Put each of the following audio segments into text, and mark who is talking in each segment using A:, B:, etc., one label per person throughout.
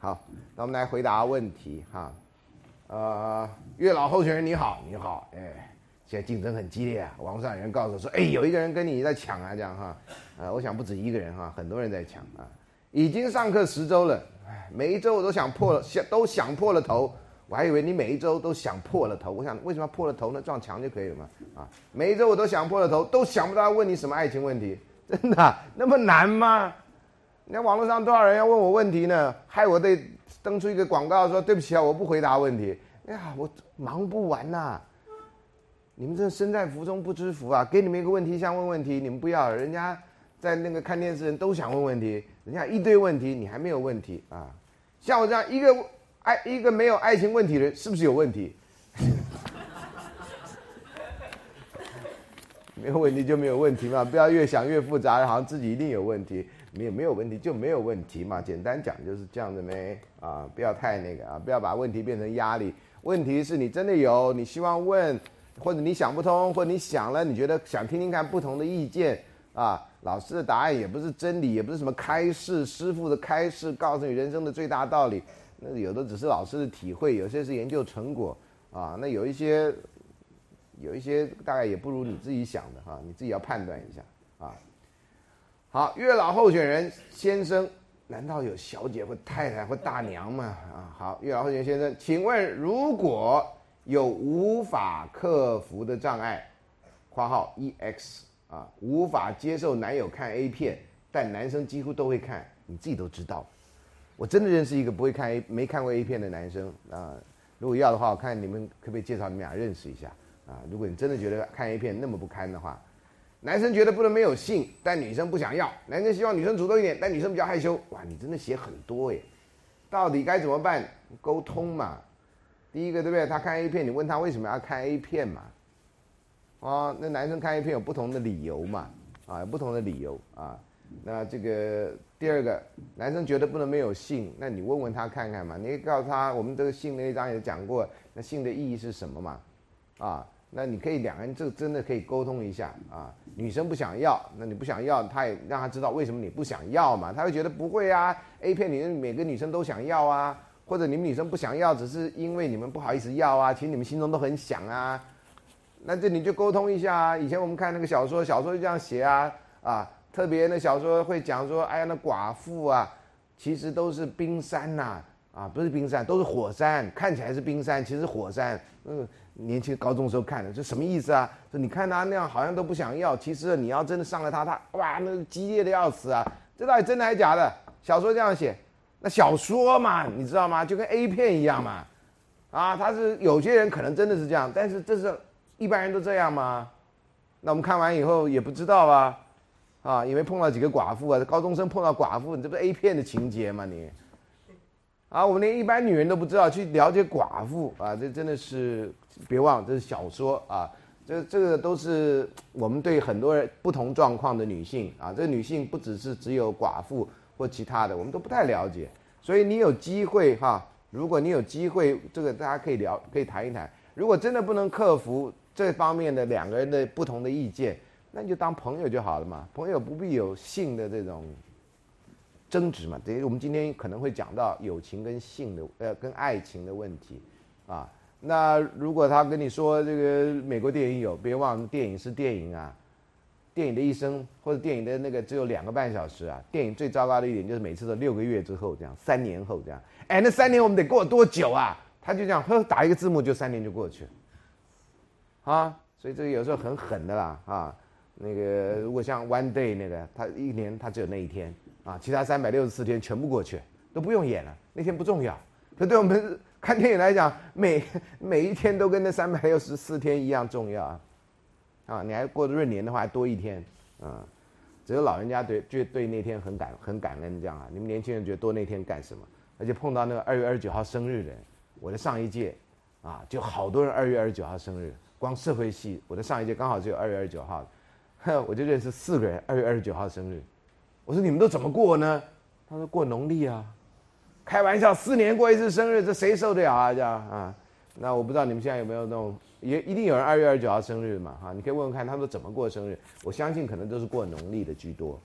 A: 好，那我们来回答问题哈。呃，月老候选人你好，你好，哎，现在竞争很激烈啊，网上有人告诉我说，哎，有一个人跟你在抢啊，这样哈，呃，我想不止一个人哈，很多人在抢啊。已经上课十周了，每一周我都想破了，想都想破了头。我还以为你每一周都想破了头，我想为什么破了头呢？撞墙就可以了嘛？啊，每一周我都想破了头，都想不到要问你什么爱情问题，真的那么难吗？那网络上多少人要问我问题呢？害我得登出一个广告说对不起啊，我不回答问题。哎呀，我忙不完呐！你们这身在福中不知福啊！给你们一个问题想问问题，你们不要，人家在那个看电视人都想问问题，人家一堆问题，你还没有问题啊？像我这样一个爱一个没有爱情问题的人，是不是有问题？没有问题就没有问题嘛，不要越想越复杂，好像自己一定有问题。没有没有问题就没有问题嘛，简单讲就是这样子没啊，不要太那个啊，不要把问题变成压力。问题是你真的有，你希望问，或者你想不通，或者你想了，你觉得想听听看不同的意见啊。老师的答案也不是真理，也不是什么开示，师傅的开示告诉你人生的最大道理，那有的只是老师的体会，有些是研究成果啊。那有一些，有一些大概也不如你自己想的哈，你自己要判断一下。好，月老候选人先生，难道有小姐或太太或大娘吗？啊，好，月老候选人先生，请问如果有无法克服的障碍（括号 EX） 啊，无法接受男友看 A 片，但男生几乎都会看，你自己都知道。我真的认识一个不会看 A、没看过 A 片的男生啊。如果要的话，我看你们可不可以介绍你们俩认识一下啊？如果你真的觉得看 A 片那么不堪的话。男生觉得不能没有性，但女生不想要。男生希望女生主动一点，但女生比较害羞。哇，你真的写很多耶，到底该怎么办？沟通嘛。第一个对不对？他看 A 片，你问他为什么要看 A 片嘛？啊，那男生看 A 片有不同的理由嘛？啊，有不同的理由啊。那这个第二个，男生觉得不能没有性，那你问问他看看嘛。你告诉他，我们这个性那一章也讲过，那性的意义是什么嘛？啊。那你可以两个人这真的可以沟通一下啊，女生不想要，那你不想要，他也让他知道为什么你不想要嘛，他会觉得不会啊，A 片里面每个女生都想要啊，或者你们女生不想要，只是因为你们不好意思要啊，其实你们心中都很想啊，那这你就沟通一下啊。以前我们看那个小说，小说就这样写啊，啊，特别那小说会讲说，哎呀那寡妇啊，其实都是冰山呐，啊不是冰山，都是火山，看起来是冰山，其实火山，嗯。年轻高中时候看的，这什么意思啊？说你看他那样好像都不想要，其实你要真的上了他，他哇，那激烈的要死啊！这到底真的还是假的？小说这样写，那小说嘛，你知道吗？就跟 A 片一样嘛，啊，他是有些人可能真的是这样，但是这是一般人都这样吗？那我们看完以后也不知道啊，啊，因为碰到几个寡妇啊，高中生碰到寡妇，你这不是 A 片的情节吗？你？啊，我们连一般女人都不知道去了解寡妇啊，这真的是别忘，这是小说啊，这这个都是我们对很多人不同状况的女性啊，这女性不只是只有寡妇或其他的，我们都不太了解。所以你有机会哈，如果你有机会，这个大家可以聊，可以谈一谈。如果真的不能克服这方面的两个人的不同的意见，那你就当朋友就好了嘛，朋友不必有性的这种。争执嘛，等于我们今天可能会讲到友情跟性的，呃，跟爱情的问题，啊，那如果他跟你说这个美国电影有，别忘了电影是电影啊，电影的一生或者电影的那个只有两个半小时啊，电影最糟糕的一点就是每次都六个月之后这样，三年后这样，哎，那三年我们得过多久啊？他就这样，呵，打一个字幕就三年就过去，啊，所以这个有时候很狠的啦，啊，那个如果像 One Day 那个，他一年他只有那一天。啊，其他三百六十四天全部过去，都不用演了，那天不重要。可对我们看电影来讲，每 每一天都跟那三百六十四天一样重要啊！啊，你还过闰年的话，还多一天嗯。只有老人家对就对那天很感很感恩这样啊。你们年轻人觉得多那天干什么？而且碰到那个二月二十九号生日的，我的上一届啊，就好多人二月二十九号生日。光社会系，我的上一届刚好只有二月二十九号，哼，我就认识四个人二月二十九号生日。我说你们都怎么过呢？他说过农历啊，开玩笑，四年过一次生日，这谁受得了啊？这样啊？那我不知道你们现在有没有那种，也一定有人二月二十九号生日嘛？哈，你可以问问看，他们怎么过生日？我相信可能都是过农历的居多，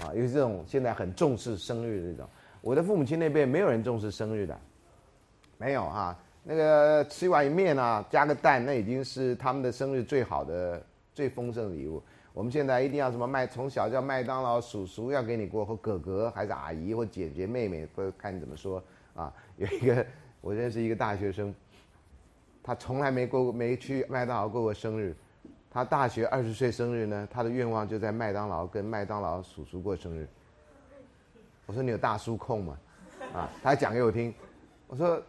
A: 啊，因为这种现在很重视生日的这种。我的父母亲那边没有人重视生日的，没有哈。那个吃一碗面啊，加个蛋，那已经是他们的生日最好的、最丰盛的礼物。我们现在一定要什么麦，从小叫麦当劳叔叔要给你过，或哥哥还是阿姨或姐姐妹妹，或看你怎么说啊。有一个我认识一个大学生，他从来没过过没去麦当劳过过生日。他大学二十岁生日呢，他的愿望就在麦当劳跟麦当劳叔叔过生日。我说你有大叔控吗？啊，他讲给我听。我说。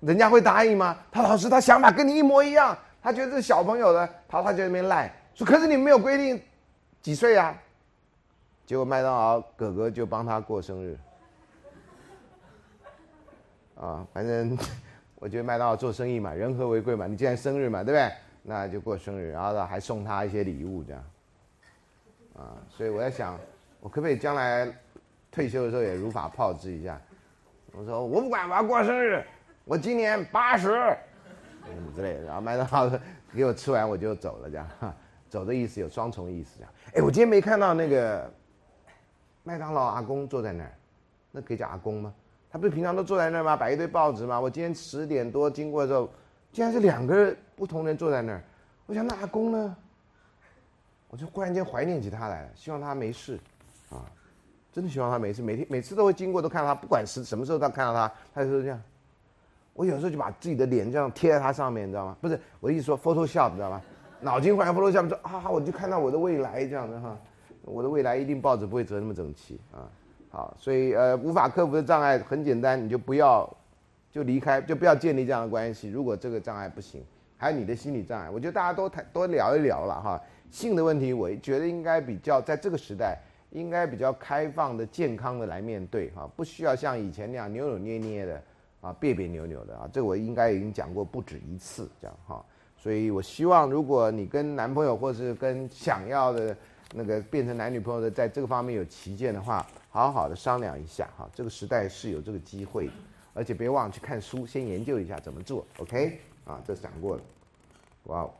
A: 人家会答应吗？他老师，他想法跟你一模一样，他觉得是小朋友的，他他就在那边赖说，可是你没有规定几岁啊？结果麦当劳哥哥就帮他过生日，啊，反正 我觉得麦当劳做生意嘛，人和为贵嘛，你既然生日嘛，对不对？那就过生日，然后呢还送他一些礼物，这样，啊，所以我在想，我可不可以将来退休的时候也如法炮制一下？我说我不管，我要过生日。我今年八十，嗯之类的，然后麦当劳给我吃完我就走了，这样，走的意思有双重意思，这样。哎，我今天没看到那个麦当劳阿公坐在那儿，那可以叫阿公吗？他不是平常都坐在那儿吗？摆一堆报纸吗？我今天十点多经过的时候，竟然是两个不同人坐在那儿。我想那阿公呢？我就忽然间怀念起他来了，希望他没事，啊，真的希望他没事。每天每次都会经过，都看到他，不管是什么时候他看到他，他就是这样。我有时候就把自己的脸这样贴在他上面，你知道吗？不是我的意思说 Photoshop，你知道吗？脑筋换 Photoshop，说啊，我就看到我的未来这样的哈，我的未来一定报纸不会折那么整齐啊。好，所以呃，无法克服的障碍很简单，你就不要就离开，就不要建立这样的关系。如果这个障碍不行，还有你的心理障碍，我觉得大家都谈多聊一聊了哈。性的问题，我觉得应该比较在这个时代应该比较开放的、健康的来面对哈，不需要像以前那样扭扭捏捏的。啊，别别扭扭的啊，这我应该已经讲过不止一次，这样哈。所以我希望，如果你跟男朋友或是跟想要的那个变成男女朋友的，在这个方面有旗舰的话，好好的商量一下哈。这个时代是有这个机会的，而且别忘了去看书，先研究一下怎么做。OK，啊，这讲过了。哇哦，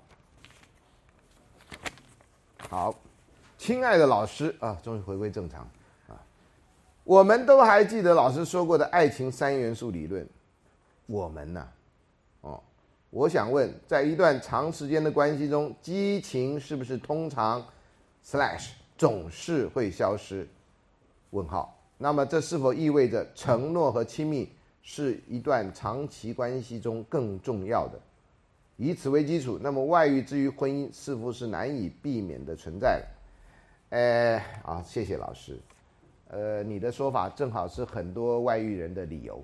A: 好，亲爱的老师啊，终于回归正常啊。我们都还记得老师说过的爱情三元素理论。我们呢？我想问，在一段长时间的关系中，激情是不是通常 slash 总是会消失？问号。那么这是否意味着承诺和亲密是一段长期关系中更重要的？以此为基础，那么外遇之于婚姻似乎是难以避免的存在了。哎，啊，谢谢老师。呃，你的说法正好是很多外遇人的理由，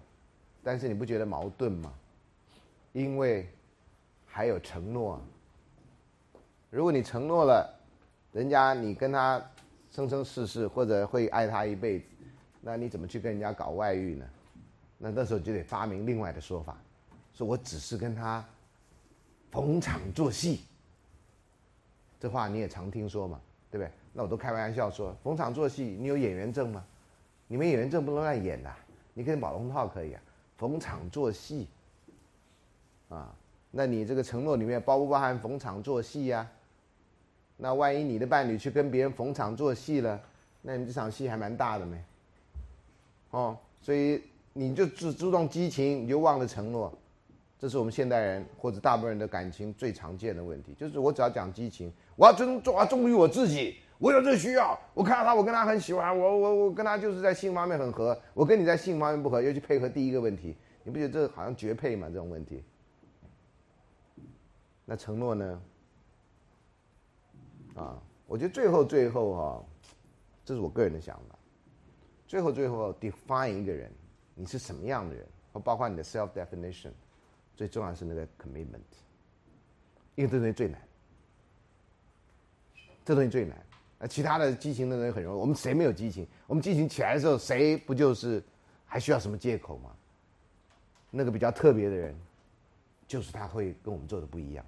A: 但是你不觉得矛盾吗？因为还有承诺。如果你承诺了，人家你跟他生生世世或者会爱他一辈子，那你怎么去跟人家搞外遇呢？那那时候就得发明另外的说法，说我只是跟他逢场作戏。这话你也常听说嘛，对不对？那我都开玩笑说，逢场作戏，你有演员证吗？你们演员证不能乱演的，你跟宝龙套可以啊。逢场作戏，啊，那你这个承诺里面包不包含逢场作戏呀？那万一你的伴侣去跟别人逢场作戏了，那你这场戏还蛮大的没？哦，所以你就只注重激情，你就忘了承诺。这是我们现代人或者大部分人的感情最常见的问题，就是我只要讲激情，我要忠做，我要忠于我自己，我有这需要。我看到他，我跟他很喜欢，我我我跟他就是在性方面很合，我跟你在性方面不合，尤其配合第一个问题，你不觉得这好像绝配吗？这种问题，那承诺呢？啊，我觉得最后最后哈，这是我个人的想法，最后最后 define 一个人，你是什么样的人，或包括你的 self definition。最重要是那个 commitment，因为这东西最难，这东西最难。那其他的激情的人很容易，我们谁没有激情？我们激情起来的时候，谁不就是还需要什么借口吗？那个比较特别的人，就是他会跟我们做的不一样，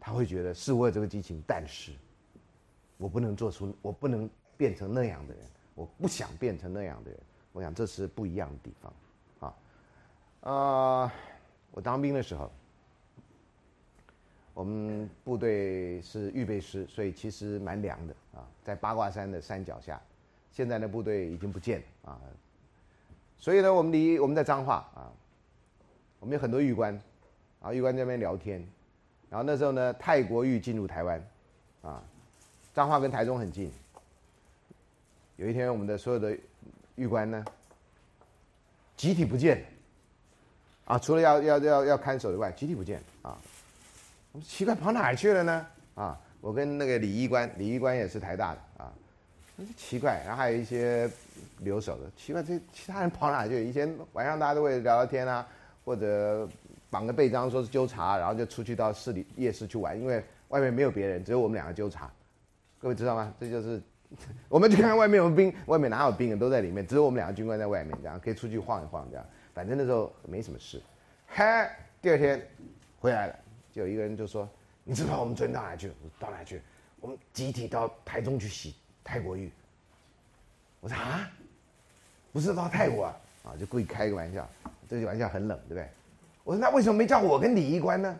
A: 他会觉得是我有这个激情，但是我不能做出，我不能变成那样的人，我不想变成那样的人。我想这是不一样的地方，啊，啊。我当兵的时候，我们部队是预备师，所以其实蛮凉的啊，在八卦山的山脚下。现在的部队已经不见了啊，所以呢，我们离我们在彰化啊，我们有很多玉官，啊，玉官在那边聊天，然后那时候呢，泰国玉进入台湾，啊，彰化跟台中很近。有一天，我们的所有的玉官呢，集体不见，啊，除了要要要要看守以外，集体不见啊。我们奇怪，跑哪去了呢？啊，我跟那个李医官，李医官也是台大的啊，奇怪，然后还有一些留守的，奇怪，这其他人跑哪去？以前晚上大家都会聊聊天啊，或者绑个背章说是纠察，然后就出去到市里夜市去玩，因为外面没有别人，只有我们两个纠察。各位知道吗？这就是。我们去看看外面有兵，外面哪有兵啊？都在里面，只有我们两个军官在外面，这样可以出去晃一晃，这样。反正那时候没什么事。嗨，第二天回来了，就有一个人就说：“你知道我们昨天到哪去？我到哪去？我们集体到台中去洗泰国浴。”我说：“啊，不是到泰国啊？”啊，就故意开个玩笑，这个玩笑很冷，对不对？我说：“那为什么没叫我跟李玉官呢？”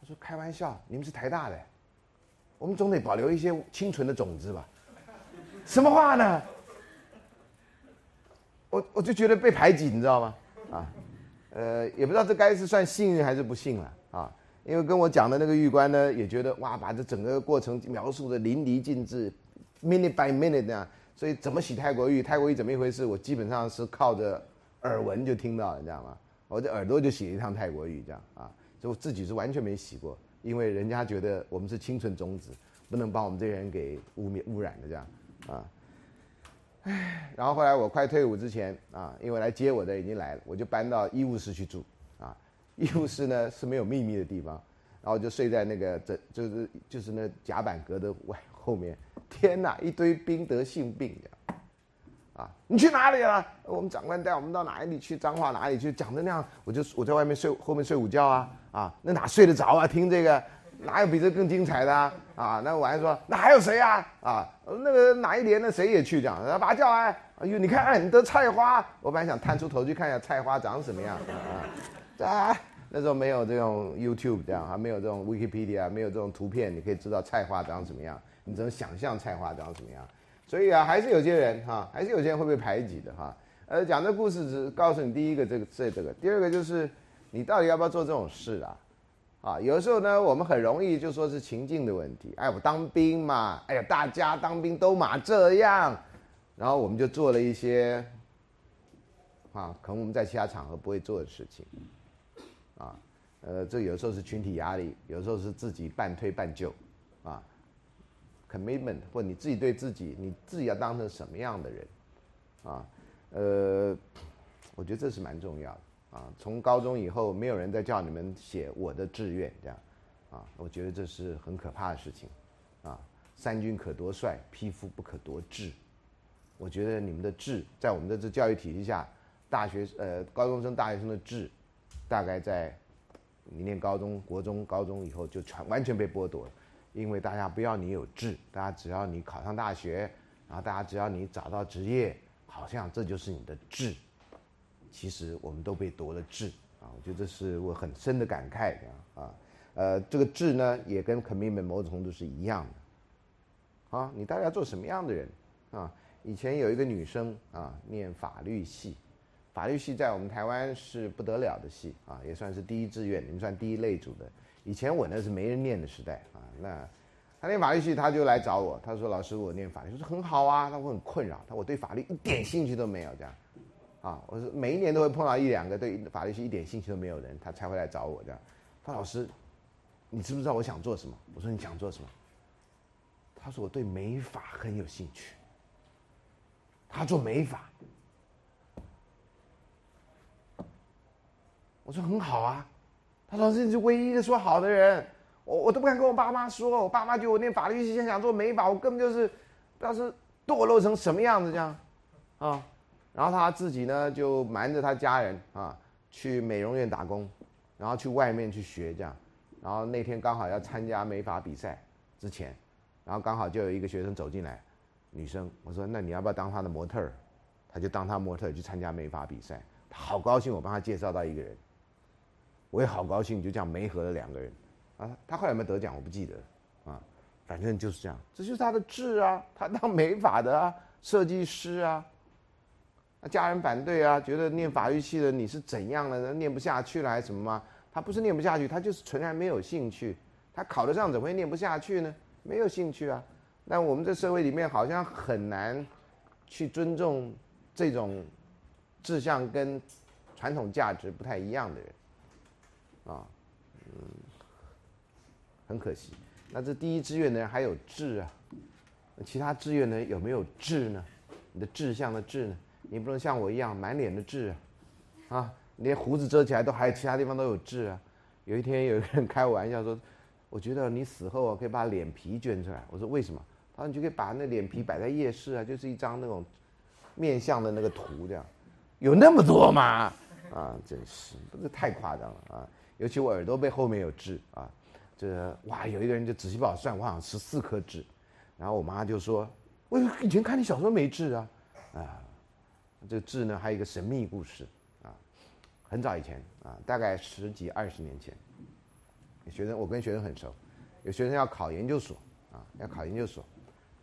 A: 他说：“开玩笑，你们是台大的。”我们总得保留一些清纯的种子吧？什么话呢？我我就觉得被排挤，你知道吗？啊，呃，也不知道这该是算幸运还是不幸了啊。因为跟我讲的那个玉官呢，也觉得哇，把这整个过程描述的淋漓尽致，minute by minute 这样。所以怎么洗泰国浴，泰国浴怎么一回事，我基本上是靠着耳闻就听到了，你知道吗？我的耳朵就洗了一趟泰国浴，这样啊，就自己是完全没洗过。因为人家觉得我们是清纯种子，不能把我们这些人给污蔑污染的这样，啊，唉，然后后来我快退伍之前啊，因为来接我的已经来了，我就搬到医务室去住，啊，医务室呢是没有秘密的地方，然后就睡在那个这就是就是那甲板格的外后面，天哪，一堆兵得性病的。你去哪里了？我们长官带我们到哪里去？脏话哪里去？讲的那样，我就我在外面睡后面睡午觉啊啊，那哪睡得着啊？听这个，哪有比这更精彩的啊？啊，那我还说，那还有谁啊？啊，那个哪一年的谁也去讲，把他叫来。哎呦，你看，你的菜花，我本来想探出头去看一下菜花长什么样啊啊，那时候没有这种 YouTube 这样，还没有这种 Wikipedia，没有这种图片，你可以知道菜花长什么样，你只能想象菜花长什么样。所以啊，还是有些人哈，还是有些人会被排挤的哈。呃，讲这故事只告诉你第一个这个这这个，第二个就是你到底要不要做这种事啊？啊，有的时候呢，我们很容易就说是情境的问题。哎，我当兵嘛，哎呀，大家当兵都嘛这样，然后我们就做了一些啊，可能我们在其他场合不会做的事情。啊，呃，这有时候是群体压力，有时候是自己半推半就，啊。Commitment 或你自己对自己，你自己要当成什么样的人，啊，呃，我觉得这是蛮重要的啊。从高中以后，没有人再叫你们写我的志愿这样，啊，我觉得这是很可怕的事情，啊，三军可夺帅，匹夫不可夺志。我觉得你们的志，在我们的这教育体系下，大学呃高中生、大学生的志，大概在你念高中国中、高中以后就全完全被剥夺了。因为大家不要你有志，大家只要你考上大学，然后大家只要你找到职业，好像这就是你的志。其实我们都被夺了志啊！我觉得这是我很深的感慨啊。呃，这个志呢，也跟 commitment 某种程度是一样的。啊，你到底要做什么样的人啊？以前有一个女生啊，念法律系，法律系在我们台湾是不得了的系啊，也算是第一志愿，你们算第一类组的。以前我那是没人念的时代啊。那他念法律系，他就来找我。他说：“老师，我念法律，我说很好啊。”他我很困扰，他我对法律一点兴趣都没有，这样啊。我说每一年都会碰到一两个对法律系一点兴趣都没有人，他才会来找我这样。他说老师，你知不知道我想做什么？我说你想做什么？他说我对美法很有兴趣。他做美法，我说很好啊。他老师，你是唯一的说好的人。我我都不敢跟我爸妈说，我爸妈觉得我念法律系想做美法，我根本就是当时堕落成什么样子这样，啊，然后他自己呢就瞒着他家人啊去美容院打工，然后去外面去学这样，然后那天刚好要参加美法比赛之前，然后刚好就有一个学生走进来，女生，我说那你要不要当他的模特儿？他就当他模特去参加美法比赛，他好高兴，我帮他介绍到一个人，我也好高兴，就这样没合了两个人。啊，他后来有没有得奖？我不记得，啊，反正就是这样，这就是他的志啊，他当美法的啊，设计师啊，那家人反对啊，觉得念法律系的你是怎样了？念不下去了还是什么吗？他不是念不下去，他就是纯然没有兴趣。他考得上怎么会念不下去呢？没有兴趣啊。那我们这社会里面好像很难去尊重这种志向跟传统价值不太一样的人啊，嗯，很可惜。那这第一志愿的人还有志啊，其他志愿呢有没有志呢？你的志向的志呢？你不能像我一样满脸的痣，啊，连胡子遮起来都还有其他地方都有痣啊。有一天有一个人开玩笑说，我觉得你死后啊可以把脸皮捐出来。我说为什么？他说你就可以把那脸皮摆在夜市啊，就是一张那种面相的那个图这样。有那么多吗？啊，真是，不是太夸张了啊。尤其我耳朵背后面有痣啊，这哇，有一个人就仔细帮我算，我好像十四颗痣。然后我妈就说，我以前看你小时候没痣啊，啊。这个痣呢，还有一个神秘故事啊，很早以前啊，大概十几二十年前，学生我跟学生很熟，有学生要考研究所啊，要考研究所，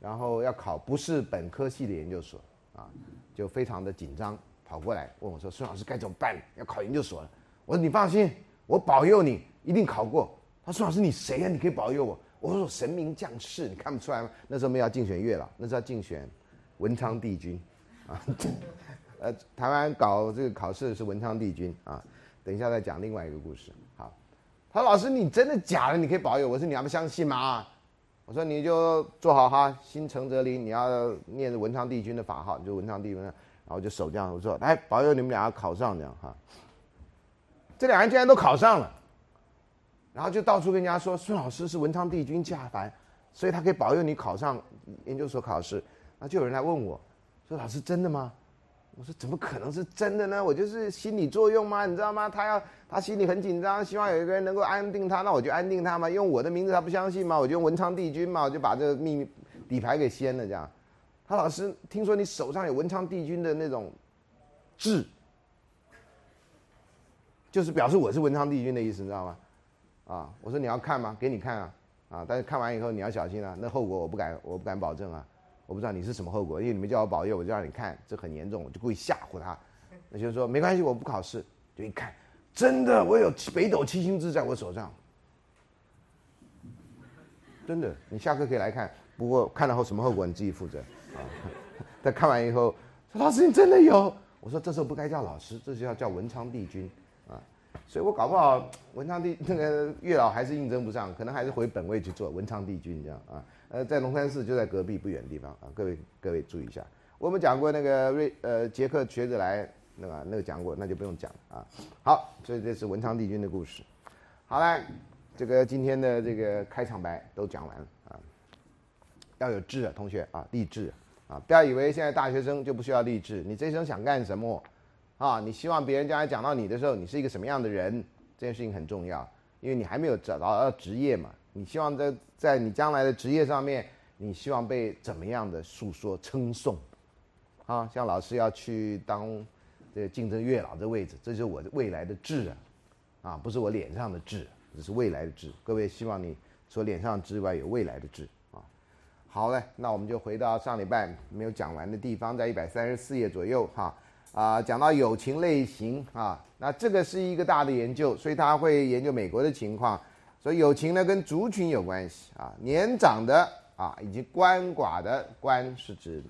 A: 然后要考不是本科系的研究所啊，就非常的紧张，跑过来问我说：“孙老师该怎么办？要考研究所了。”我说：“你放心，我保佑你一定考过。”他说：“老师你谁呀？你可以保佑我？”我说：“神明降世，你看不出来吗？”那时候没要竞选月老，那时候要竞选文昌帝君啊。呃，台湾搞这个考试是文昌帝君啊，等一下再讲另外一个故事。好，他说老师你真的假的？你可以保佑我我说你要不相信吗？我说你就做好哈，心诚则灵，你要念文昌帝君的法号，就文昌帝君，然后就手这样我说来保佑你们俩考上这样哈。这两人竟然都考上了，然后就到处跟人家说孙老师是文昌帝君下凡，所以他可以保佑你考上研究所考试。那就有人来问我说老师真的吗？我说怎么可能是真的呢？我就是心理作用吗？你知道吗？他要他心里很紧张，希望有一个人能够安定他，那我就安定他嘛。用我的名字他不相信嘛，我就用文昌帝君嘛，我就把这个秘密底牌给掀了。这样，他老师听说你手上有文昌帝君的那种痣，就是表示我是文昌帝君的意思，你知道吗？啊，我说你要看吗？给你看啊啊！但是看完以后你要小心啊，那后果我不敢我不敢保证啊。我不知道你是什么后果，因为你们叫我保佑，我就让你看，这很严重，我就故意吓唬他。那就是说没关系，我不考试，就一看，真的，我有北斗七星之在我手上，真的。你下课可以来看，不过看了后什么后果你自己负责啊。但看完以后，说老师你真的有，我说这时候不该叫老师，这就要叫文昌帝君。所以我搞不好文昌帝那个月老还是应征不上，可能还是回本位去做文昌帝君这样啊。呃，在龙山寺就在隔壁不远的地方啊，各位各位注意一下。我们讲过那个瑞呃杰克学者来那个那个讲过，那就不用讲了啊。好，所以这是文昌帝君的故事。好了，这个今天的这个开场白都讲完了啊。要有志啊，同学啊，励志啊，不要以为现在大学生就不需要励志。你这一生想干什么啊？你希望别人将来讲到你的时候，你是一个什么样的人？这件事情很重要，因为你还没有找到职业嘛。你希望在在你将来的职业上面，你希望被怎么样的诉说称颂？啊，像老师要去当这个竞争月老的位置，这就是我的未来的志啊，啊，不是我脸上的志，这是未来的志。各位希望你除了脸上之外有未来的志啊。好嘞，那我们就回到上礼拜没有讲完的地方，在一百三十四页左右哈啊，讲到友情类型啊，那这个是一个大的研究，所以他会研究美国的情况。所以友情呢跟族群有关系啊，年长的啊以及鳏寡的鳏是指，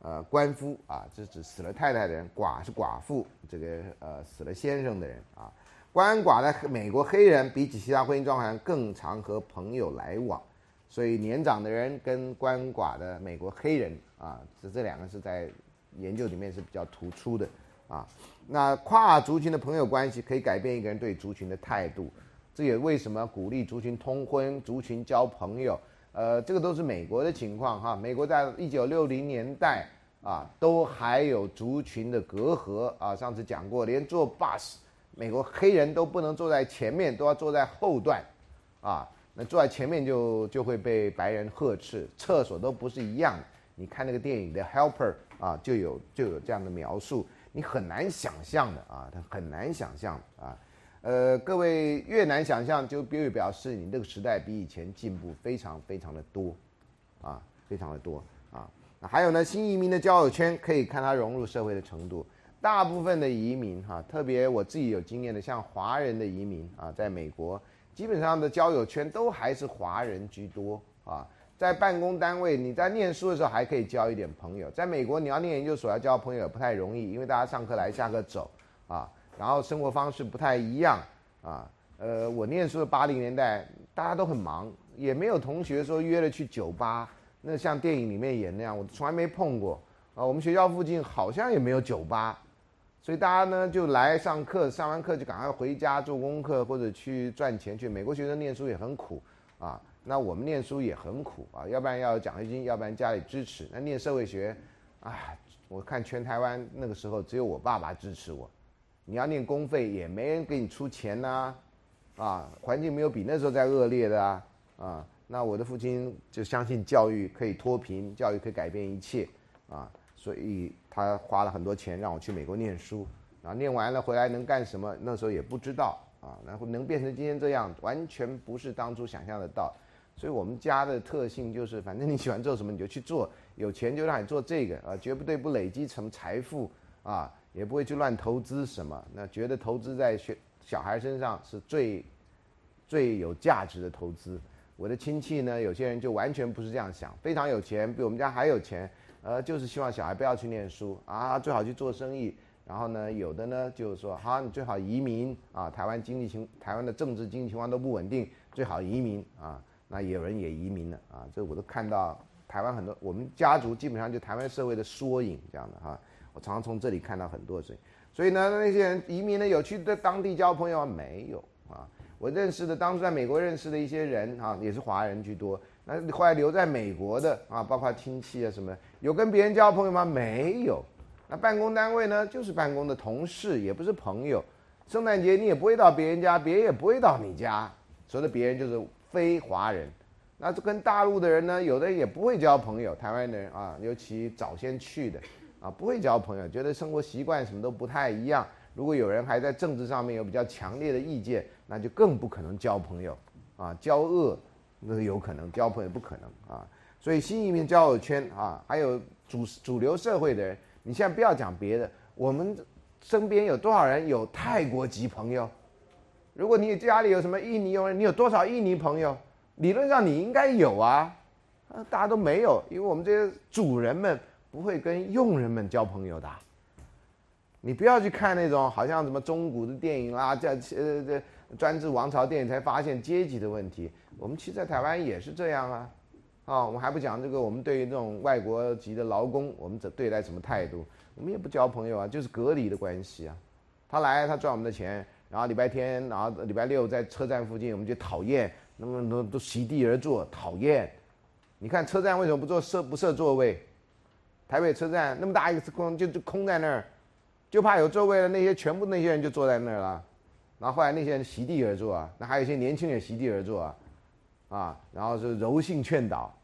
A: 呃鳏夫啊，这是指死了太太的人，寡是寡妇，这个呃死了先生的人啊，鳏寡的美国黑人比起其他婚姻状况更常和朋友来往，所以年长的人跟鳏寡的美国黑人啊，这这两个是在研究里面是比较突出的啊，那跨族群的朋友关系可以改变一个人对族群的态度。这也为什么鼓励族群通婚、族群交朋友？呃，这个都是美国的情况哈。美国在一九六零年代啊，都还有族群的隔阂啊。上次讲过，连坐 bus，美国黑人都不能坐在前面，都要坐在后段，啊，那坐在前面就就会被白人呵斥。厕所都不是一样的。你看那个电影的 Helper 啊，就有就有这样的描述，你很难想象的啊，他很难想象啊。呃，各位越难想象，就越表示你这个时代比以前进步非常非常的多，啊，非常的多啊。那还有呢，新移民的交友圈可以看他融入社会的程度。大部分的移民哈，特别我自己有经验的，像华人的移民啊，在美国基本上的交友圈都还是华人居多啊。在办公单位，你在念书的时候还可以交一点朋友。在美国，你要念研究所要交朋友也不太容易，因为大家上课来下课走啊，然后生活方式不太一样啊。呃，我念书的八零年代，大家都很忙，也没有同学说约了去酒吧，那像电影里面演那样，我从来没碰过啊。我们学校附近好像也没有酒吧。所以大家呢就来上课，上完课就赶快回家做功课或者去赚钱去。美国学生念书也很苦啊，那我们念书也很苦啊，要不然要有奖学金，要不然家里支持。那念社会学，啊，我看全台湾那个时候只有我爸爸支持我。你要念公费也没人给你出钱呐，啊，环境没有比那时候再恶劣的啊，啊，那我的父亲就相信教育可以脱贫，教育可以改变一切啊。所以他花了很多钱让我去美国念书，啊，念完了回来能干什么？那时候也不知道啊，然后能变成今天这样，完全不是当初想象得到。所以我们家的特性就是，反正你喜欢做什么你就去做，有钱就让你做这个啊，绝不对不累积什么财富啊，也不会去乱投资什么。那觉得投资在学小孩身上是最最有价值的投资。我的亲戚呢，有些人就完全不是这样想，非常有钱，比我们家还有钱。呃，就是希望小孩不要去念书啊，最好去做生意。然后呢，有的呢就是说，好，你最好移民啊。台湾经济情，台湾的政治经济情况都不稳定，最好移民啊。那有人也移民了啊，这我都看到台湾很多，我们家族基本上就台湾社会的缩影这样的哈。我常常从这里看到很多事情。所以呢，那些人移民呢，有去在当地交朋友没有啊？我认识的当初在美国认识的一些人啊，也是华人居多。那后来留在美国的啊，包括亲戚啊什么，有跟别人交朋友吗？没有。那办公单位呢，就是办公的同事，也不是朋友。圣诞节你也不会到别人家，别人也不会到你家。所谓的别人就是非华人。那就跟大陆的人呢，有的也不会交朋友。台湾的人啊，尤其早先去的啊，不会交朋友，觉得生活习惯什么都不太一样。如果有人还在政治上面有比较强烈的意见，那就更不可能交朋友啊，交恶。那有可能交朋友不可能啊，所以新移民交友圈啊，还有主主流社会的人，你现在不要讲别的，我们身边有多少人有泰国籍朋友？如果你家里有什么印尼佣人，你有多少印尼朋友？理论上你应该有啊，啊，大家都没有，因为我们这些主人们不会跟佣人们交朋友的。你不要去看那种好像什么中古的电影啦，这呃这专制王朝电影才发现阶级的问题。我们其实，在台湾也是这样啊，啊，我们还不讲这个，我们对于这种外国籍的劳工，我们怎对待什么态度？我们也不交朋友啊，就是隔离的关系啊。他来，他赚我们的钱，然后礼拜天，然后礼拜六在车站附近，我们就讨厌，那么都都席地而坐，讨厌。你看车站为什么不做设不设座位？台北车站那么大一个空，就就空在那儿。就怕有座位的那些全部那些人就坐在那儿了，然后后来那些人席地而坐啊，那还有一些年轻人席地而坐啊，啊，然后是柔性劝导，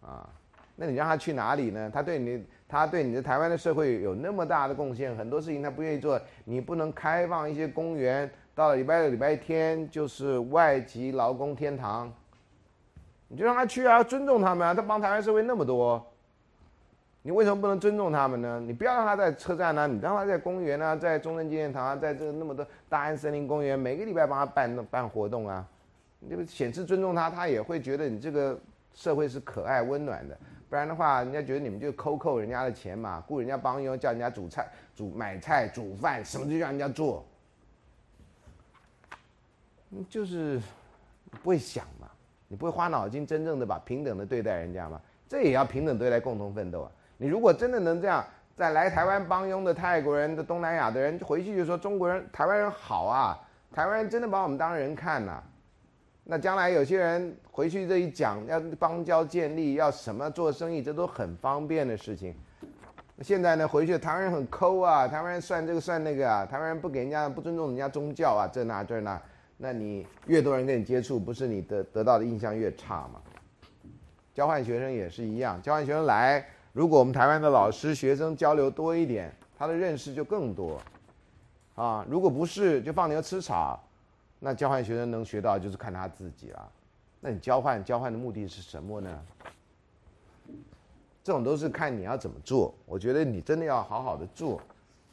A: 啊，那你让他去哪里呢？他对你，他对你的台湾的社会有那么大的贡献，很多事情他不愿意做，你不能开放一些公园，到了礼拜六、礼拜天就是外籍劳工天堂，你就让他去啊，尊重他们啊，他帮台湾社会那么多。你为什么不能尊重他们呢？你不要让他在车站呢，你让他在公园啊，在中正纪念堂啊，在这个那么多大安森林公园，每个礼拜帮他办办活动啊，你就显示尊重他，他也会觉得你这个社会是可爱温暖的。不然的话，人家觉得你们就抠扣人家的钱嘛，雇人家帮佣，叫人家煮菜、煮买菜、煮饭，什么就让人家做，就是不会想嘛，你不会花脑筋真正的把平等的对待人家嘛，这也要平等对待，共同奋斗啊。你如果真的能这样，在来台湾帮佣的泰国人的东南亚的人回去就说中国人、台湾人好啊，台湾人真的把我们当人看呐。那将来有些人回去这一讲，要邦交建立，要什么做生意，这都很方便的事情。现在呢，回去台湾人很抠啊，台湾人算这个算那个啊，台湾人不给人家不尊重人家宗教啊，这那这那，那你越多人跟你接触，不是你得得到的印象越差吗？交换学生也是一样，交换学生来。如果我们台湾的老师学生交流多一点，他的认识就更多，啊，如果不是就放牛吃草，那交换学生能学到就是看他自己了。那你交换交换的目的是什么呢？这种都是看你要怎么做。我觉得你真的要好好的做，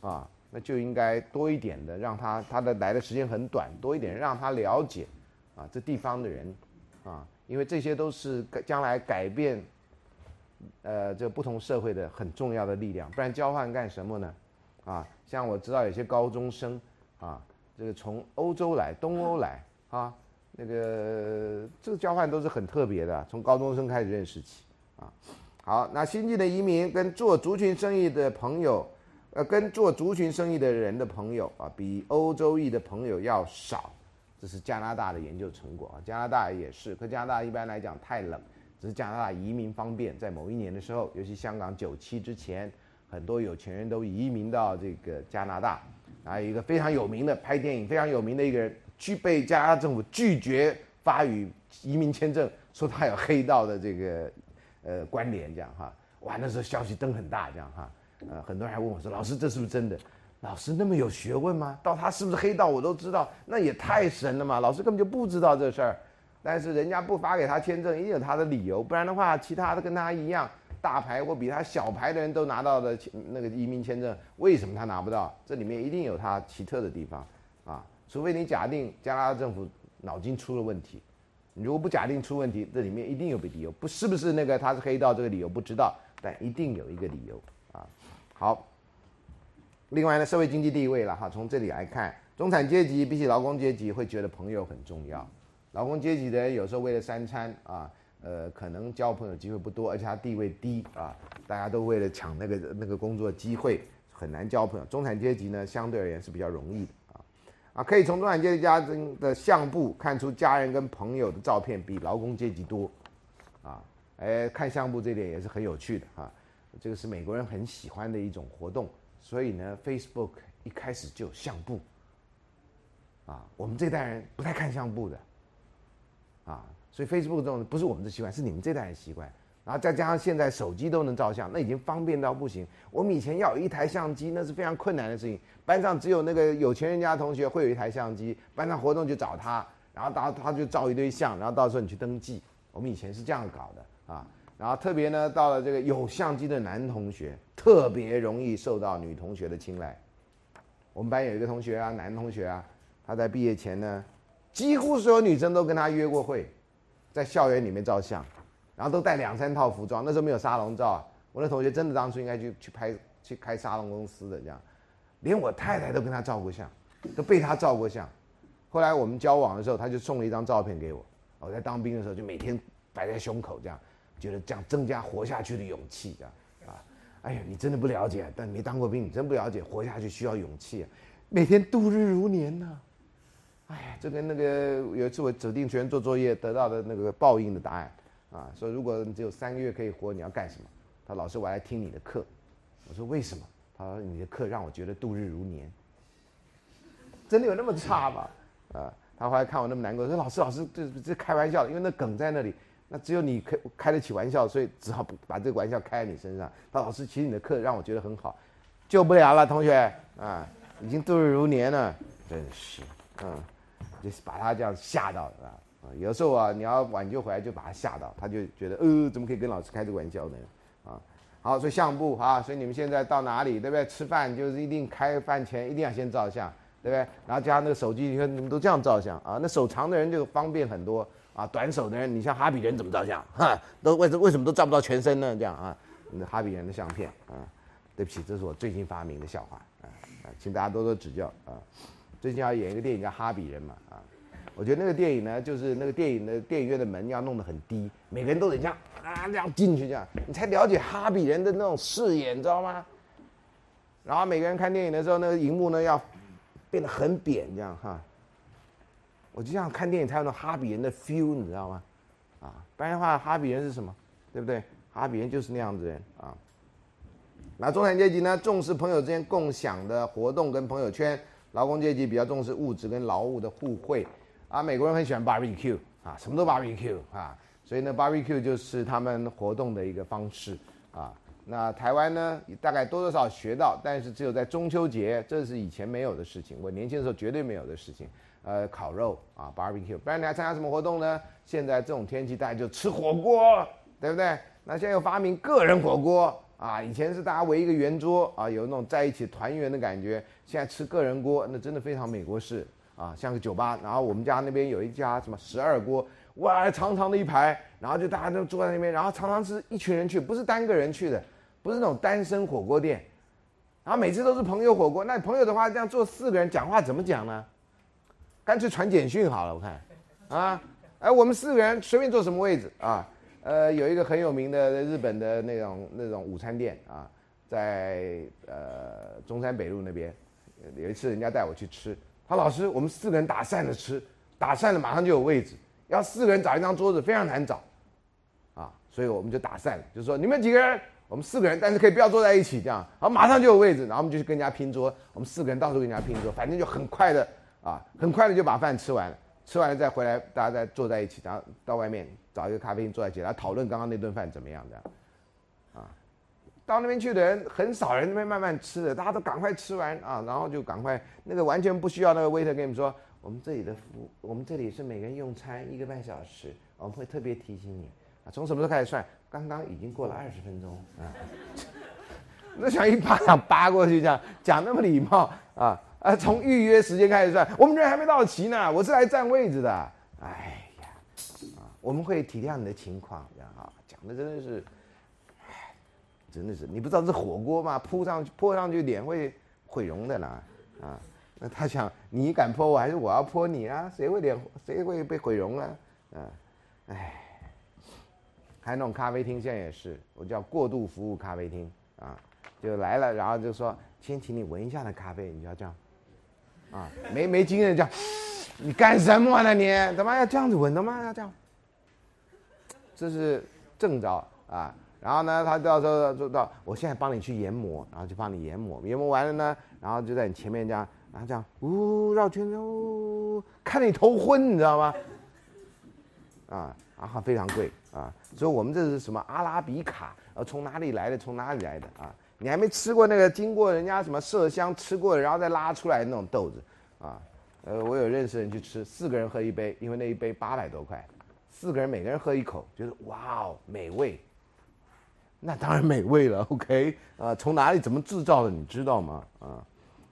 A: 啊，那就应该多一点的让他他的来的时间很短，多一点让他了解，啊，这地方的人，啊，因为这些都是将来改变，呃，这不同社会的很重要的力量。不然交换干什么呢？啊，像我知道有些高中生，啊，这个从欧洲来，东欧来，啊。那个这个交换都是很特别的，从高中生开始认识起啊。好，那新进的移民跟做族群生意的朋友，呃，跟做族群生意的人的朋友啊，比欧洲裔的朋友要少，这是加拿大的研究成果啊。加拿大也是，可加拿大一般来讲太冷，只是加拿大移民方便，在某一年的时候，尤其香港九七之前，很多有钱人都移民到这个加拿大。啊一个非常有名的拍电影非常有名的一个人。拒被加拿大政府拒绝发予移民签证，说他有黑道的这个呃关联，这样哈，哇，那时候消息灯很大，这样哈，呃，很多人还问我说，老师这是不是真的？老师那么有学问吗？到他是不是黑道我都知道，那也太神了嘛！老师根本就不知道这事儿，但是人家不发给他签证，一定有他的理由，不然的话，其他的跟他一样大牌或比他小牌的人都拿到的那个移民签证，为什么他拿不到？这里面一定有他奇特的地方啊。除非你假定加拿大政府脑筋出了问题，你如果不假定出问题，这里面一定有个理由，不是不是那个他是黑道这个理由不知道，但一定有一个理由啊。好，另外呢，社会经济地位了哈，从这里来看，中产阶级比起劳工阶级会觉得朋友很重要，劳工阶级的人有时候为了三餐啊，呃，可能交朋友机会不多，而且他地位低啊，大家都为了抢那个那个工作机会，很难交朋友。中产阶级呢，相对而言是比较容易的。啊，啊可以从中产阶级家庭的相簿看出家人跟朋友的照片比劳工阶级多，啊，哎，看相簿这点也是很有趣的哈，这个是美国人很喜欢的一种活动，所以呢，Facebook 一开始就有相簿，啊，我们这代人不太看相簿的，啊，所以 Facebook 这种不是我们的习惯，是你们这代人习惯。然后再加上现在手机都能照相，那已经方便到不行。我们以前要一台相机，那是非常困难的事情。班上只有那个有钱人家同学会有一台相机，班上活动就找他，然后他他就照一堆相，然后到时候你去登记。我们以前是这样搞的啊。然后特别呢，到了这个有相机的男同学，特别容易受到女同学的青睐。我们班有一个同学啊，男同学啊，他在毕业前呢，几乎所有女生都跟他约过会，在校园里面照相。然后都带两三套服装，那时候没有沙龙照。我那同学真的当初应该去去拍去开沙龙公司的这样，连我太太都跟他照过相，都被他照过相。后来我们交往的时候，他就送了一张照片给我。我在当兵的时候就每天摆在胸口这样，觉得这样增加活下去的勇气这样啊。哎呀，你真的不了解，但没当过兵，你真不了解活下去需要勇气。每天度日如年呐。哎呀，这跟那个有一次我指定学生做作业得到的那个报应的答案。啊，说如果你只有三个月可以活，你要干什么？他老师，我来听你的课。我说为什么？他说你的课让我觉得度日如年。真的有那么差吗？啊，他后来看我那么难过，说老师老师这这开玩笑，因为那梗在那里，那只有你开开得起玩笑，所以只好把这个玩笑开在你身上。他老师，其实你的课让我觉得很好，救不了了，同学啊，已经度日如年了，真是，嗯，就是把他这样吓到了。啊，有时候啊，你要挽救回来，就把他吓到，他就觉得，呃，怎么可以跟老师开这个玩笑呢？啊，好，所以相簿啊，所以你们现在到哪里，对不对？吃饭就是一定开饭前一定要先照相，对不对？然后加上那个手机，你看你们都这样照相啊，那手长的人就方便很多啊，短手的人，你像哈比人怎么照相？哈，都为什为什么都照不到全身呢？这样啊，那哈比人的相片啊，对不起，这是我最近发明的笑话啊，请大家多多指教啊。最近要演一个电影叫《哈比人》嘛啊。我觉得那个电影呢，就是那个电影的电影院的门要弄得很低，每个人都得这样啊，这样进去这样，你才了解哈比人的那种视野，你知道吗？然后每个人看电影的时候，那个荧幕呢要变得很扁，这样哈。我就这样看电影才有那哈比人的 feel，你知道吗？啊，不然的话，哈比人是什么？对不对？哈比人就是那样子人啊。那中产阶级呢，重视朋友之间共享的活动跟朋友圈；劳工阶级比较重视物质跟劳务的互惠。啊，美国人很喜欢 barbecue 啊，什么都 barbecue 啊，所以呢，barbecue 就是他们活动的一个方式啊。那台湾呢，大概多多少学到，但是只有在中秋节，这是以前没有的事情，我年轻的时候绝对没有的事情。呃，烤肉啊，barbecue，不然你还参加什么活动呢？现在这种天气，大家就吃火锅，对不对？那现在又发明个人火锅啊，以前是大家围一个圆桌啊，有那种在一起团圆的感觉，现在吃个人锅，那真的非常美国式啊，像个酒吧。然后我们家那边有一家什么十二锅，哇，长长的一排，然后就大家都坐在那边，然后常常是一群人去，不是单个人去的，不是那种单身火锅店，然后每次都是朋友火锅。那朋友的话，这样坐四个人讲话怎么讲呢？干脆传简讯好了，我看，啊，哎，我们四个人随便坐什么位置啊？呃，有一个很有名的日本的那种那种午餐店啊，在呃中山北路那边，有一次人家带我去吃，他老师我们四个人打散了吃，打散了马上就有位置，要四个人找一张桌子非常难找，啊，所以我们就打散了，就是说你们几个人，我们四个人，但是可以不要坐在一起这样，好马上就有位置，然后我们就去跟人家拼桌，我们四个人到处跟人家拼桌，反正就很快的啊，很快的就把饭吃完了，吃完了再回来，大家再坐在一起，然后到外面。找一个咖啡厅坐在一起来讨论刚刚那顿饭怎么样的，啊，到那边去的人很少人那边慢慢吃的，大家都赶快吃完啊，然后就赶快那个完全不需要那个 waiter 跟你们说，我们这里的服务，我们这里是每个人用餐一个半小时，我们会特别提醒你。啊，从什么时候开始算？刚刚已经过了二十分钟啊，那想一巴掌扒过去这样讲那么礼貌啊啊，从预约时间开始算，我们人还没到齐呢，我是来占位置的，哎。我们会体谅你的情况，这样啊，讲的真的是，唉，真的是，你不知道这火锅嘛？扑上去泼上去脸会毁容的呢，啊，那他想你敢泼我还是我要泼你啊？谁会脸谁会被毁容啊？啊，唉，还有那种咖啡厅现在也是，我叫过度服务咖啡厅啊，就来了，然后就说先请你闻一下那咖啡，你就要这样，啊，没没经验这样，你干什么呢你？他妈要这样子闻的吗？要这样？这是正招啊，然后呢，他到时候就到，我现在帮你去研磨，然后就帮你研磨，研磨完了呢，然后就在你前面这样，然后这样，呜绕圈圈，呜，看你头昏，你知道吗？啊，然后非常贵啊，所以我们这是什么阿拉比卡，呃，从哪里来的？从哪里来的啊？你还没吃过那个经过人家什么麝香吃过，然后再拉出来那种豆子啊？呃，我有认识人去吃，四个人喝一杯，因为那一杯八百多块。四个人每个人喝一口，觉得哇哦美味，那当然美味了。OK，啊，从哪里怎么制造的，你知道吗？啊，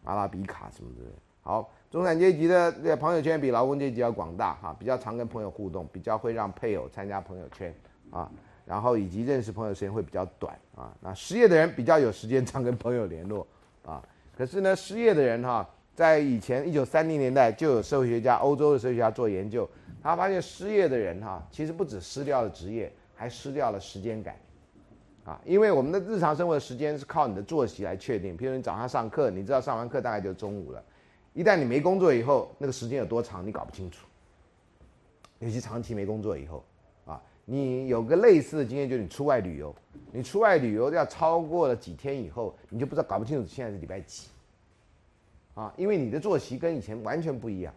A: 阿拉比卡什么的。好，中产阶级的这朋友圈比劳工阶级要广大哈，比较常跟朋友互动，比较会让配偶参加朋友圈啊，然后以及认识朋友时间会比较短啊。那失业的人比较有时间常跟朋友联络啊。可是呢，失业的人哈，在以前一九三零年代就有社会学家，欧洲的社会学家做研究。他发现失业的人哈，其实不止失掉了职业，还失掉了时间感，啊，因为我们的日常生活的时间是靠你的作息来确定。比如你早上上课，你知道上完课大概就中午了，一旦你没工作以后，那个时间有多长你搞不清楚。尤其长期没工作以后，啊，你有个类似的经验，就是你出外旅游，你出外旅游要超过了几天以后，你就不知道搞不清楚现在是礼拜几，啊，因为你的作息跟以前完全不一样。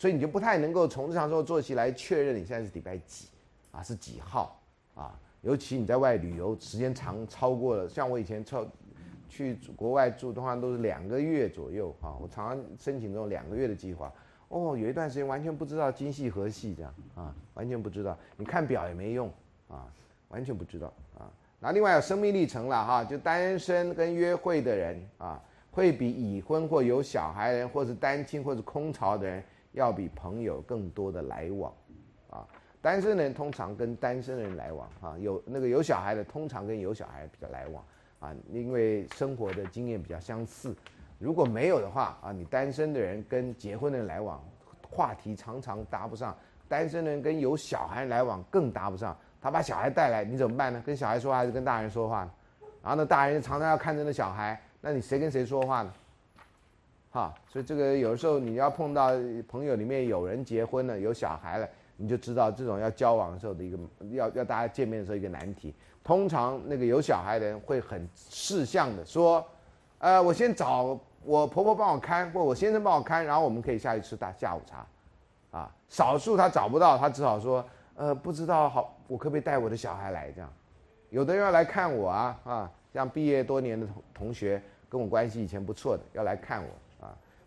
A: 所以你就不太能够从日常生活作息来确认你现在是礼拜几，啊是几号啊？尤其你在外旅游时间长超过了，像我以前超去国外住，通常都是两个月左右啊。我常常申请这种两个月的计划。哦，有一段时间完全不知道今夕何夕这样啊，完全不知道。你看表也没用啊，完全不知道啊。那另外有生命历程了哈，就单身跟约会的人啊，会比已婚或有小孩人，或是单亲或者空巢的人。要比朋友更多的来往，啊，单身人通常跟单身人来往，啊，有那个有小孩的通常跟有小孩比较来往，啊，因为生活的经验比较相似。如果没有的话，啊，你单身的人跟结婚的人来往，话题常常搭不上；单身的人跟有小孩来往更搭不上。他把小孩带来，你怎么办呢？跟小孩说话还是跟大人说话？然后呢，大人常常要看着那小孩，那你谁跟谁说话呢？哈，所以这个有时候你要碰到朋友里面有人结婚了有小孩了，你就知道这种要交往的时候的一个要要大家见面的时候一个难题。通常那个有小孩的人会很事项的说，呃，我先找我婆婆帮我看，或我先生帮我看，然后我们可以下去吃大下午茶。啊，少数他找不到，他只好说，呃，不知道好，我可不可以带我的小孩来这样？有的人要来看我啊啊，像毕业多年的同同学跟我关系以前不错的要来看我。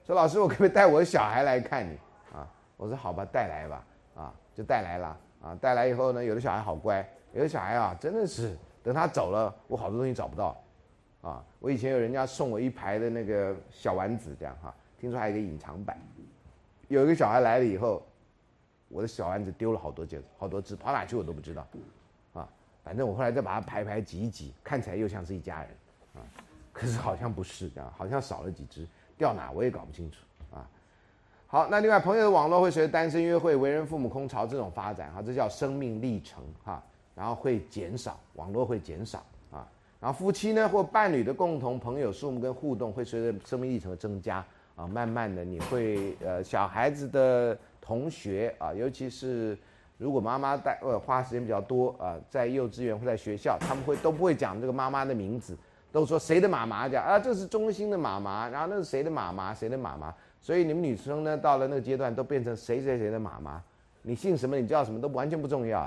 A: 说老师，我可不可以带我的小孩来看你啊？我说好吧，带来吧，啊，就带来了啊，带来以后呢，有的小孩好乖，有的小孩啊，真的是等他走了，我好多东西找不到，啊，我以前有人家送我一排的那个小丸子，这样哈，听说还有一个隐藏版，有一个小孩来了以后，我的小丸子丢了好多件，好多只，跑哪去我都不知道，啊，反正我后来再把它排排挤一挤，看起来又像是一家人，啊，可是好像不是这样，好像少了几只，掉哪我也搞不清楚啊。好，那另外朋友的网络会随着单身约会、为人父母空巢这种发展，哈，这叫生命历程，哈，然后会减少，网络会减少，啊，然后夫妻呢或伴侣的共同朋友数目跟互动会随着生命历程的增加，啊，慢慢的你会，呃，小孩子的同学啊，尤其是如果妈妈带呃花时间比较多啊，在幼稚园或在学校，他们会都不会讲这个妈妈的名字，都说谁的妈妈讲啊，这是中心的妈妈，然后那是谁的妈妈，谁的妈妈。所以你们女生呢，到了那个阶段，都变成谁谁谁的妈妈，你姓什么，你叫什么都完全不重要，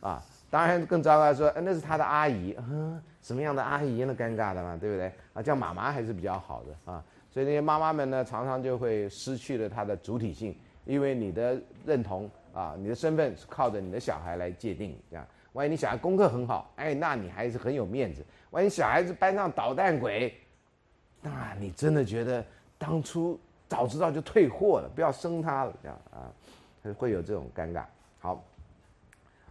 A: 啊，当然更糟糕说，那是他的阿姨，嗯，什么样的阿姨那尴尬的嘛，对不对？啊，叫妈妈还是比较好的啊。所以那些妈妈们呢，常常就会失去了她的主体性，因为你的认同啊，你的身份是靠着你的小孩来界定，这样。万一你小孩功课很好，哎，那你还是很有面子；万一小孩子班上捣蛋鬼，那你真的觉得当初。早知道就退货了，不要生他了，这样啊，会有这种尴尬。好，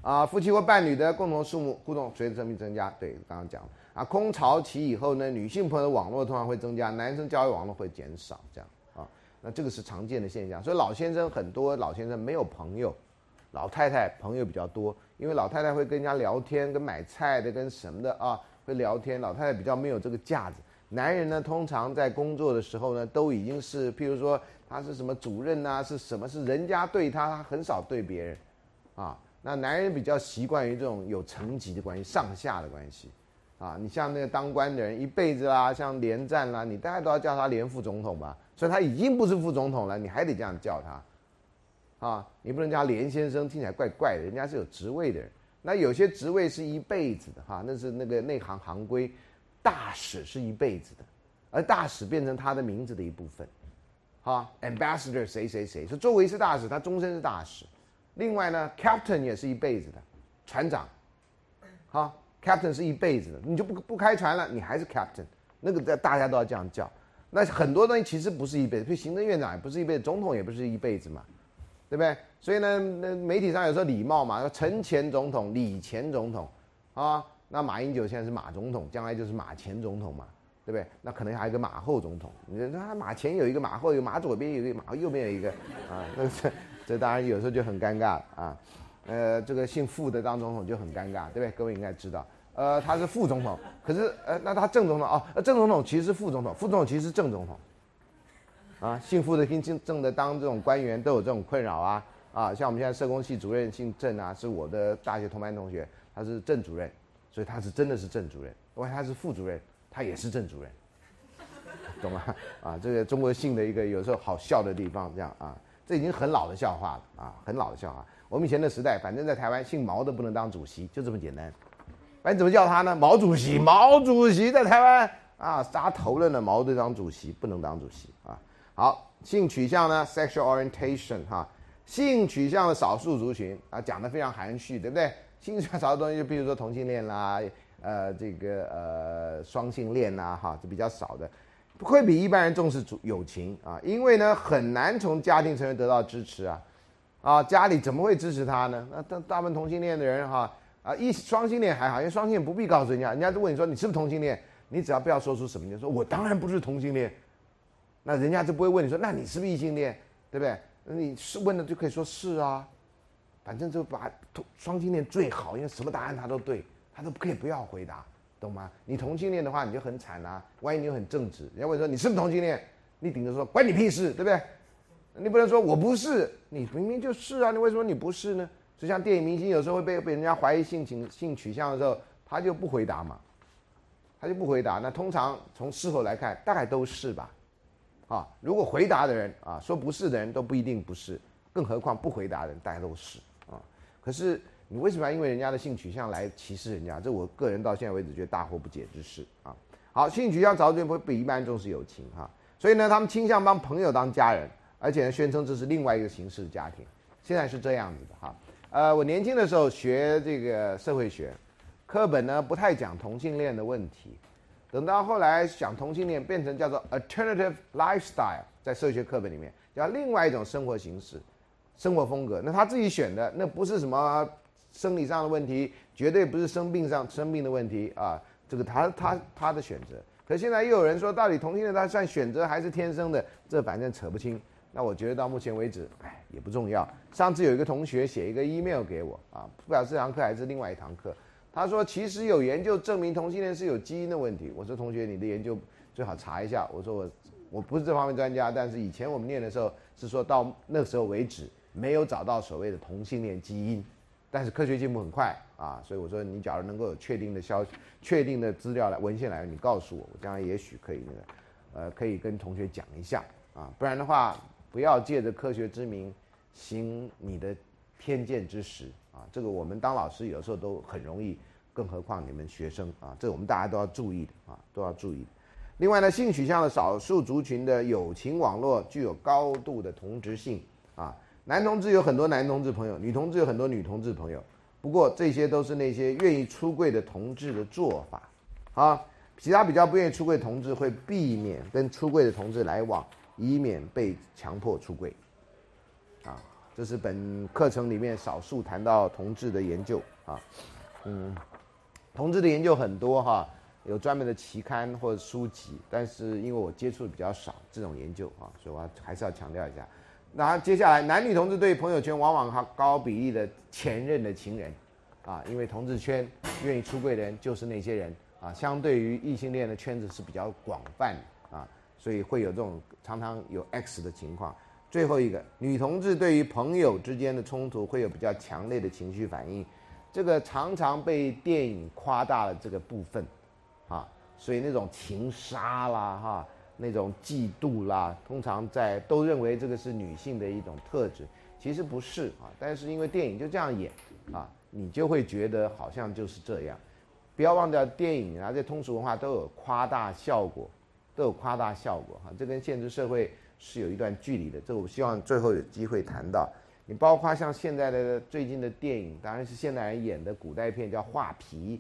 A: 啊，夫妻或伴侣的共同数目互动随着生命增加，对，刚刚讲了啊，空巢期以后呢，女性朋友网络通常会增加，男生交友网络会减少，这样啊，那这个是常见的现象。所以老先生很多老先生没有朋友，老太太朋友比较多，因为老太太会跟人家聊天，跟买菜的，跟什么的啊，会聊天，老太太比较没有这个架子。男人呢，通常在工作的时候呢，都已经是，譬如说他是什么主任啊，是什么是人家对他，他很少对别人，啊，那男人比较习惯于这种有层级的关系，上下的关系，啊，你像那个当官的人一辈子啦，像连战啦，你大概都要叫他连副总统吧，所以他已经不是副总统了，你还得这样叫他，啊，你不能叫连先生，听起来怪怪的，人家是有职位的人，那有些职位是一辈子的哈，那是那个内行行规。大使是一辈子的，而大使变成他的名字的一部分，哈，ambassador 谁谁谁，说作为是大使，他终身是大使。另外呢，captain 也是一辈子的，船长，哈，captain 是一辈子的，你就不不开船了，你还是 captain，那个在大家都要这样叫。那很多东西其实不是一辈子，比如行政院长也不是一辈子，总统也不是一辈子嘛，对不对？所以呢，那媒体上有时候礼貌嘛，说陈前总统、李前总统，啊。那马英九现在是马总统，将来就是马前总统嘛，对不对？那可能还有一个马后总统。你说他马前有一个，马后有马左边有一个，马右边有一个，啊，那这这当然有时候就很尴尬啊。呃，这个姓傅的当总统就很尴尬，对不对？各位应该知道，呃，他是副总统，可是呃，那他正总统哦，正总统其实是副总统，副总统其实是正总统。啊，姓傅的跟姓正的当这种官员都有这种困扰啊啊，像我们现在社工系主任姓郑啊，是我的大学同班同学，他是郑主任。所以他是真的是郑主任，因为他是副主任，他也是郑主任，懂吗？啊，这个中国姓的一个有时候好笑的地方，这样啊，这已经很老的笑话了啊，很老的笑话。我们以前的时代，反正在台湾姓毛的不能当主席，就这么简单。反正怎么叫他呢？毛主席，毛主席在台湾啊，杀头了呢，毛队当主席不能当主席。好，性取向呢，sexual orientation 哈，性取向的少数族群啊，讲的非常含蓄，对不对？性取向少的东西，就比如说同性恋啦，呃，这个呃双性恋呐，哈，是比较少的，会比一般人重视主友情啊，因为呢很难从家庭成员得到支持啊，啊，家里怎么会支持他呢？那大大部分同性恋的人哈，啊，一双性恋还好，因为双性恋不必告诉人家，人家就问你说你是不是同性恋，你只要不要说出什么，你说我当然不是同性恋，那人家就不会问你说那你是不是异性恋，对不对？你是问的就可以说是啊。反正就把同双性恋最好，因为什么答案他都对，他都可以不要回答，懂吗？你同性恋的话，你就很惨啊！万一你又很正直，人家会说你是不是同性恋？你顶着说关你屁事，对不对？你不能说我不是，你明明就是啊！你为什么你不是呢？就像电影明星有时候会被被人家怀疑性情性取向的时候，他就不回答嘛，他就不回答。那通常从事后来看，大概都是吧？啊，如果回答的人啊说不是的人都不一定不是，更何况不回答的人大家都是啊。可是你为什么要因为人家的性取向来歧视人家？这我个人到现在为止觉得大惑不解之事啊！好，性取向早就不比一般重视友情哈，所以呢，他们倾向帮朋友当家人，而且呢，宣称这是另外一个形式的家庭。现在是这样子的哈，呃，我年轻的时候学这个社会学，课本呢不太讲同性恋的问题。等到后来讲同性恋变成叫做 alternative lifestyle，在社会学课本里面叫另外一种生活形式、生活风格。那他自己选的，那不是什么生理上的问题，绝对不是生病上生病的问题啊。这个他他他的选择。可现在又有人说，到底同性恋他算选择还是天生的？这反正扯不清。那我觉得到目前为止，哎，也不重要。上次有一个同学写一个 email 给我啊，不知道这堂课还是另外一堂课。他说其实有研究证明同性恋是有基因的问题。我说同学，你的研究最好查一下。我说我我不是这方面专家，但是以前我们念的时候是说到那时候为止没有找到所谓的同性恋基因。但是科学进步很快啊，所以我说你假如能够有确定的消息、确定的资料来文献来，你告诉我，我将来也许可以那个呃可以跟同学讲一下啊，不然的话。不要借着科学之名行你的偏见之实啊！这个我们当老师有时候都很容易，更何况你们学生啊，这我们大家都要注意的啊，都要注意。另外呢，性取向的少数族群的友情网络具有高度的同质性啊，男同志有很多男同志朋友，女同志有很多女同志朋友。不过这些都是那些愿意出柜的同志的做法啊，其他比较不愿意出柜同志会避免跟出柜的同志来往。以免被强迫出柜，这是本课程里面少数谈到同志的研究啊，嗯，同志的研究很多哈，有专门的期刊或者书籍，但是因为我接触的比较少这种研究啊，所以我还是要强调一下。那接下来，男女同志对朋友圈往往哈高比例的前任的情人，啊，因为同志圈愿意出柜的人就是那些人啊，相对于异性恋的圈子是比较广泛的啊。所以会有这种常常有 X 的情况。最后一个，女同志对于朋友之间的冲突会有比较强烈的情绪反应，这个常常被电影夸大了这个部分，啊，所以那种情杀啦，哈，那种嫉妒啦，通常在都认为这个是女性的一种特质，其实不是啊。但是因为电影就这样演，啊，你就会觉得好像就是这样。不要忘掉，电影啊，这通俗文化都有夸大效果。都有夸大效果哈，这跟现实社会是有一段距离的。这我希望最后有机会谈到。你包括像现在的最近的电影，当然是现代人演的古代片，叫《画皮》，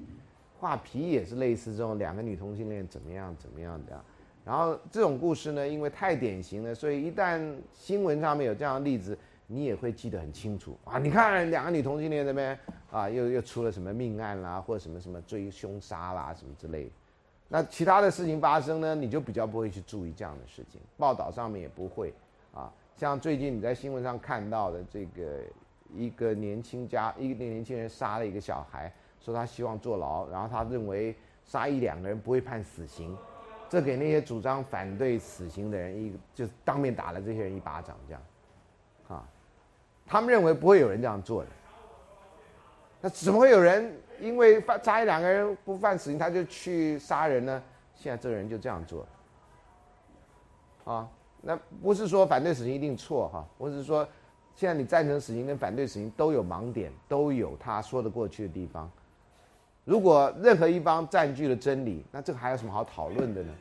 A: 画皮也是类似这种两个女同性恋怎么样怎么样的。然后这种故事呢，因为太典型了，所以一旦新闻上面有这样的例子，你也会记得很清楚啊。你看两个女同性恋那边啊，又又出了什么命案啦，或者什么什么追凶杀啦什么之类的。那其他的事情发生呢，你就比较不会去注意这样的事情，报道上面也不会啊。像最近你在新闻上看到的这个一个年轻家，一个年轻人杀了一个小孩，说他希望坐牢，然后他认为杀一两个人不会判死刑，这给那些主张反对死刑的人一就当面打了这些人一巴掌，这样啊，他们认为不会有人这样做的，那怎么会有人？因为犯杀一两个人不犯死刑，他就去杀人呢。现在这个人就这样做，啊，那不是说反对死刑一定错哈，我只是说，现在你赞成死刑跟反对死刑都有盲点，都有他说得过去的地方。如果任何一方占据了真理，那这个还有什么好讨论的呢？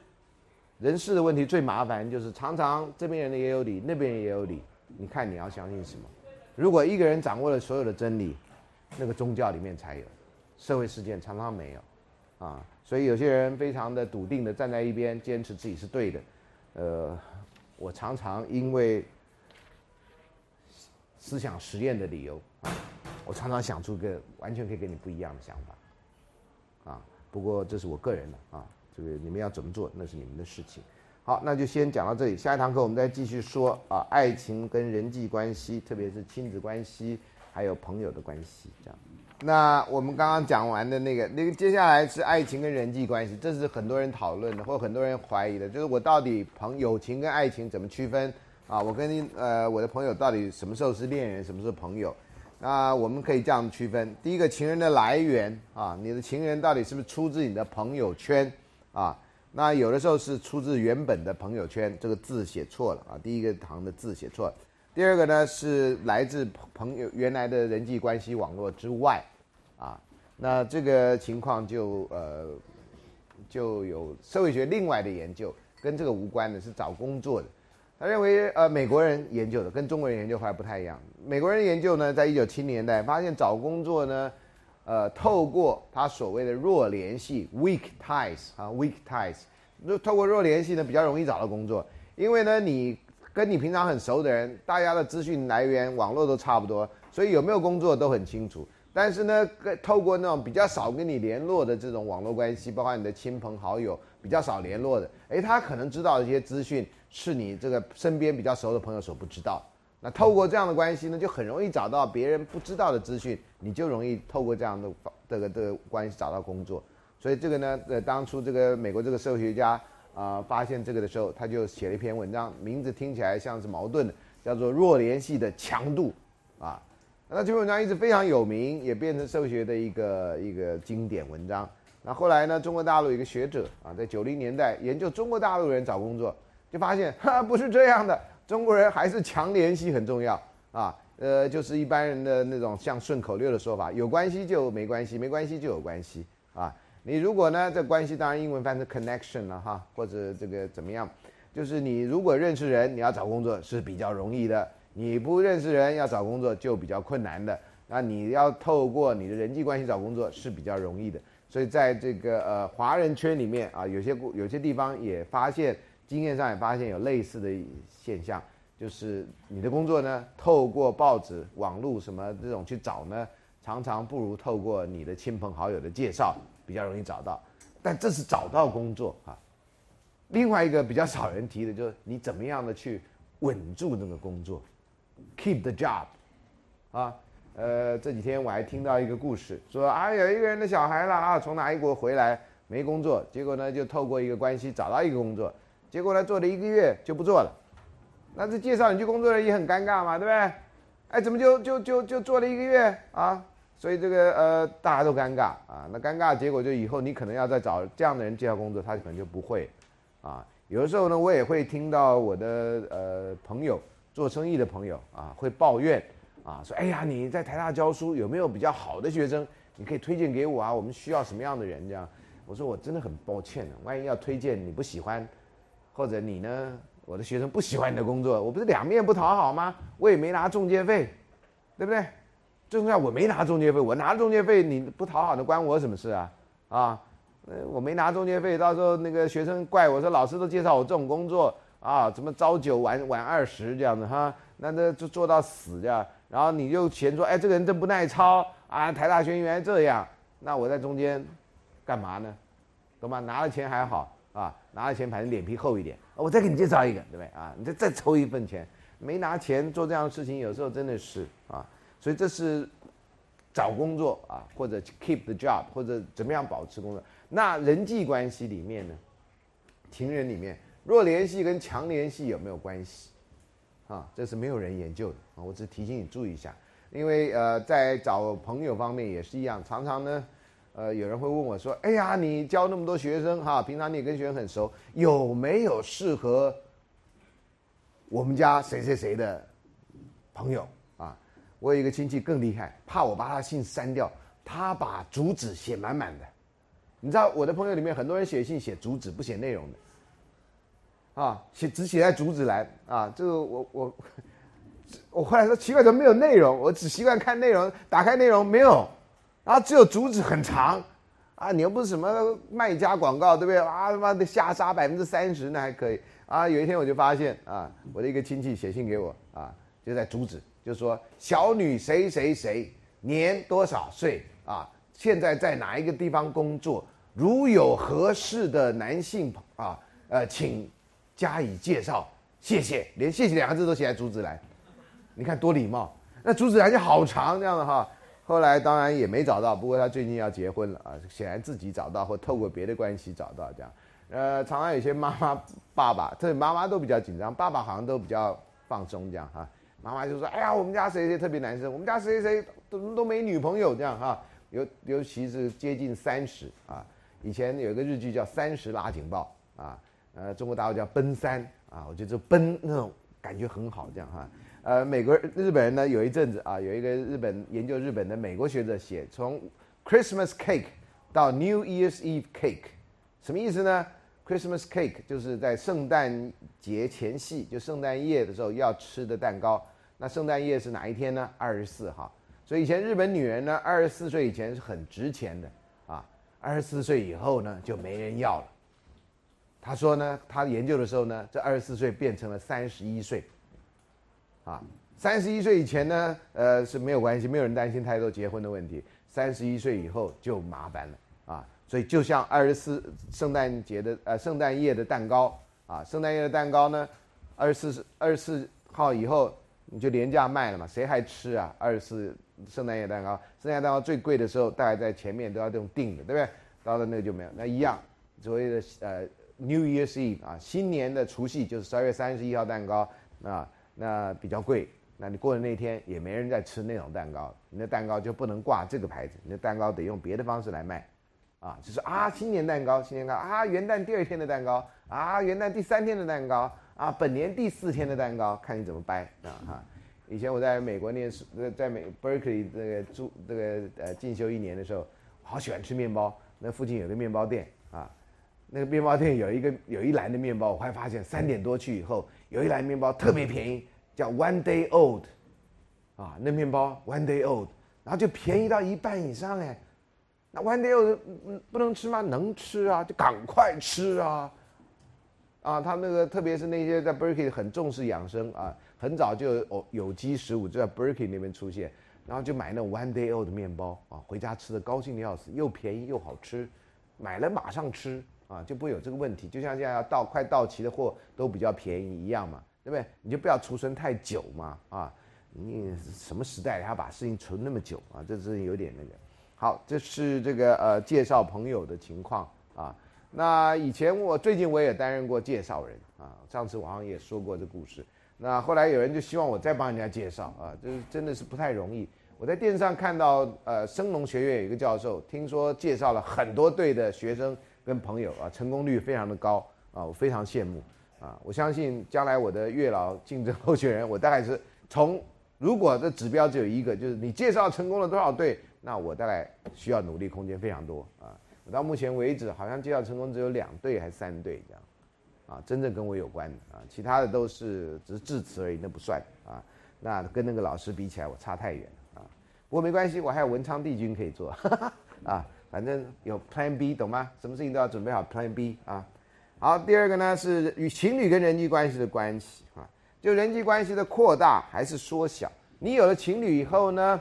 A: 人事的问题最麻烦就是常常这边人也有理，那边人也有理，你看你要相信什么？如果一个人掌握了所有的真理，那个宗教里面才有。社会事件常常没有，啊，所以有些人非常的笃定的站在一边，坚持自己是对的，呃，我常常因为思想实验的理由，啊，我常常想出个完全可以跟你不一样的想法，啊，不过这是我个人的啊，这个你们要怎么做那是你们的事情。好，那就先讲到这里，下一堂课我们再继续说啊，爱情跟人际关系，特别是亲子关系，还有朋友的关系，这样。那我们刚刚讲完的那个，那个接下来是爱情跟人际关系，这是很多人讨论的，或很多人怀疑的，就是我到底朋友情跟爱情怎么区分啊？我跟呃我的朋友到底什么时候是恋人，什么时候朋友？那我们可以这样区分：第一个，情人的来源啊，你的情人到底是不是出自你的朋友圈啊？那有的时候是出自原本的朋友圈，这个字写错了啊，第一个行的字写错了。第二个呢是来自朋友原来的人际关系网络之外。啊，那这个情况就呃，就有社会学另外的研究，跟这个无关的，是找工作的。他认为呃美国人研究的跟中国人研究还不太一样。美国人研究呢，在一九七零年代发现找工作呢，呃，透过他所谓的弱联系 （weak ties） 啊，weak ties，就透过弱联系呢比较容易找到工作，因为呢你跟你平常很熟的人，大家的资讯来源网络都差不多，所以有没有工作都很清楚。但是呢，透过那种比较少跟你联络的这种网络关系，包括你的亲朋好友比较少联络的，诶，他可能知道一些资讯是你这个身边比较熟的朋友所不知道。那透过这样的关系呢，就很容易找到别人不知道的资讯，你就容易透过这样的这个这个关系找到工作。所以这个呢，呃，当初这个美国这个社会学家啊发现这个的时候，他就写了一篇文章，名字听起来像是矛盾的，叫做《弱联系的强度》啊。那这篇文章一直非常有名，也变成社会学的一个一个经典文章。那后来呢，中国大陆一个学者啊，在九零年代研究中国大陆人找工作，就发现哈不是这样的，中国人还是强联系很重要啊。呃，就是一般人的那种像顺口溜的说法，有关系就没关系，没关系就有关系啊。你如果呢，这关系当然英文翻成 connection 了哈，或者这个怎么样，就是你如果认识人，你要找工作是比较容易的。你不认识人要找工作就比较困难的，那你要透过你的人际关系找工作是比较容易的。所以在这个呃华人圈里面啊，有些有些地方也发现，经验上也发现有类似的现象，就是你的工作呢，透过报纸、网络什么这种去找呢，常常不如透过你的亲朋好友的介绍比较容易找到。但这是找到工作啊。另外一个比较少人提的就是你怎么样的去稳住那个工作。Keep the job，啊，呃，这几天我还听到一个故事，说啊，有一个人的小孩了啊，从哪一国回来没工作，结果呢就透过一个关系找到一个工作，结果呢做了一个月就不做了，那这介绍你去工作的也很尴尬嘛，对不对？哎，怎么就就就就做了一个月啊？所以这个呃大家都尴尬啊，那尴尬结果就以后你可能要再找这样的人介绍工作，他可能就不会啊。有的时候呢，我也会听到我的呃朋友。做生意的朋友啊，会抱怨啊，说：“哎呀，你在台大教书，有没有比较好的学生？你可以推荐给我啊，我们需要什么样的人？”这样，我说：“我真的很抱歉的，万一要推荐你不喜欢，或者你呢，我的学生不喜欢你的工作，我不是两面不讨好吗？我也没拿中介费，对不对？最重要我没拿中介费，我拿中介费你不讨好，那关我什么事啊？啊，我没拿中介费，到时候那个学生怪我说，老师都介绍我这种工作。”啊，怎么朝九晚晚二十这样子哈？那那就做到死这样，然后你就嫌说，哎，这个人真不耐操啊！台大学原来这样，那我在中间干嘛呢？懂吗？拿了钱还好啊，拿了钱反正脸皮厚一点，我再给你介绍一个，对不对啊？你再再抽一份钱，没拿钱做这样的事情，有时候真的是啊，所以这是找工作啊，或者 keep the job，或者怎么样保持工作。那人际关系里面呢，情人里面。弱联系跟强联系有没有关系？啊，这是没有人研究的啊。我只提醒你注意一下，因为呃，在找朋友方面也是一样，常常呢，呃，有人会问我说：“哎呀，你教那么多学生哈，平常你也跟学生很熟，有没有适合我们家谁谁谁的朋友啊？”我有一个亲戚更厉害，怕我把他信删掉，他把主旨写满满的。你知道我的朋友里面很多人写信写主旨不写内容的。啊，写只写在竹子栏啊，这个我我我后来说奇怪，怎么没有内容？我只习惯看内容，打开内容没有，然后只有竹子很长，啊，你又不是什么卖家广告，对不对？啊他妈的下杀百分之三十那还可以啊。有一天我就发现啊，我的一个亲戚写信给我啊，就在竹子就说小女谁谁谁年多少岁啊，现在在哪一个地方工作？如有合适的男性朋啊，呃，请。加以介绍，谢谢，连谢谢两个字都写在主旨栏，你看多礼貌。那主旨栏就好长这样的哈。后来当然也没找到，不过他最近要结婚了啊，显然自己找到或透过别的关系找到这样。呃，常常有些妈妈、爸爸，这妈妈都比较紧张，爸爸好像都比较放松这样哈。妈妈就说：“哎呀，我们家谁谁特别男生，我们家谁谁都都没女朋友这样哈。尤尤其是接近三十啊，以前有一个日剧叫《三十拉警报》啊。”呃，中国大陆叫奔三啊，我觉得这奔那种感觉很好，这样哈。呃，美国日本人呢，有一阵子啊，有一个日本研究日本的美国学者写，从 Christmas cake 到 New Year's Eve cake，什么意思呢 Christmas cake 就是在圣诞节前夕，就圣诞夜的时候要吃的蛋糕。那圣诞夜是哪一天呢？二十四号。所以以前日本女人呢，二十四岁以前是很值钱的啊，二十四岁以后呢就没人要了。他说呢，他研究的时候呢，这二十四岁变成了三十一岁，啊，三十一岁以前呢，呃是没有关系，没有人担心太多结婚的问题。三十一岁以后就麻烦了啊，所以就像二十四圣诞节的呃圣诞夜的蛋糕啊，圣诞夜的蛋糕呢，二十四二十四号以后你就廉价卖了嘛，谁还吃啊？二十四圣诞夜蛋糕，圣诞蛋糕最贵的时候大概在前面都要这种订的，对不对？到了那个就没有，那一样所谓的呃。New Year's Eve 啊，新年的除夕就是十二月三十一号蛋糕啊，那比较贵。那你过的那天也没人在吃那种蛋糕，你的蛋糕就不能挂这个牌子，你的蛋糕得用别的方式来卖，啊，就是啊新年蛋糕，新年糕啊元旦第二天的蛋糕啊元旦第三天的蛋糕啊本年第四天的蛋糕，看你怎么掰啊哈。以前我在美国念书，在美 Berkeley 这个住这个呃进修一年的时候，好喜欢吃面包，那附近有个面包店。那个面包店有一个有一篮的面包，我还发现三点多去以后，有一篮面包特别便宜，叫 One Day Old，啊，那面包 One Day Old，然后就便宜到一半以上哎，那 One Day Old 不能吃吗？能吃啊，就赶快吃啊，啊，他那个特别是那些在 Berkeley 很重视养生啊，很早就有有机食物就在 Berkeley 那边出现，然后就买那 One Day Old 面包啊，回家吃的高兴的要死，又便宜又好吃，买了马上吃。啊，就不会有这个问题。就像现在要到快到期的货都比较便宜一样嘛，对不对？你就不要储存太久嘛。啊，你什么时代还要把事情存那么久啊？这是有点那个。好，这是这个呃介绍朋友的情况啊。那以前我最近我也担任过介绍人啊。上次我好像也说过这故事。那后来有人就希望我再帮人家介绍啊，这真的是不太容易。我在电视上看到呃升农学院有一个教授，听说介绍了很多队的学生。跟朋友啊，成功率非常的高啊，我非常羡慕啊！我相信将来我的月老竞争候选人，我大概是从如果这指标只有一个，就是你介绍成功了多少对，那我大概需要努力空间非常多啊！我到目前为止好像介绍成功只有两对还是三对这样啊，真正跟我有关的啊，其他的都是只是致辞而已，那不算啊。那跟那个老师比起来，我差太远了啊！不过没关系，我还有文昌帝君可以做啊。反正有 Plan B，懂吗？什么事情都要准备好 Plan B 啊。好，第二个呢是与情侣跟人际关系的关系啊，就人际关系的扩大还是缩小？你有了情侣以后呢，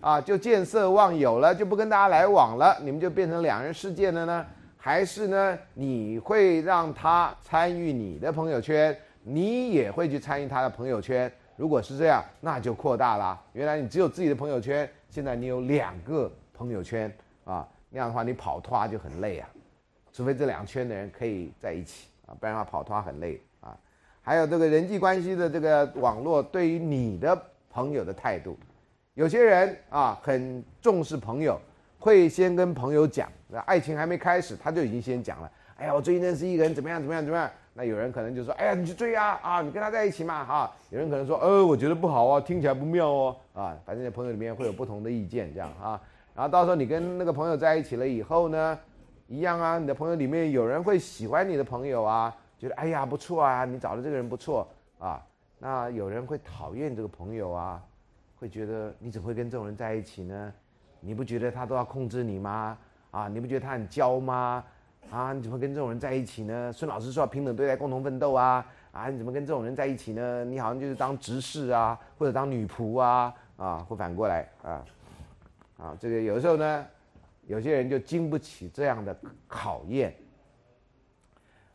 A: 啊，就见色忘友了，就不跟大家来往了，你们就变成两人世界了呢？还是呢，你会让他参与你的朋友圈，你也会去参与他的朋友圈？如果是这样，那就扩大了。原来你只有自己的朋友圈，现在你有两个朋友圈啊。那样的话，你跑脱就很累啊，除非这两圈的人可以在一起啊，不然的话跑脱很累啊。还有这个人际关系的这个网络对于你的朋友的态度，有些人啊很重视朋友，会先跟朋友讲，爱情还没开始他就已经先讲了。哎呀，我最近认识一个人，怎么样怎么样怎么样？那有人可能就说，哎呀，你去追啊啊，你跟他在一起嘛哈。有人可能说，呃，我觉得不好啊，听起来不妙哦啊。反正在朋友里面会有不同的意见，这样啊。然后到时候你跟那个朋友在一起了以后呢，一样啊，你的朋友里面有人会喜欢你的朋友啊，觉得哎呀不错啊，你找的这个人不错啊。那有人会讨厌这个朋友啊，会觉得你怎么会跟这种人在一起呢？你不觉得他都要控制你吗？啊，你不觉得他很娇吗？啊，你怎么跟这种人在一起呢？孙老师说平等对待，共同奋斗啊，啊，你怎么跟这种人在一起呢？你好像就是当执事啊，或者当女仆啊，啊，或反过来啊。啊，这个有时候呢，有些人就经不起这样的考验。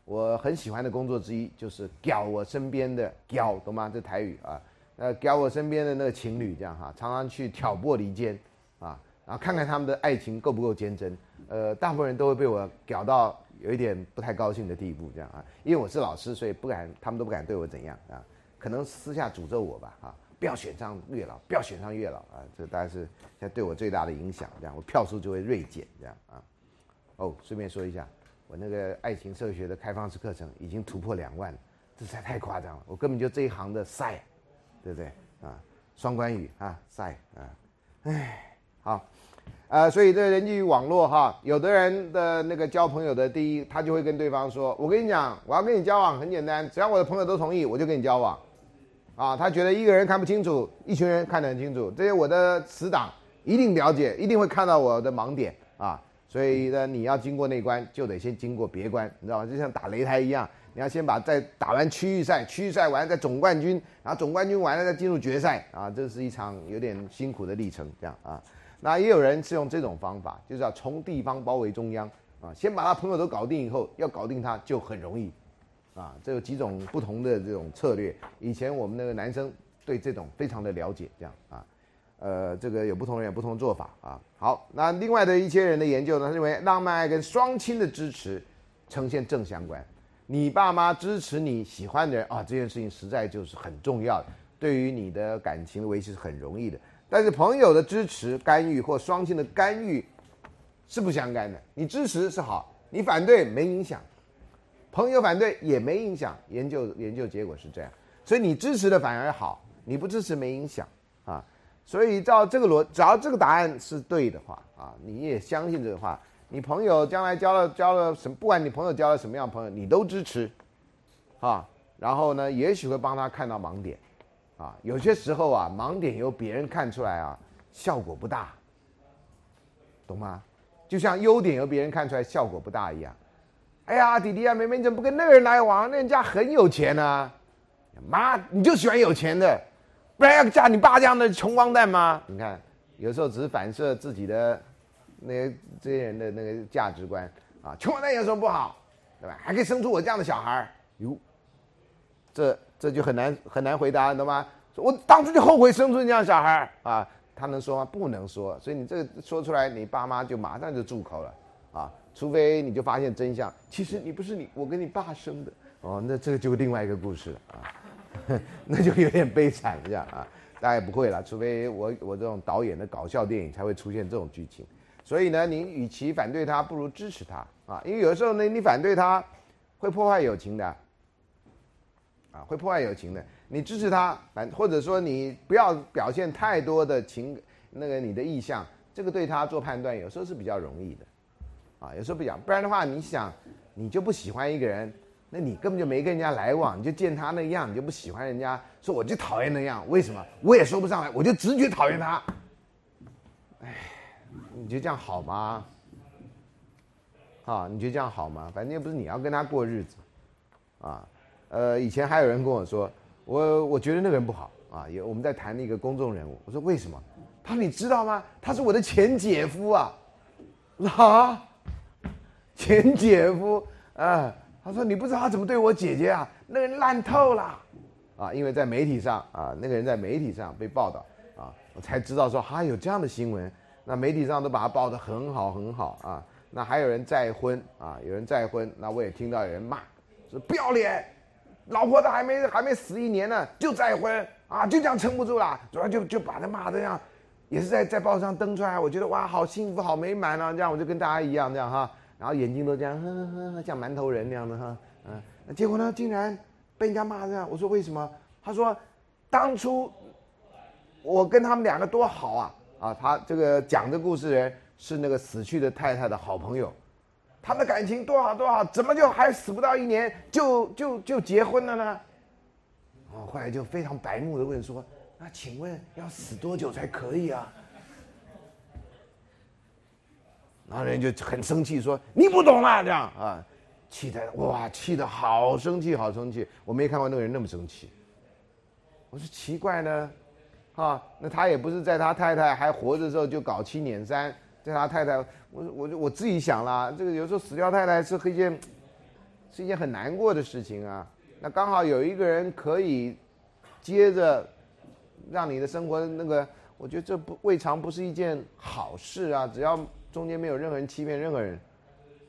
A: 我很喜欢的工作之一就是屌我身边的屌，懂吗？这台语啊，呃，屌我身边的那个情侣，这样哈，常常去挑拨离间啊，然后看看他们的爱情够不够坚贞。呃，大部分人都会被我屌到有一点不太高兴的地步，这样啊，因为我是老师，所以不敢，他们都不敢对我怎样啊，可能私下诅咒我吧，哈。不要选上月老，不要选上月老啊！这大概是现在对我最大的影响，这样我票数就会锐减，这样啊。哦，顺便说一下，我那个爱情社会学的开放式课程已经突破两万，这实在太夸张了。我根本就这一行的赛，对不对啊？双关语啊，赛啊，哎，好，呃，所以这人际网络哈，有的人的那个交朋友的第一，他就会跟对方说：“我跟你讲，我要跟你交往很简单，只要我的朋友都同意，我就跟你交往。”啊，他觉得一个人看不清楚，一群人看得很清楚，这些我的死党一定了解，一定会看到我的盲点啊。所以呢，你要经过那关，就得先经过别关，你知道吗？就像打擂台一样，你要先把在打完区域赛，区域赛完再总冠军，然后总冠军完了再进入决赛啊，这是一场有点辛苦的历程，这样啊。那也有人是用这种方法，就是要从地方包围中央啊，先把他朋友都搞定以后，要搞定他就很容易啊。这有几种不同的这种策略，以前我们那个男生对这种非常的了解，这样啊。呃，这个有不同人有不同做法啊。好，那另外的一些人的研究呢，他认为浪漫爱跟双亲的支持呈现正相关。你爸妈支持你喜欢的人啊，这件事情实在就是很重要的，对于你的感情的维系是很容易的。但是朋友的支持、干预或双亲的干预是不相干的。你支持是好，你反对没影响，朋友反对也没影响。研究研究结果是这样，所以你支持的反而好，你不支持没影响啊。所以照这个逻，只要这个答案是对的话啊，你也相信这个话，你朋友将来交了交了什，不管你朋友交了什么样的朋友，你都支持，啊，然后呢，也许会帮他看到盲点，啊，有些时候啊，盲点由别人看出来啊，效果不大，懂吗？就像优点由别人看出来效果不大一样。哎呀，弟弟啊，妹妹，你怎么不跟那个人来往？那人家很有钱呢，妈，你就喜欢有钱的。不然要嫁你爸这样的穷光蛋吗？你看，有时候只是反射自己的那些这些人的那个价值观啊。穷光蛋有什么不好？对吧？还可以生出我这样的小孩儿哟，这这就很难很难回答，懂吗？我当初就后悔生出你这样小孩儿啊。他能说吗？不能说。所以你这个说出来，你爸妈就马上就住口了啊。除非你就发现真相，其实你不是你，我跟你爸生的哦。那这个就另外一个故事了啊。那就有点悲惨，这样啊，大概不会了，除非我我这种导演的搞笑电影才会出现这种剧情。所以呢，你与其反对他，不如支持他啊，因为有时候呢，你反对他会破坏友情的，啊，会破坏友情的。你支持他，反或者说你不要表现太多的情，那个你的意向，这个对他做判断有时候是比较容易的，啊，有时候不讲，不然的话，你想你就不喜欢一个人。那你根本就没跟人家来往，你就见他那样，你就不喜欢人家，说我就讨厌那样，为什么？我也说不上来，我就直觉讨厌他。哎，你觉得这样好吗？啊，你觉得这样好吗？反正又不是你要跟他过日子，啊，呃，以前还有人跟我说，我我觉得那个人不好啊，也我们在谈那个公众人物，我说为什么？他说你知道吗？他是我的前姐夫啊，啊，前姐夫啊。他说：“你不知道他怎么对我姐姐啊？那个人烂透了，啊！因为在媒体上啊，那个人在媒体上被报道啊，我才知道说他有这样的新闻。那媒体上都把他报得很好很好啊。那还有人再婚啊，有人再婚，那我也听到有人骂，说不要脸，老婆都还没还没死一年呢，就再婚啊，就这样撑不住了，主要就就把他骂的这样，也是在在报上登出来。我觉得哇，好幸福，好美满啊！这样我就跟大家一样这样哈。”然后眼睛都这样，呵呵呵，像馒头人那样的哈，嗯，结果呢，竟然被人家骂这样。我说为什么？他说，当初我跟他们两个多好啊啊！他这个讲这故事人是那个死去的太太的好朋友，他们的感情多好多好，怎么就还死不到一年就就就结婚了呢？哦，后来就非常白目的问说，那请问要死多久才可以啊？然后人就很生气，说你不懂啦，这样啊，气的哇，气的好生气，好生气。我没看过那个人那么生气。我说奇怪呢，啊，那他也不是在他太太还活着的时候就搞七捻三，在他太太，我我我自己想了，这个有时候死掉太太是一件，是一件很难过的事情啊。那刚好有一个人可以接着让你的生活那个，我觉得这不未尝不是一件好事啊，只要。中间没有任何人欺骗任何人，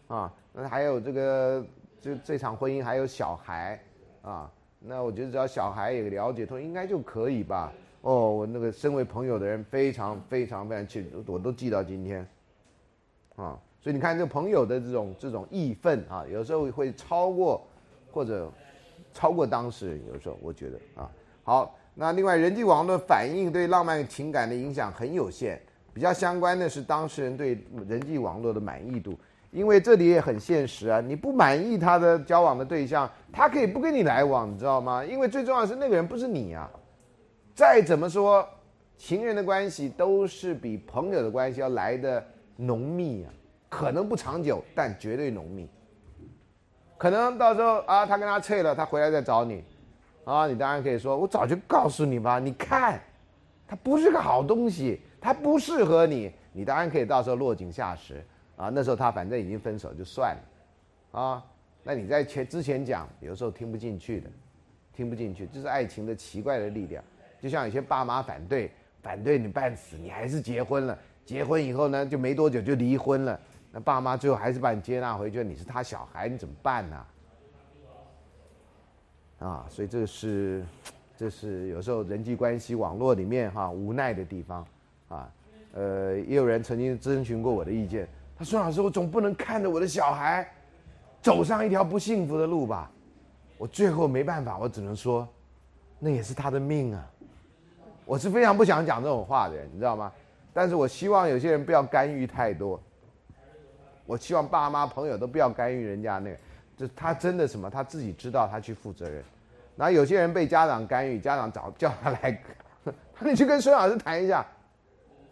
A: 啊，那还有这个，这这场婚姻还有小孩，啊，那我觉得只要小孩也了解，他应该就可以吧。哦，我那个身为朋友的人非常非常非常气，我都记到今天，啊，所以你看这朋友的这种这种义愤啊，有时候会超过或者超过当事人，有时候我觉得啊，好，那另外人际网络反应对浪漫情感的影响很有限。比较相关的是当事人对人际网络的满意度，因为这里也很现实啊，你不满意他的交往的对象，他可以不跟你来往，你知道吗？因为最重要的是那个人不是你啊。再怎么说，情人的关系都是比朋友的关系要来的浓密啊，可能不长久，但绝对浓密。可能到时候啊，他跟他脆了，他回来再找你，啊，你当然可以说，我早就告诉你吧，你看，他不是个好东西，他不适合你，你当然可以到时候落井下石，啊，那时候他反正已经分手就算了，啊，那你在前之前讲，有时候听不进去的，听不进去，这是爱情的奇怪的力量，就像有些爸妈反对，反对你半死，你还是结婚了，结婚以后呢，就没多久就离婚了。那爸妈最后还是把你接纳回去，你是他小孩，你怎么办呢？啊，所以这是，这是有时候人际关系网络里面哈无奈的地方。啊。呃，也有人曾经咨询过我的意见，他说：“老师，我总不能看着我的小孩走上一条不幸福的路吧？”我最后没办法，我只能说，那也是他的命啊。我是非常不想讲这种话的，你知道吗？但是我希望有些人不要干预太多。我希望爸妈朋友都不要干预人家那个，就他真的什么，他自己知道，他去负责任。然后有些人被家长干预，家长找叫他来，他你去跟孙老师谈一下，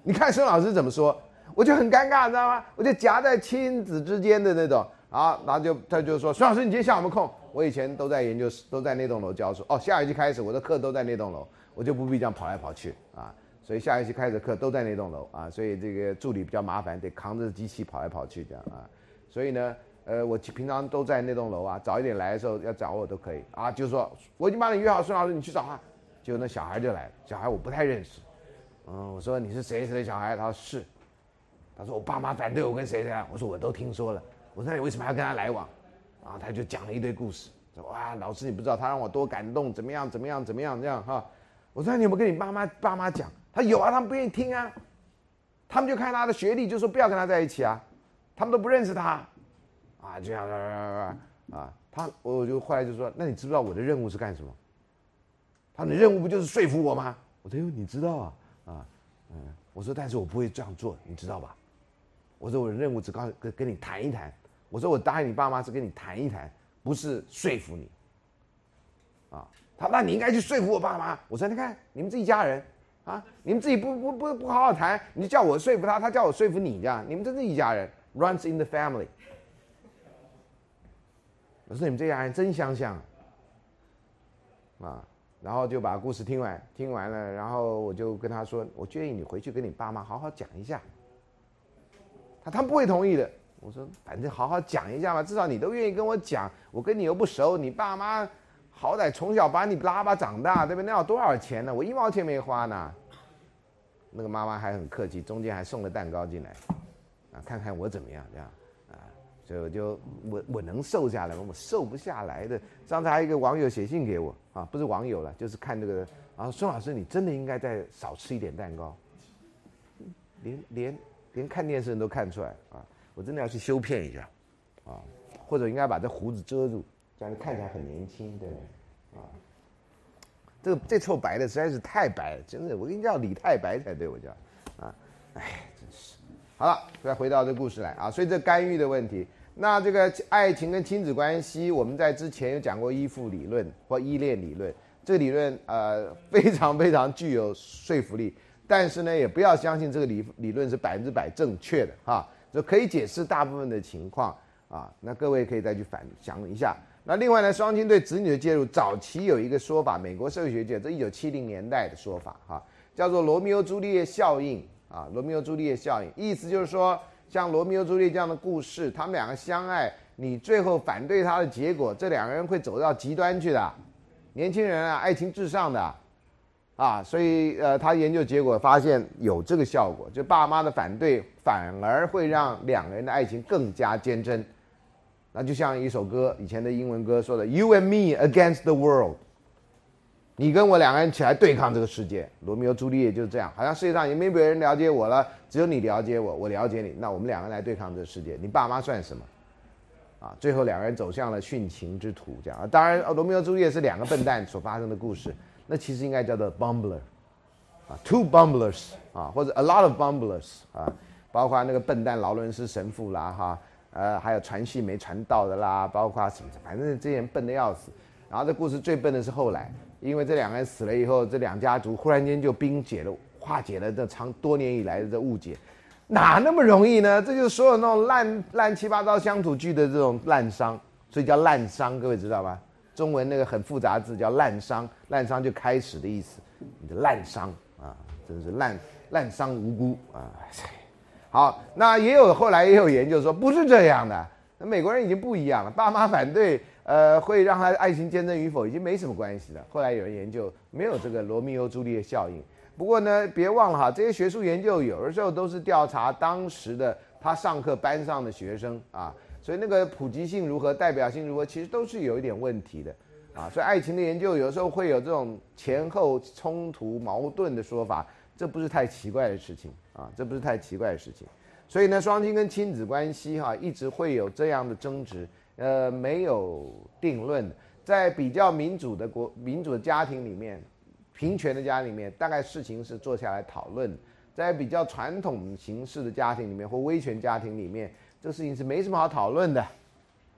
A: 你看孙老师怎么说，我就很尴尬，知道吗？我就夹在亲子之间的那种啊，然后就他就说，孙老师你今天下午有空？我以前都在研究室，都在那栋楼教书。哦，下学期开始我的课都在那栋楼，我就不必这样跑来跑去啊。所以下学期开的课都在那栋楼啊，所以这个助理比较麻烦，得扛着机器跑来跑去这样啊。所以呢，呃，我平常都在那栋楼啊，早一点来的时候要找我都可以啊。就是说，我已经帮你约好，孙老师你去找他。结果那小孩就来了，小孩我不太认识，嗯，我说你是谁谁的小孩？他说是，他说我爸妈反对我跟谁谁。我说我都听说了。我说你为什么要跟他来往？啊，他就讲了一堆故事，说哇，老师你不知道他让我多感动，怎么样怎么样怎么样这样哈。我说你有没有跟你爸妈爸妈讲？他有啊，他们不愿意听啊，他们就看他的学历，就说不要跟他在一起啊，他们都不认识他，啊，这样啊啊，他我就后来就说，那你知不知道我的任务是干什么？他的任务不就是说服我吗？我说哟，你知道啊嗯，我说但是我不会这样做，你知道吧？我说我的任务只告跟跟你谈一谈，我说我答应你爸妈是跟你谈一谈，不是说服你，啊，他那你应该去说服我爸妈。我说你看你们这一家人。啊！你们自己不不不不好好谈，你叫我说服他，他叫我说服你，这样你们真是一家人，runs in the family。我说你们这家人真相像啊！然后就把故事听完，听完了，然后我就跟他说，我建议你回去跟你爸妈好好讲一下。他他不会同意的。我说反正好好讲一下嘛，至少你都愿意跟我讲，我跟你又不熟，你爸妈。好歹从小把你拉拔长大，对不对？那要多少钱呢？我一毛钱没花呢。那个妈妈还很客气，中间还送了蛋糕进来，啊，看看我怎么样，这样，所以我就我我能瘦下来吗？我瘦不下来的。上次还有一个网友写信给我，啊，不是网友了，就是看这个，然后孙老师，你真的应该再少吃一点蛋糕。连连连看电视人都看出来啊，我真的要去修片一下，啊，或者应该把这胡子遮住。这样看起来很年轻，对啊，这个这臭白的实在是太白了，真的，我跟你叫李太白才对，我叫，啊，哎，好了，再回到这故事来啊，所以这干预的问题，那这个爱情跟亲子关系，我们在之前有讲过依附理论或依恋理论，这个理论呃非常非常具有说服力，但是呢，也不要相信这个理理论是百分之百正确的哈，就可以解释大部分的情况啊，那各位可以再去反想一下。那另外呢，双亲对子女的介入，早期有一个说法，美国社会学界这一九七零年代的说法哈，叫做罗密欧朱丽叶效应啊，罗密欧朱丽叶效应，意思就是说，像罗密欧朱丽叶这样的故事，他们两个相爱，你最后反对他的结果，这两个人会走到极端去的，年轻人啊，爱情至上的，啊，所以呃，他研究结果发现有这个效果，就爸妈的反对反而会让两个人的爱情更加坚贞。那就像一首歌，以前的英文歌说的，“You and me against the world”，你跟我两个人起来对抗这个世界。罗密欧朱丽叶就是这样，好像世界上也没别人了解我了，只有你了解我，我了解你，那我们两个人来对抗这个世界。你爸妈算什么？啊，最后两个人走向了殉情之途，这样。当然，罗密欧朱丽叶是两个笨蛋所发生的故事，那其实应该叫做 Bumbler，啊，two bumblers 啊，或者 a lot of bumblers 啊，包括那个笨蛋劳伦斯神父啦哈，呃，还有传信没传到的啦，包括什么，反正这些人笨的要死。然后这故事最笨的是后来，因为这两个人死了以后，这两家族忽然间就冰解了，化解了这长多年以来的这误解，哪那么容易呢？这就是所有那种烂烂七八糟乡土剧的这种烂伤，所以叫烂伤，各位知道吧？中文那个很复杂字叫烂伤，烂伤就开始的意思，你的烂伤啊，真是烂烂伤无辜啊！好，那也有后来也有研究说不是这样的，那美国人已经不一样了，爸妈反对。呃，会让他爱情坚贞与否已经没什么关系了。后来有人研究，没有这个罗密欧朱丽叶效应。不过呢，别忘了哈，这些学术研究有的时候都是调查当时的他上课班上的学生啊，所以那个普及性如何、代表性如何，其实都是有一点问题的啊。所以爱情的研究有时候会有这种前后冲突、矛盾的说法，这不是太奇怪的事情啊，这不是太奇怪的事情。所以呢，双亲跟亲子关系哈，一直会有这样的争执。呃，没有定论。在比较民主的国、民主的家庭里面，平权的家里面，大概事情是坐下来讨论。在比较传统形式的家庭里面，或威权家庭里面，这事情是没什么好讨论的。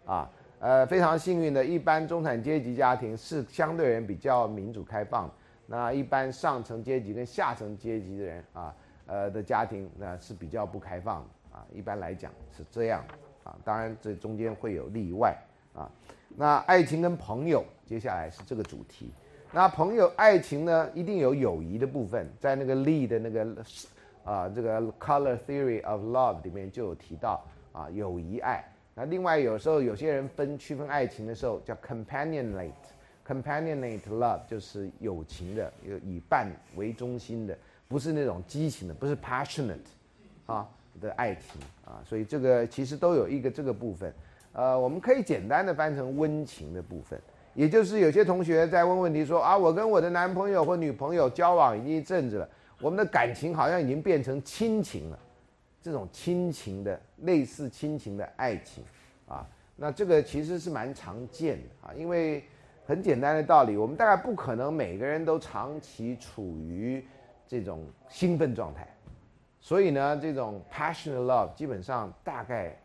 A: 啊，呃，非常幸运的，一般中产阶级家庭是相对人比较民主开放。那一般上层阶级跟下层阶级的人啊，呃的家庭那是比较不开放的。啊，一般来讲是这样。啊，当然这中间会有例外啊。那爱情跟朋友，接下来是这个主题。那朋友爱情呢，一定有友谊的部分，在那个 Lee 的那个啊这个 Color Theory of Love 里面就有提到啊友谊爱。那另外有时候有些人分区分爱情的时候叫 Companionate，Companionate Love 就是友情的，有以伴为中心的，不是那种激情的，不是 Passionate 啊。的爱情啊，所以这个其实都有一个这个部分，呃，我们可以简单的翻成温情的部分，也就是有些同学在问问题说啊，我跟我的男朋友或女朋友交往已经一阵子了，我们的感情好像已经变成亲情了，这种亲情的类似亲情的爱情啊，那这个其实是蛮常见的啊，因为很简单的道理，我们大概不可能每个人都长期处于这种兴奋状态。所以呢，这种 passionate love 基本上大概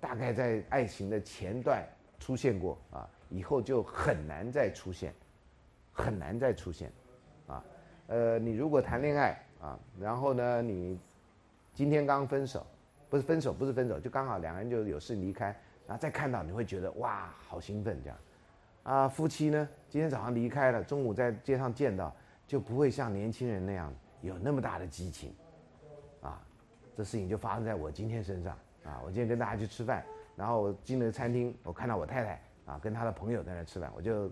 A: 大概在爱情的前段出现过啊，以后就很难再出现，很难再出现，啊，呃，你如果谈恋爱啊，然后呢，你今天刚分手，不是分手，不是分手，就刚好两个人就有事离开，然后再看到你会觉得哇，好兴奋这样，啊，夫妻呢，今天早上离开了，中午在街上见到，就不会像年轻人那样。有那么大的激情，啊，这事情就发生在我今天身上啊！我今天跟大家去吃饭，然后我进了餐厅，我看到我太太啊跟她的朋友在那吃饭，我就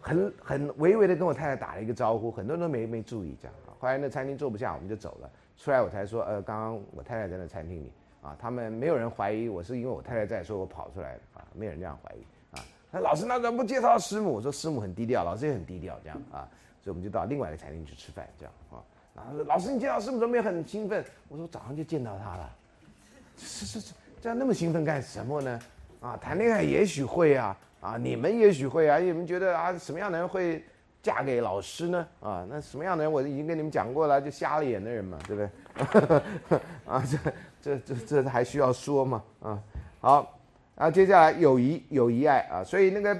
A: 很很微微的跟我太太打了一个招呼，很多人都没没注意这样。后来那餐厅坐不下，我们就走了。出来我才说，呃，刚刚我太太在那餐厅里啊，他们没有人怀疑我是因为我太太在，说我跑出来的啊，没有人这样怀疑啊。那老师那怎么不介绍师母？我说师母很低调，老师也很低调这样啊，所以我们就到另外一个餐厅去吃饭这样啊。然后说：“老师，你见到师傅怎么也很兴奋？”我说：“早上就见到他了，是是是，这样那么兴奋干什么呢？啊，谈恋爱也许会啊，啊，你们也许会啊，你们觉得啊，什么样的人会嫁给老师呢？啊，那什么样的人我已经跟你们讲过了，就瞎了眼的人嘛，对不对？啊，这这这这还需要说吗？啊，好，然后接下来友谊友谊爱啊，所以那个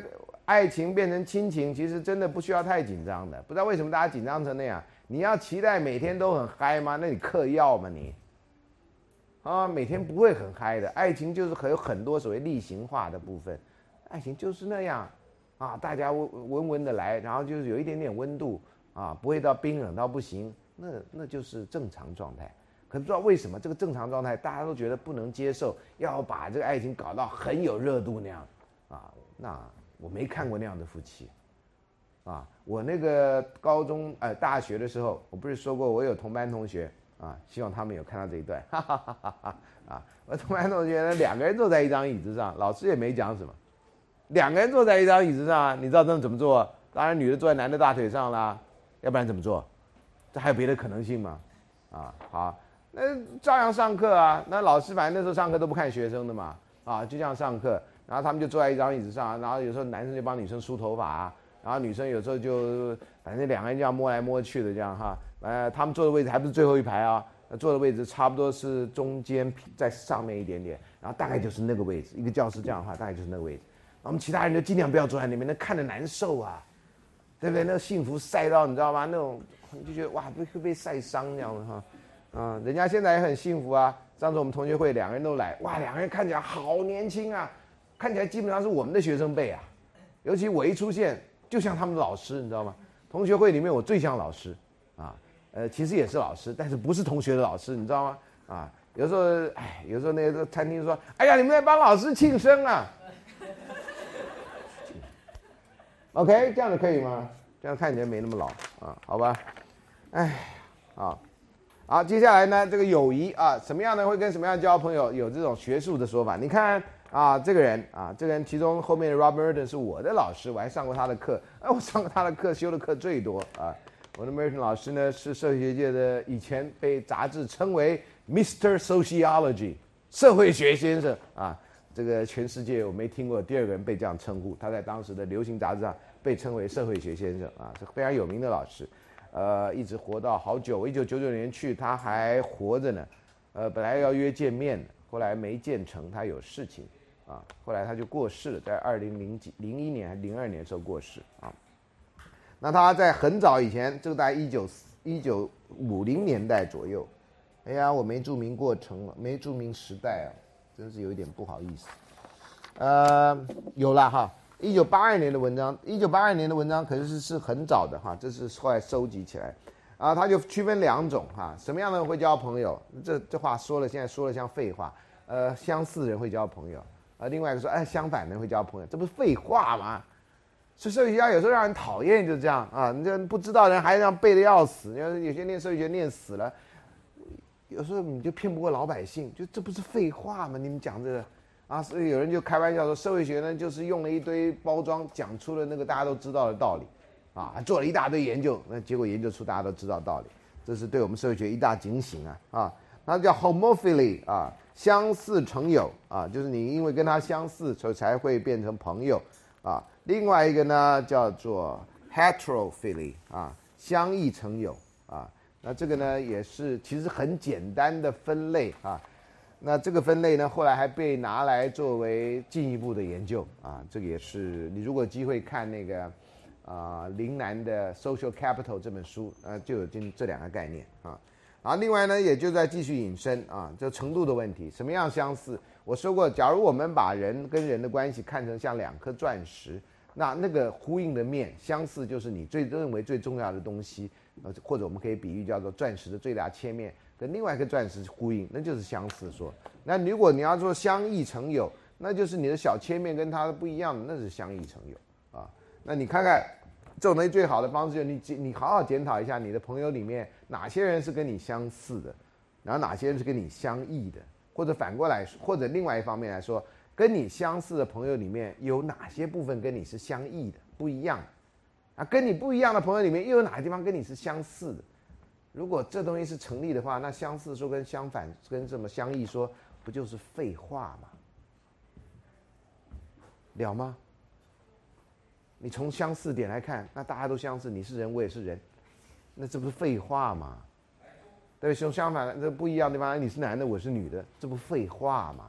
A: 爱情变成亲情，其实真的不需要太紧张的，不知道为什么大家紧张成那样。”你要期待每天都很嗨吗？那你嗑药吗你？啊，每天不会很嗨的。爱情就是很有很多所谓例行化的部分，爱情就是那样，啊，大家温温温的来，然后就是有一点点温度，啊，不会到冰冷到不行，那那就是正常状态。可不知道为什么这个正常状态大家都觉得不能接受，要把这个爱情搞到很有热度那样，啊，那我没看过那样的夫妻。啊，我那个高中呃大学的时候，我不是说过我有同班同学啊，希望他们有看到这一段，哈哈哈哈哈啊！我同班同学呢，两个人坐在一张椅子上，老师也没讲什么，两个人坐在一张椅子上，你知道他们怎么做？当然女的坐在男的大腿上啦，要不然怎么做？这还有别的可能性吗？啊，好，那照样上课啊，那老师反正那时候上课都不看学生的嘛，啊，就这样上课，然后他们就坐在一张椅子上，然后有时候男生就帮女生梳头发。然后女生有时候就反正两个人这样摸来摸去的这样哈，呃，他们坐的位置还不是最后一排啊，坐的位置差不多是中间在上面一点点，然后大概就是那个位置，一个教室这样的话大概就是那个位置，我们其他人就尽量不要坐在那边，那看着难受啊，对不对？那幸福晒到你知道吗？那种就觉得哇，会会被晒伤这样的哈，啊，人家现在也很幸福啊。上次我们同学会两个人都来，哇，两个人看起来好年轻啊，看起来基本上是我们的学生辈啊，尤其我一出现。就像他们的老师，你知道吗？同学会里面我最像老师，啊，呃，其实也是老师，但是不是同学的老师，你知道吗？啊，有时候，哎，有时候那个餐厅说，哎呀，你们在帮老师庆生啊。OK，这样子可以吗？这样看起来没那么老啊，好吧？哎，啊，好，接下来呢，这个友谊啊，什么样的会跟什么样交朋友？有这种学术的说法，你看。啊，这个人啊，这个人其中后面的 Rob Merton 是我的老师，我还上过他的课。哎，我上过他的课，修的课最多啊。我的 Merton 老师呢，是社会学界的，以前被杂志称为 Mr. Sociology 社会学先生啊。这个全世界我没听过第二个人被这样称呼。他在当时的流行杂志上被称为社会学先生啊，是非常有名的老师。呃，一直活到好久，我一九九九年去，他还活着呢。呃，本来要约见面的，后来没见成，他有事情。啊，后来他就过世了，在二零零几零一年还零二年时候过世啊。那他在很早以前，就在一九一九五零年代左右。哎呀，我没注明过程，没注明时代啊，真是有一点不好意思。呃，有了哈，一九八二年的文章，一九八二年的文章可是是很早的哈，这是后来收集起来。啊，他就区分两种哈，什么样的人会交朋友？这这话说了，现在说了像废话。呃，相似人会交朋友。啊，另外一个说，哎，相反的会交朋友，这不是废话吗？所以社会学家有时候让人讨厌，就是这样啊。你这不知道人还这样背的要死，你看有些念社会学念死了，有时候你就骗不过老百姓，就这不是废话吗？你们讲这个啊，所以有人就开玩笑说，社会学呢就是用了一堆包装，讲出了那个大家都知道的道理，啊，做了一大堆研究，那结果研究出大家都知道道理，这是对我们社会学一大警醒啊啊，那叫 homophily 啊。相似成友啊，就是你因为跟他相似，所以才会变成朋友啊。另外一个呢叫做 heterophily 啊，相异成友啊。那这个呢也是其实很简单的分类啊。那这个分类呢后来还被拿来作为进一步的研究啊。这个也是你如果机会看那个啊林南的 Social Capital 这本书，呃就有这这两个概念啊。啊，另外呢，也就在继续引申啊，就程度的问题，什么样相似？我说过，假如我们把人跟人的关系看成像两颗钻石，那那个呼应的面相似，就是你最认为最重要的东西，呃，或者我们可以比喻叫做钻石的最大切面跟另外一个钻石呼应，那就是相似说。那如果你要说相异成友，那就是你的小切面跟它的不一样，那是相异成友啊。那你看看。这种东西最好的方式就是你你好好检讨一下你的朋友里面哪些人是跟你相似的，然后哪些人是跟你相异的，或者反过来，或者另外一方面来说，跟你相似的朋友里面有哪些部分跟你是相异的、不一样，啊，跟你不一样的朋友里面又有哪个地方跟你是相似的？如果这东西是成立的话，那相似说跟相反跟什么相异说，不就是废话吗？了吗？你从相似点来看，那大家都相似，你是人，我也是人，那这不是废话吗？对，从相反的这不一样的地方，你是男的，我是女的，这不废话吗？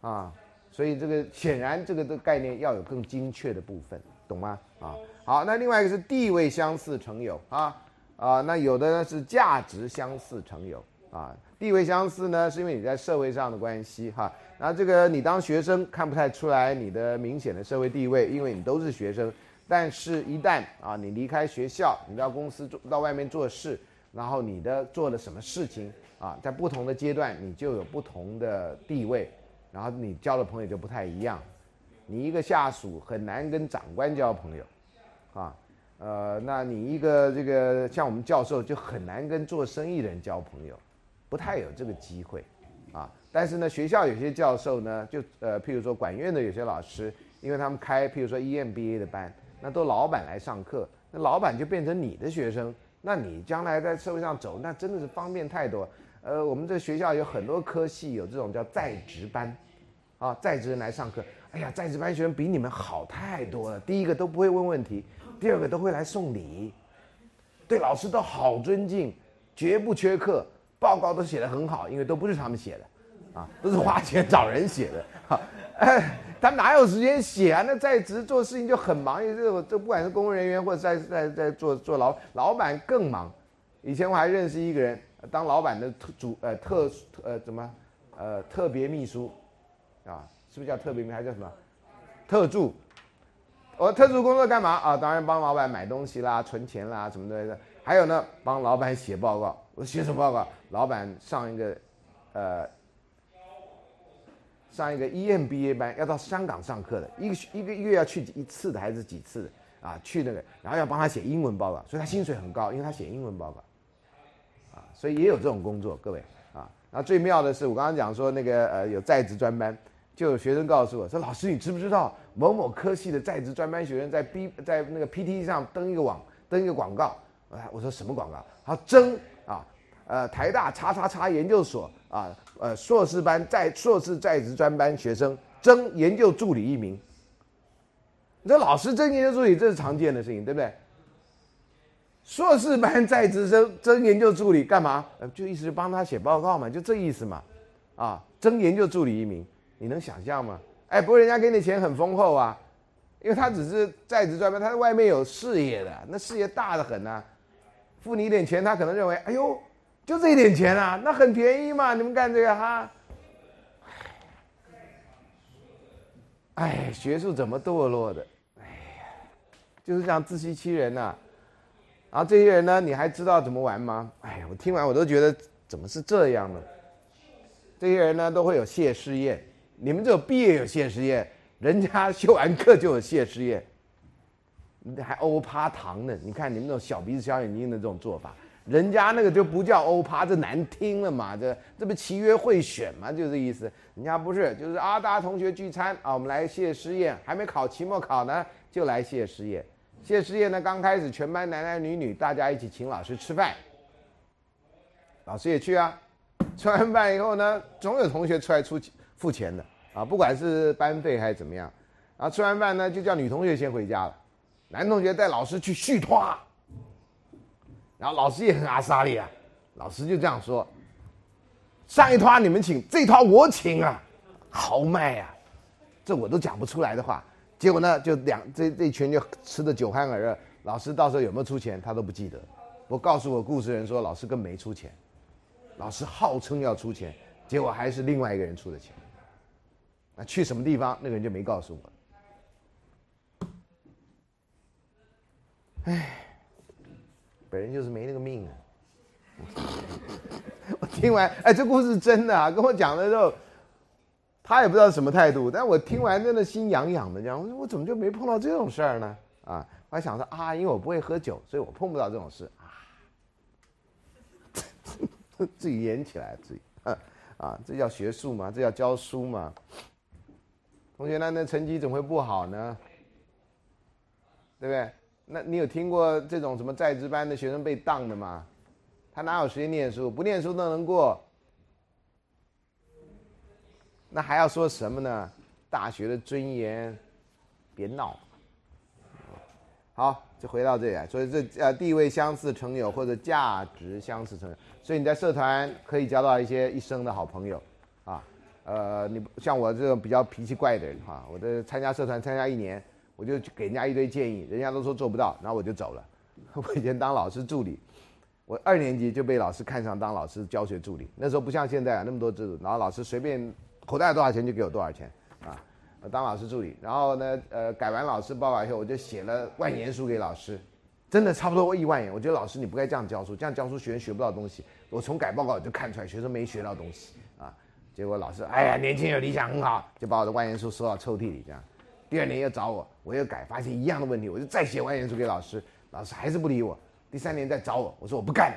A: 啊，所以这个显然这个的概念要有更精确的部分，懂吗？啊，好，那另外一个是地位相似成友啊啊，那有的呢是价值相似成友啊。地位相似呢，是因为你在社会上的关系哈。那这个你当学生看不太出来你的明显的社会地位，因为你都是学生。但是，一旦啊你离开学校，你到公司做到外面做事，然后你的做了什么事情啊，在不同的阶段你就有不同的地位，然后你交的朋友就不太一样。你一个下属很难跟长官交朋友，啊，呃，那你一个这个像我们教授就很难跟做生意的人交朋友。不太有这个机会，啊，但是呢，学校有些教授呢，就呃，譬如说管院的有些老师，因为他们开譬如说 EMBA 的班，那都老板来上课，那老板就变成你的学生，那你将来在社会上走，那真的是方便太多。呃，我们这学校有很多科系有这种叫在职班，啊，在职人来上课，哎呀，在职班学生比你们好太多了。第一个都不会问问题，第二个都会来送礼，对老师都好尊敬，绝不缺课，报告都写得很好，因为都不是他们写的，啊，都是花钱找人写的。哈，哎，他哪有时间写啊？那在职做事情就很忙，这我这不管是公务人员或者在在在做做老老板更忙。以前我还认识一个人，当老板的特主呃特呃怎么呃特别秘书，啊，是不是叫特别秘？还叫什么特助？我特助工作干嘛啊？当然帮老板买东西啦、存钱啦什么的。还有呢，帮老板写报告。我写什么报告？老板上一个呃上一个 EMBA 班，要到香港上课的，一个一个月要去一次的还是几次的啊？去那个，然后要帮他写英文报告，所以他薪水很高，因为他写英文报告啊。所以也有这种工作，各位啊。那最妙的是，我刚刚讲说那个呃有在职专班，就有学生告诉我说：“老师，你知不知道某某科系的在职专班学生在 B 在那个 PT 上登一个网登一个广告？”，我说什么广告？他说征啊，呃台大叉叉叉研究所啊，呃硕士班在硕士在职专班学生征研究助理一名。你说老师征研究助理，这是常见的事情，对不对？硕士班在职生征研究助理干嘛？呃，就意思是帮他写报告嘛，就这意思嘛。啊，征研究助理一名，你能想象吗？哎，不过人家给你钱很丰厚啊，因为他只是在职专班，他在外面有事业的，那事业大的很呐。付你一点钱，他可能认为，哎呦，就这一点钱啊，那很便宜嘛，你们干这个哈。哎，学术怎么堕落的？哎呀，就是这样自欺欺人呐。然后这些人呢，你还知道怎么玩吗？哎呀，我听完我都觉得怎么是这样呢？这些人呢都会有谢师宴，你们只有毕业有谢师宴，人家修完课就有谢师宴，还欧趴堂呢。你看你们那种小鼻子小眼睛的这种做法，人家那个就不叫欧趴，这难听了嘛？这这不契约会选嘛？就这意思。人家不是，就是啊，大家同学聚餐啊，我们来谢师宴，还没考期末考呢，就来谢师宴。谢师宴呢，刚开始全班男男女女大家一起请老师吃饭，老师也去啊。吃完饭以后呢，总有同学出来出付钱的啊，不管是班费还是怎么样。然后吃完饭呢，就叫女同学先回家了，男同学带老师去续拖。然后老师也很阿萨利啊，老师就这样说：上一托你们请，这一托我请啊，豪迈呀，这我都讲不出来的话。结果呢，就两这这一群就吃的酒酣耳热。老师到时候有没有出钱，他都不记得。我告诉我故事人说，老师根本没出钱。老师号称要出钱，结果还是另外一个人出的钱。那去什么地方，那个人就没告诉我。唉，本人就是没那个命啊。我听完，哎，这故事真的啊，跟我讲的时候。他也不知道什么态度，但我听完真的心痒痒的，这样我怎么就没碰到这种事儿呢？啊，我还想说啊，因为我不会喝酒，所以我碰不到这种事啊。自己演起来，自己啊，这叫学术吗？这叫教书吗？同学呢，那成绩怎么会不好呢？对不对？那你有听过这种什么在职班的学生被当的吗？他哪有时间念书？不念书都能过？那还要说什么呢？大学的尊严，别闹。好，就回到这里。所以这呃，地位相似成友或者价值相似成友，所以你在社团可以交到一些一生的好朋友，啊，呃，你像我这种比较脾气怪的人哈，我的参加社团参加一年，我就给人家一堆建议，人家都说做不到，然后我就走了。我以前当老师助理，我二年级就被老师看上当老师教学助理，那时候不像现在啊那么多制度，然后老师随便。口袋多少钱就给我多少钱，啊，当老师助理，然后呢，呃，改完老师报告以后，我就写了万言书给老师，真的差不多一万言。我觉得老师你不该这样教书，这样教书学生学不到东西。我从改报告就看出来学生没学到东西啊。结果老师，哎呀，年轻有理想很好，就把我的万言书收到抽屉里。这样，第二年又找我，我又改，发现一样的问题，我就再写万言书给老师，老师还是不理我。第三年再找我，我说我不干，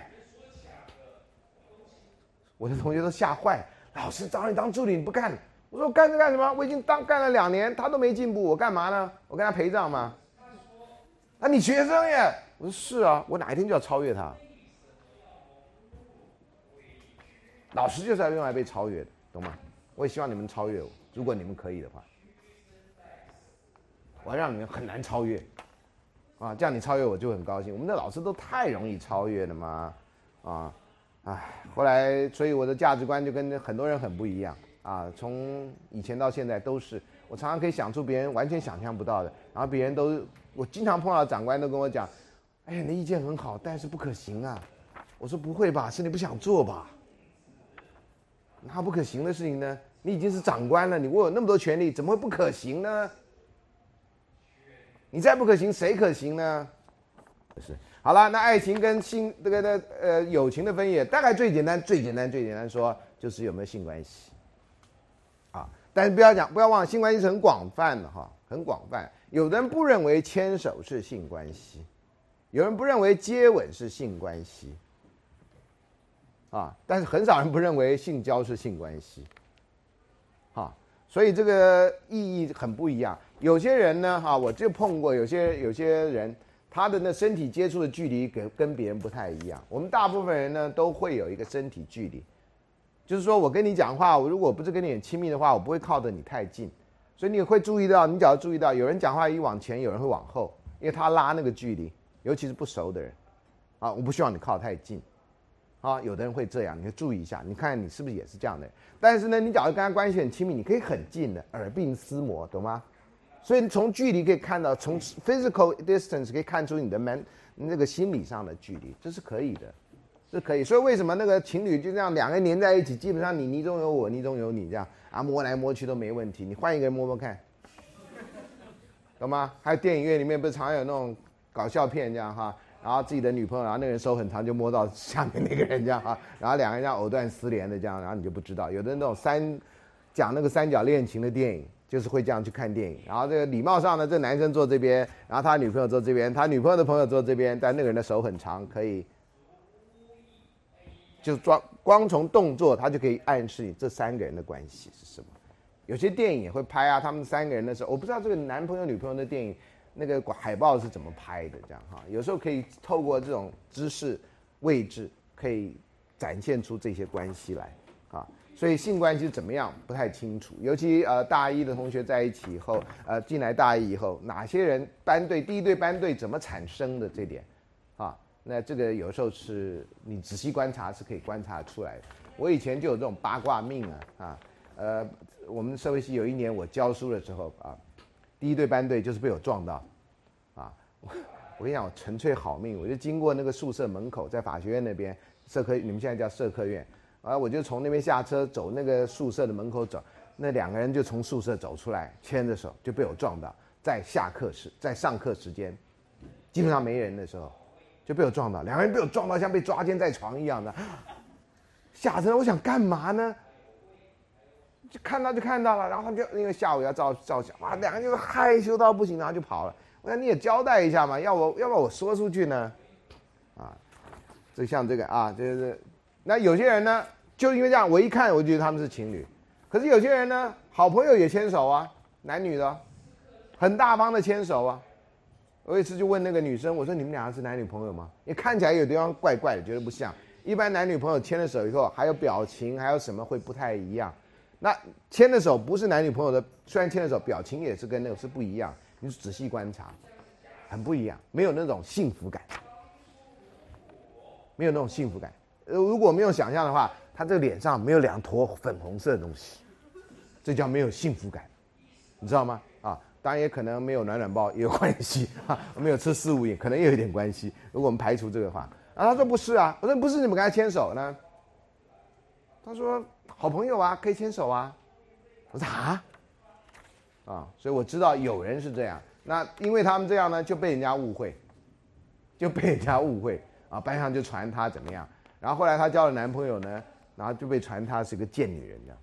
A: 我的同学都吓坏。老师找你当助理，你不干？我说我干这干什么？我已经当干了两年，他都没进步，我干嘛呢？我跟他陪葬吗？啊，你学生耶！我说是啊，我哪一天就要超越他。老师就是要用来被超越的，懂吗？我也希望你们超越我，如果你们可以的话。我让你们很难超越，啊，这样你超越我就很高兴。我们的老师都太容易超越了嘛，啊，唉，后来所以我的价值观就跟很多人很不一样啊，从以前到现在都是，我常常可以想出别人完全想象不到的，然后别人都，我经常碰到长官都跟我讲，哎，你的意见很好，但是不可行啊。我说不会吧，是你不想做吧？那不可行的事情呢？你已经是长官了，你握有那么多权利，怎么会不可行呢？你再不可行，谁可行呢？是好了，那爱情跟性这个的呃友情的分野，大概最简单、最简单、最简单说，就是有没有性关系啊？但是不要讲，不要忘了，性关系是很广泛的哈，很广泛。有的人不认为牵手是性关系，有人不认为接吻是性关系。啊，但是很少人不认为性交是性关系，啊，所以这个意义很不一样。有些人呢，哈，我就碰过有些有些人，他的那身体接触的距离跟跟别人不太一样。我们大部分人呢都会有一个身体距离，就是说我跟你讲话，我如果不是跟你很亲密的话，我不会靠得你太近，所以你会注意到，你只要注意到有人讲话一往前，有人会往后，因为他拉那个距离，尤其是不熟的人，啊，我不希望你靠太近。啊，有的人会这样，你要注意一下，你看你是不是也是这样的？但是呢，你假如跟他关系很亲密，你可以很近的耳鬓厮磨，懂吗？所以从距离可以看到，从 physical distance 可以看出你的 man 那个心理上的距离，这是可以的，是可以。所以为什么那个情侣就这样两个人黏在一起，基本上你泥中有我，泥中有你，这样啊摸来摸去都没问题。你换一个人摸摸看，懂吗？还有电影院里面不是常有那种搞笑片这样哈？然后自己的女朋友，然后那个人手很长，就摸到下面那个人这样哈，然后两个人这样藕断丝连的这样，然后你就不知道。有的那种三讲那个三角恋情的电影，就是会这样去看电影。然后这个礼貌上呢，这男生坐这边，然后他女朋友坐这边，他女朋友的朋友坐这边，但那个人的手很长，可以就装光从动作，他就可以暗示你这三个人的关系是什么。有些电影也会拍啊，他们三个人的时候，我不知道这个男朋友女朋友的电影。那个海报是怎么拍的？这样哈，有时候可以透过这种姿势、位置，可以展现出这些关系来。所以性关系怎么样不太清楚，尤其呃大一的同学在一起以后，呃进来大一以后，哪些人班队第一队班队怎么产生的这点啊？那这个有时候是你仔细观察是可以观察出来的。我以前就有这种八卦命啊啊，呃，我们社会系有一年我教书的时候啊。第一队班队就是被我撞到，啊，我 我跟你讲，我纯粹好命，我就经过那个宿舍门口，在法学院那边社科，你们现在叫社科院，啊，我就从那边下车走那个宿舍的门口走，那两个人就从宿舍走出来，牵着手就被我撞到，在下课时，在上课时间，基本上没人的时候，就被我撞到，两个人被我撞到像被抓奸在床一样的，吓着我想干嘛呢？就看到就看到了，然后他就因为下午要照照相，哇，两个人就害羞到不行，然后就跑了。我想你也交代一下嘛，要我要不要我说出去呢？啊，就像这个啊，就是那有些人呢，就因为这样，我一看我就觉得他们是情侣。可是有些人呢，好朋友也牵手啊，男女的，很大方的牵手啊。我有一次就问那个女生，我说你们两个是男女朋友吗？你看起来有地方怪怪的，觉得不像。一般男女朋友牵了手以后，还有表情，还有什么会不太一样。那牵的手不是男女朋友的，虽然牵的手，表情也是跟那个是不一样。你仔细观察，很不一样，没有那种幸福感，没有那种幸福感。呃，如果没有想象的话，他这个脸上没有两坨粉红色的东西，这叫没有幸福感，你知道吗？啊，当然也可能没有暖暖包也有关系 啊，没有吃四五饮可能也有点关系。如果我们排除这个话，啊，他说不是啊，我说不是，你们跟他牵手呢？他说。好朋友啊，可以牵手啊。我说啊，啊，所以我知道有人是这样。那因为他们这样呢，就被人家误会，就被人家误会啊。班上就传他怎么样，然后后来她交了男朋友呢，然后就被传她是个贱女人这样。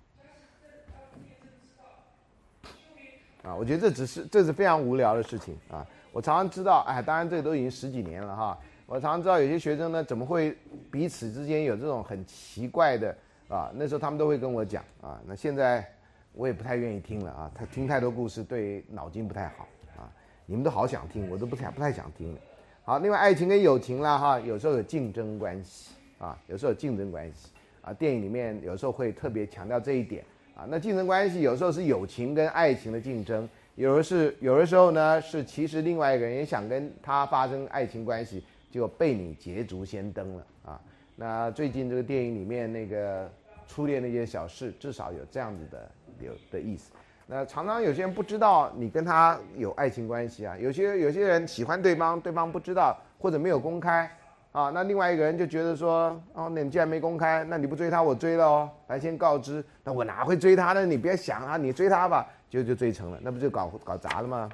A: 啊，我觉得这只是这是非常无聊的事情啊。我常常知道，哎，当然这都已经十几年了哈。我常常知道有些学生呢，怎么会彼此之间有这种很奇怪的。啊，那时候他们都会跟我讲啊，那现在我也不太愿意听了啊，他听太多故事对脑筋不太好啊。你们都好想听，我都不太不太想听了。好，另外爱情跟友情啦哈，有时候有竞争关系啊，有时候竞争关系啊。电影里面有时候会特别强调这一点啊。那竞争关系有时候是友情跟爱情的竞争，有的是有的时候呢是其实另外一个人也想跟他发生爱情关系，就被你捷足先登了啊。那最近这个电影里面那个初恋那件小事，至少有这样子的有的意思。那常常有些人不知道你跟他有爱情关系啊，有些有些人喜欢对方，对方不知道或者没有公开啊，那另外一个人就觉得说，哦，那你既然没公开，那你不追他，我追了哦，来先告知，那我哪会追他呢？你别想啊，你追他吧，就就追成了，那不就搞搞砸了吗？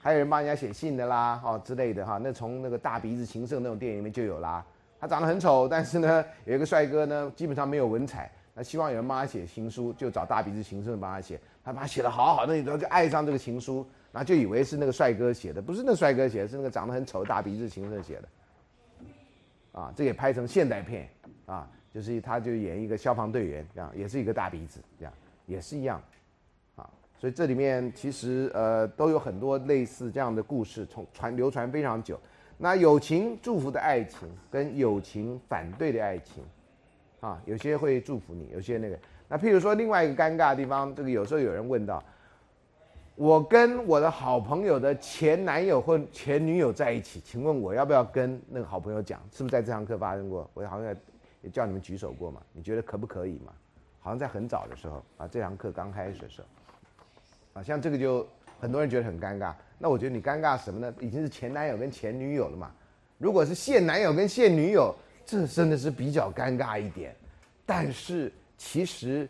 A: 还有人帮人家写信的啦，哦之类的哈，那从那个大鼻子情圣那种电影里面就有啦，他长得很丑，但是呢，有一个帅哥呢，基本上没有文采，那希望有人帮他写情书，就找大鼻子情圣帮他写。他把他写的好好的，你都就爱上这个情书，然后就以为是那个帅哥写的，不是那帅哥写的，是那个长得很丑大鼻子情圣写的，啊，这也拍成现代片，啊，就是他就演一个消防队员，这样也是一个大鼻子，这样也是一样，啊，所以这里面其实呃都有很多类似这样的故事，从传流传非常久。那友情祝福的爱情跟友情反对的爱情，啊，有些会祝福你，有些那个。那譬如说，另外一个尴尬的地方，这个有时候有人问到，我跟我的好朋友的前男友或前女友在一起，请问我要不要跟那个好朋友讲？是不是在这堂课发生过？我好像也叫你们举手过嘛？你觉得可不可以嘛？好像在很早的时候啊，这堂课刚开始的时候，啊，像这个就很多人觉得很尴尬。那我觉得你尴尬什么呢？已经是前男友跟前女友了嘛？如果是现男友跟现女友，这真的是比较尴尬一点。但是。其实，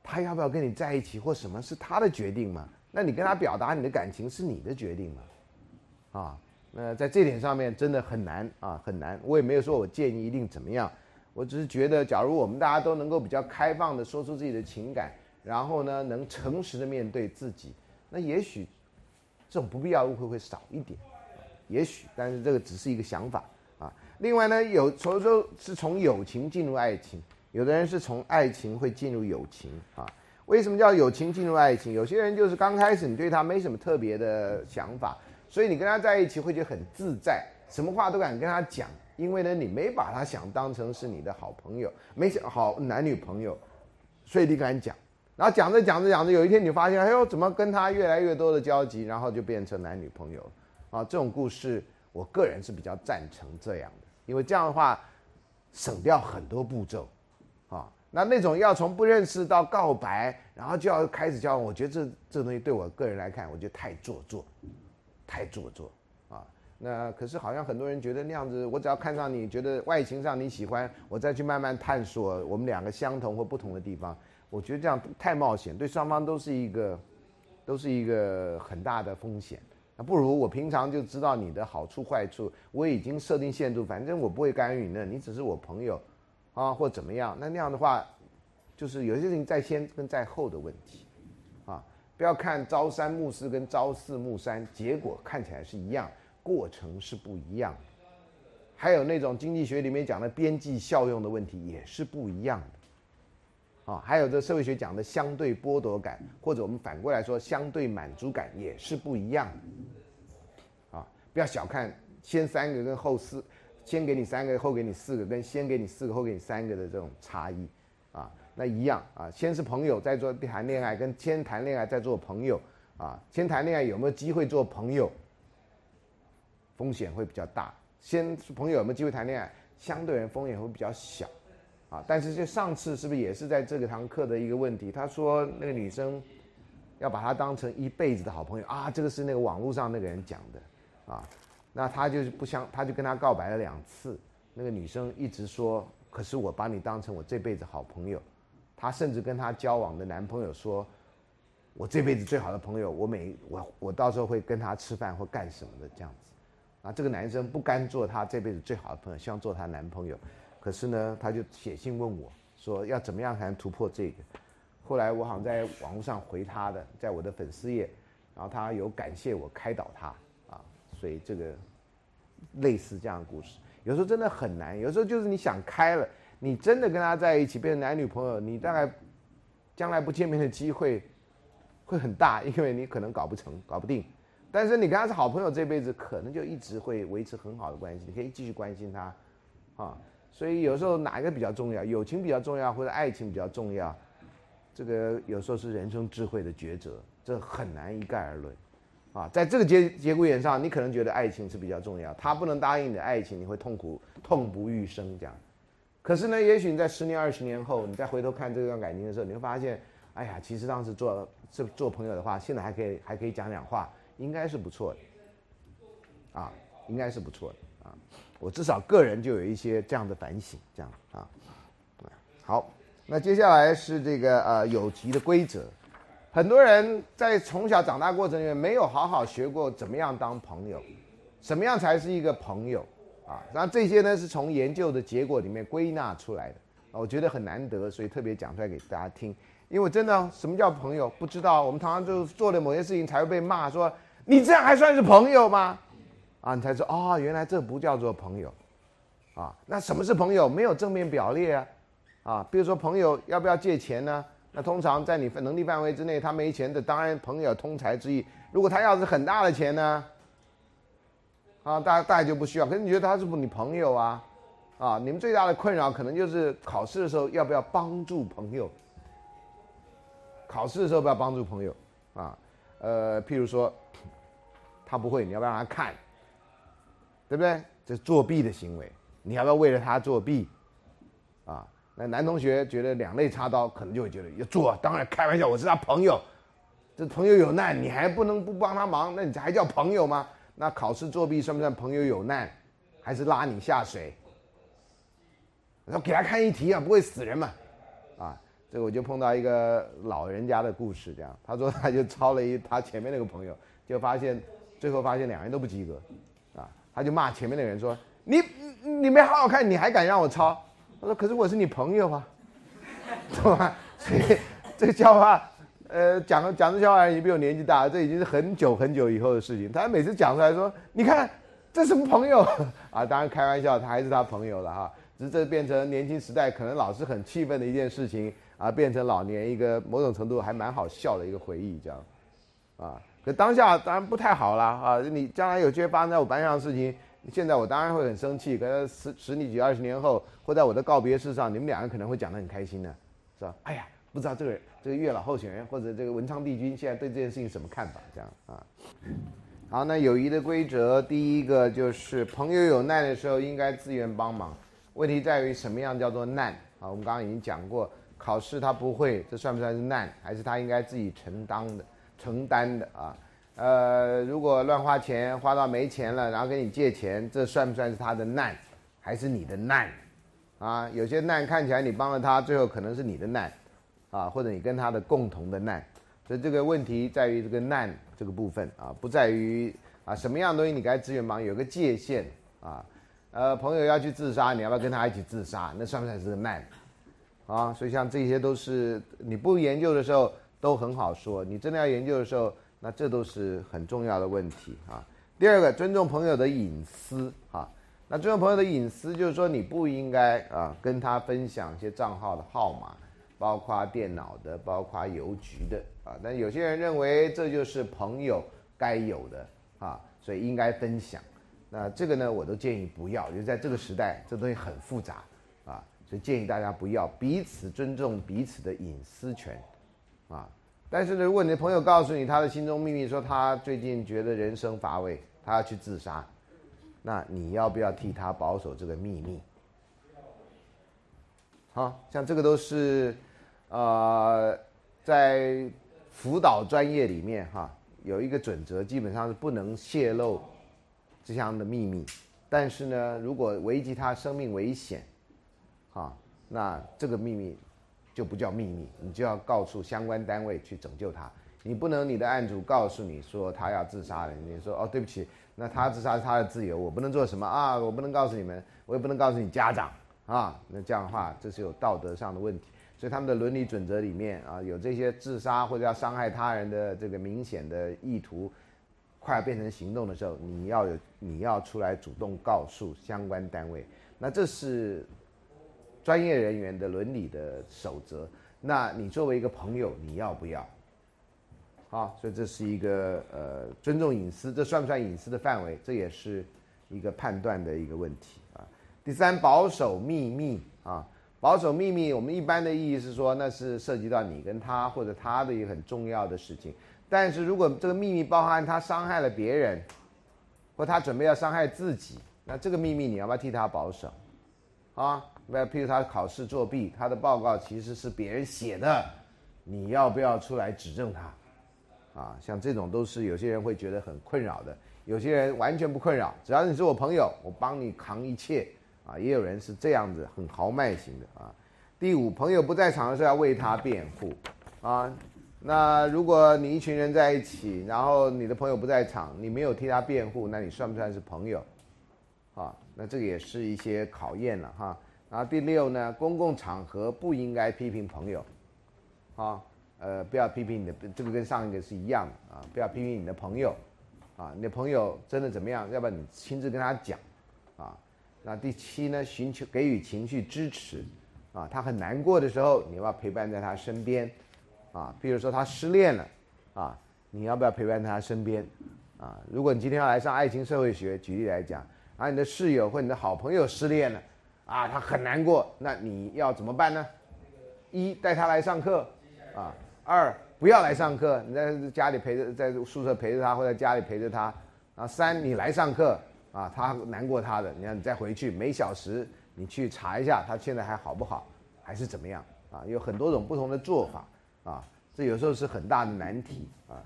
A: 他要不要跟你在一起或什么是他的决定嘛？那你跟他表达你的感情是你的决定嘛？啊，那在这点上面真的很难啊，很难。我也没有说我建议一定怎么样，我只是觉得，假如我们大家都能够比较开放的说出自己的情感，然后呢，能诚实的面对自己，那也许这种不必要误会会少一点，也许。但是这个只是一个想法啊。另外呢，有从说是从友情进入爱情。有的人是从爱情会进入友情啊？为什么叫友情进入爱情？有些人就是刚开始你对他没什么特别的想法，所以你跟他在一起会觉得很自在，什么话都敢跟他讲，因为呢你没把他想当成是你的好朋友，没想好男女朋友，所以你敢讲。然后讲着讲着讲着，有一天你发现，哎呦，怎么跟他越来越多的交集，然后就变成男女朋友啊？这种故事，我个人是比较赞成这样的，因为这样的话省掉很多步骤。那那种要从不认识到告白，然后就要开始交往，我觉得这这东西对我个人来看，我觉得太做作，太做作啊。那可是好像很多人觉得那样子，我只要看上你，觉得外形上你喜欢，我再去慢慢探索我们两个相同或不同的地方，我觉得这样太冒险，对双方都是一个，都是一个很大的风险。那不如我平常就知道你的好处坏处，我已经设定限度，反正我不会干预你，你只是我朋友。啊，或怎么样？那那样的话，就是有些事情在先跟在后的问题，啊，不要看朝三暮四跟朝四暮三，结果看起来是一样，过程是不一样的。还有那种经济学里面讲的边际效用的问题也是不一样的，啊，还有这社会学讲的相对剥夺感，或者我们反过来说相对满足感也是不一样的，啊，不要小看先三个跟后四。先给你三个，后给你四个，跟先给你四个，后给你三个的这种差异，啊，那一样啊。先是朋友，再做谈恋爱，跟先谈恋爱再做朋友，啊，先谈恋爱有没有机会做朋友？风险会比较大。先是朋友有没有机会谈恋爱？相对人风险会比较小，啊。但是就上次是不是也是在这个堂课的一个问题？他说那个女生要把他当成一辈子的好朋友啊，这个是那个网络上那个人讲的，啊。那他就是不相，他就跟他告白了两次。那个女生一直说：“可是我把你当成我这辈子好朋友。”他甚至跟她交往的男朋友说：“我这辈子最好的朋友，我每我我到时候会跟他吃饭或干什么的这样子。”啊，这个男生不甘做她这辈子最好的朋友，希望做她男朋友。可是呢，他就写信问我说：“要怎么样才能突破这个？”后来我好像在网络上回他的，在我的粉丝页，然后他有感谢我开导他。所以这个类似这样的故事，有时候真的很难。有时候就是你想开了，你真的跟他在一起变成男女朋友，你大概将来不见面的机会会很大，因为你可能搞不成、搞不定。但是你跟他是好朋友，这辈子可能就一直会维持很好的关系，你可以继续关心他啊。所以有时候哪一个比较重要？友情比较重要，或者爱情比较重要？这个有时候是人生智慧的抉择，这很难一概而论。啊，在这个节节骨眼上，你可能觉得爱情是比较重要，他不能答应你的爱情，你会痛苦痛不欲生这样。可是呢，也许你在十年、二十年后，你再回头看这段感情的时候，你会发现，哎呀，其实当时做这做朋友的话，现在还可以还可以讲讲话，应该是不错的。啊，应该是不错的啊。我至少个人就有一些这样的反省，这样啊。好，那接下来是这个呃有题的规则。很多人在从小长大过程里面没有好好学过怎么样当朋友，什么样才是一个朋友啊？然后这些呢是从研究的结果里面归纳出来的，我觉得很难得，所以特别讲出来给大家听。因为真的什么叫朋友不知道，我们常常就做了某些事情才会被骂说你这样还算是朋友吗？啊，你才说啊，原来这不叫做朋友啊。那什么是朋友？没有正面表列啊啊，比如说朋友要不要借钱呢？那通常在你能力范围之内，他没钱的，当然朋友通财之意。如果他要是很大的钱呢，啊，大大家就不需要。可是你觉得他是不你朋友啊？啊，你们最大的困扰可能就是考试的时候要不要帮助朋友？考试的时候不要帮助朋友啊？呃，譬如说他不会，你要不要让他看？对不对？这是作弊的行为，你要不要为了他作弊？啊？那男同学觉得两肋插刀，可能就会觉得要做。当然开玩笑，我是他朋友，这朋友有难，你还不能不帮他忙？那你还叫朋友吗？那考试作弊算不算朋友有难，还是拉你下水？然后给他看一题啊，不会死人嘛？啊，这个我就碰到一个老人家的故事，这样他说他就抄了一他前面那个朋友，就发现最后发现两人都不及格，啊，他就骂前面那个人说你你没好好看，你还敢让我抄？他说：“可是我是你朋友啊，懂吗？所以 这个笑话，呃，讲讲这笑话已经比我年纪大，这已经是很久很久以后的事情。他每次讲出来说，你看这什么朋友 啊？当然开玩笑，他还是他朋友了哈。只是这变成年轻时代可能老是很气愤的一件事情啊，变成老年一个某种程度还蛮好笑的一个回忆，这样啊。可当下当然不太好了啊。你将来有机会发生在我班上的事情。”现在我当然会很生气，可是十十几、二十年后，或在我的告别式上，你们两个可能会讲得很开心呢，是吧？哎呀，不知道这个这个月老候选人或者这个文昌帝君现在对这件事情什么看法？这样啊。好，那友谊的规则，第一个就是朋友有难的时候应该自愿帮忙。问题在于什么样叫做难啊？我们刚刚已经讲过，考试他不会，这算不算是难？还是他应该自己承担的、承担的啊？呃，如果乱花钱花到没钱了，然后跟你借钱，这算不算是他的难，还是你的难？啊，有些难看起来你帮了他，最后可能是你的难，啊，或者你跟他的共同的难。所以这个问题在于这个难这个部分啊，不在于啊什么样的东西你该支援忙，有个界限啊。呃，朋友要去自杀，你要不要跟他一起自杀？那算不算是难？啊，所以像这些都是你不研究的时候都很好说，你真的要研究的时候。那这都是很重要的问题啊。第二个，尊重朋友的隐私啊。那尊重朋友的隐私，就是说你不应该啊跟他分享一些账号的号码，包括电脑的，包括邮局的啊。但有些人认为这就是朋友该有的啊，所以应该分享。那这个呢，我都建议不要，因为在这个时代，这东西很复杂啊，所以建议大家不要彼此尊重彼此的隐私权啊。但是呢，如果你的朋友告诉你他的心中秘密，说他最近觉得人生乏味，他要去自杀，那你要不要替他保守这个秘密？好像这个都是，呃，在辅导专业里面哈，有一个准则，基本上是不能泄露这样的秘密。但是呢，如果危及他生命危险，啊，那这个秘密。就不叫秘密，你就要告诉相关单位去拯救他。你不能你的案主告诉你说他要自杀了，你说哦对不起，那他自杀是他的自由，我不能做什么啊，我不能告诉你们，我也不能告诉你家长啊。那这样的话，这是有道德上的问题。所以他们的伦理准则里面啊，有这些自杀或者要伤害他人的这个明显的意图，快要变成行动的时候，你要有你要出来主动告诉相关单位。那这是。专业人员的伦理的守则，那你作为一个朋友，你要不要？好，所以这是一个呃尊重隐私，这算不算隐私的范围？这也是一个判断的一个问题啊。第三，保守秘密啊，保守秘密，我们一般的意义是说，那是涉及到你跟他或者他的一个很重要的事情。但是如果这个秘密包含他伤害了别人，或他准备要伤害自己，那这个秘密你要不要替他保守？啊，那，譬如他考试作弊，他的报告其实是别人写的，你要不要出来指证他？啊，像这种都是有些人会觉得很困扰的，有些人完全不困扰，只要你是我朋友，我帮你扛一切。啊，也有人是这样子，很豪迈型的啊。第五，朋友不在场的时候要为他辩护，啊，那如果你一群人在一起，然后你的朋友不在场，你没有替他辩护，那你算不算是朋友？啊，那这个也是一些考验了哈。然后第六呢，公共场合不应该批评朋友，啊，呃，不要批评你的，这个跟上一个是一样啊，不要批评你的朋友，啊，你的朋友真的怎么样？要不然你亲自跟他讲，啊。那第七呢？寻求给予情绪支持，啊，他很难过的时候，你要陪伴在他身边，啊，比如说他失恋了，啊，你要不要陪伴在他身边？啊，如果你今天要来上爱情社会学，举例来讲，啊，你的室友或你的好朋友失恋了，啊，他很难过，那你要怎么办呢？一带他来上课，啊，二不要来上课，你在家里陪着，在宿舍陪着他，或者家里陪着他，啊，三你来上课。啊，他难过他的，你看你再回去每小时你去查一下他现在还好不好，还是怎么样啊？有很多种不同的做法啊，这有时候是很大的难题啊。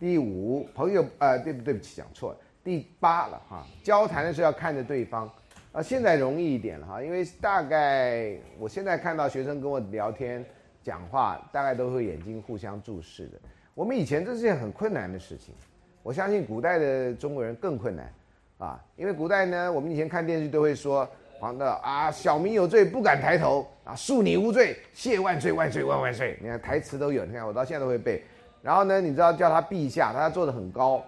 A: 第五，朋友，呃，对不对不起，讲错了。第八了哈，交谈的时候要看着对方啊，现在容易一点了哈，因为大概我现在看到学生跟我聊天讲话，大概都会眼睛互相注视的。我们以前这是件很困难的事情，我相信古代的中国人更困难。啊，因为古代呢，我们以前看电视都会说，皇的啊，小民有罪不敢抬头啊，恕你无罪，谢万岁万岁万万岁。你看台词都有，你看我到现在都会背。然后呢，你知道叫他陛下，他坐得很高，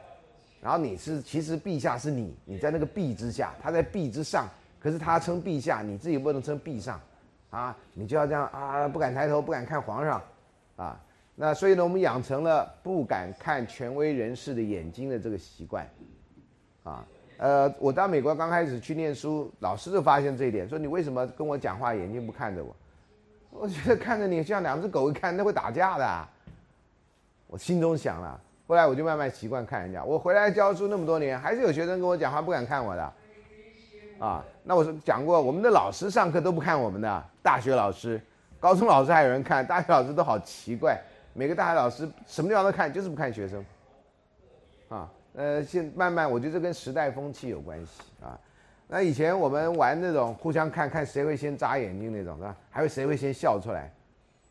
A: 然后你是其实陛下是你，你在那个陛之下，他在陛之上，可是他称陛下，你自己不能称陛上，啊，你就要这样啊，不敢抬头，不敢看皇上，啊，那所以呢，我们养成了不敢看权威人士的眼睛的这个习惯，啊。呃，我到美国刚开始去念书，老师就发现这一点，说你为什么跟我讲话眼睛不看着我？我觉得看着你像两只狗一看，那会打架的。我心中想了，后来我就慢慢习惯看人家。我回来教书那么多年，还是有学生跟我讲话不敢看我的。啊，那我说讲过，我们的老师上课都不看我们的，大学老师、高中老师还有人看，大学老师都好奇怪，每个大学老师什么地方都看，就是不看学生。啊。呃，现慢慢，我觉得这跟时代风气有关系啊。那以前我们玩那种互相看看谁会先眨眼睛那种，是吧？还有谁会先笑出来，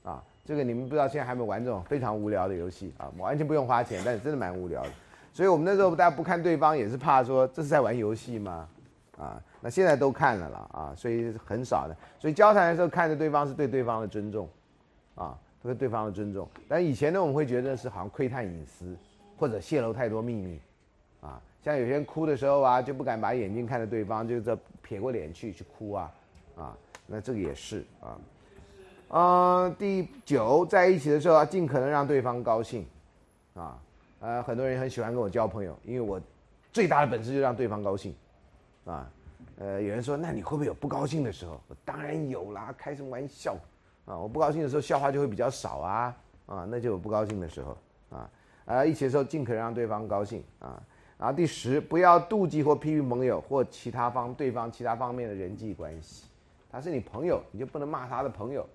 A: 啊，这个你们不知道现在还没玩这种非常无聊的游戏啊，完全不用花钱，但是真的蛮无聊的。所以我们那时候大家不看对方，也是怕说这是在玩游戏吗？啊，那现在都看了了啊，所以很少的。所以交谈的时候看着对方是对对方的尊重，啊，对对方的尊重。但以前呢，我们会觉得是好像窥探隐私或者泄露太多秘密。啊，像有些人哭的时候啊，就不敢把眼睛看着对方，就这撇过脸去去哭啊，啊，那这个也是啊，嗯，第九，在一起的时候要尽可能让对方高兴，啊，呃，很多人很喜欢跟我交朋友，因为我最大的本事就让对方高兴，啊，呃，有人说，那你会不会有不高兴的时候？当然有啦，开什么玩笑啊？我不高兴的时候，笑话就会比较少啊，啊，那就有不高兴的时候啊，啊，一起的时候尽可能让对方高兴啊。然后第十，不要妒忌或批评朋友或其他方对方其他方面的人际关系。他是你朋友，你就不能骂他的朋友，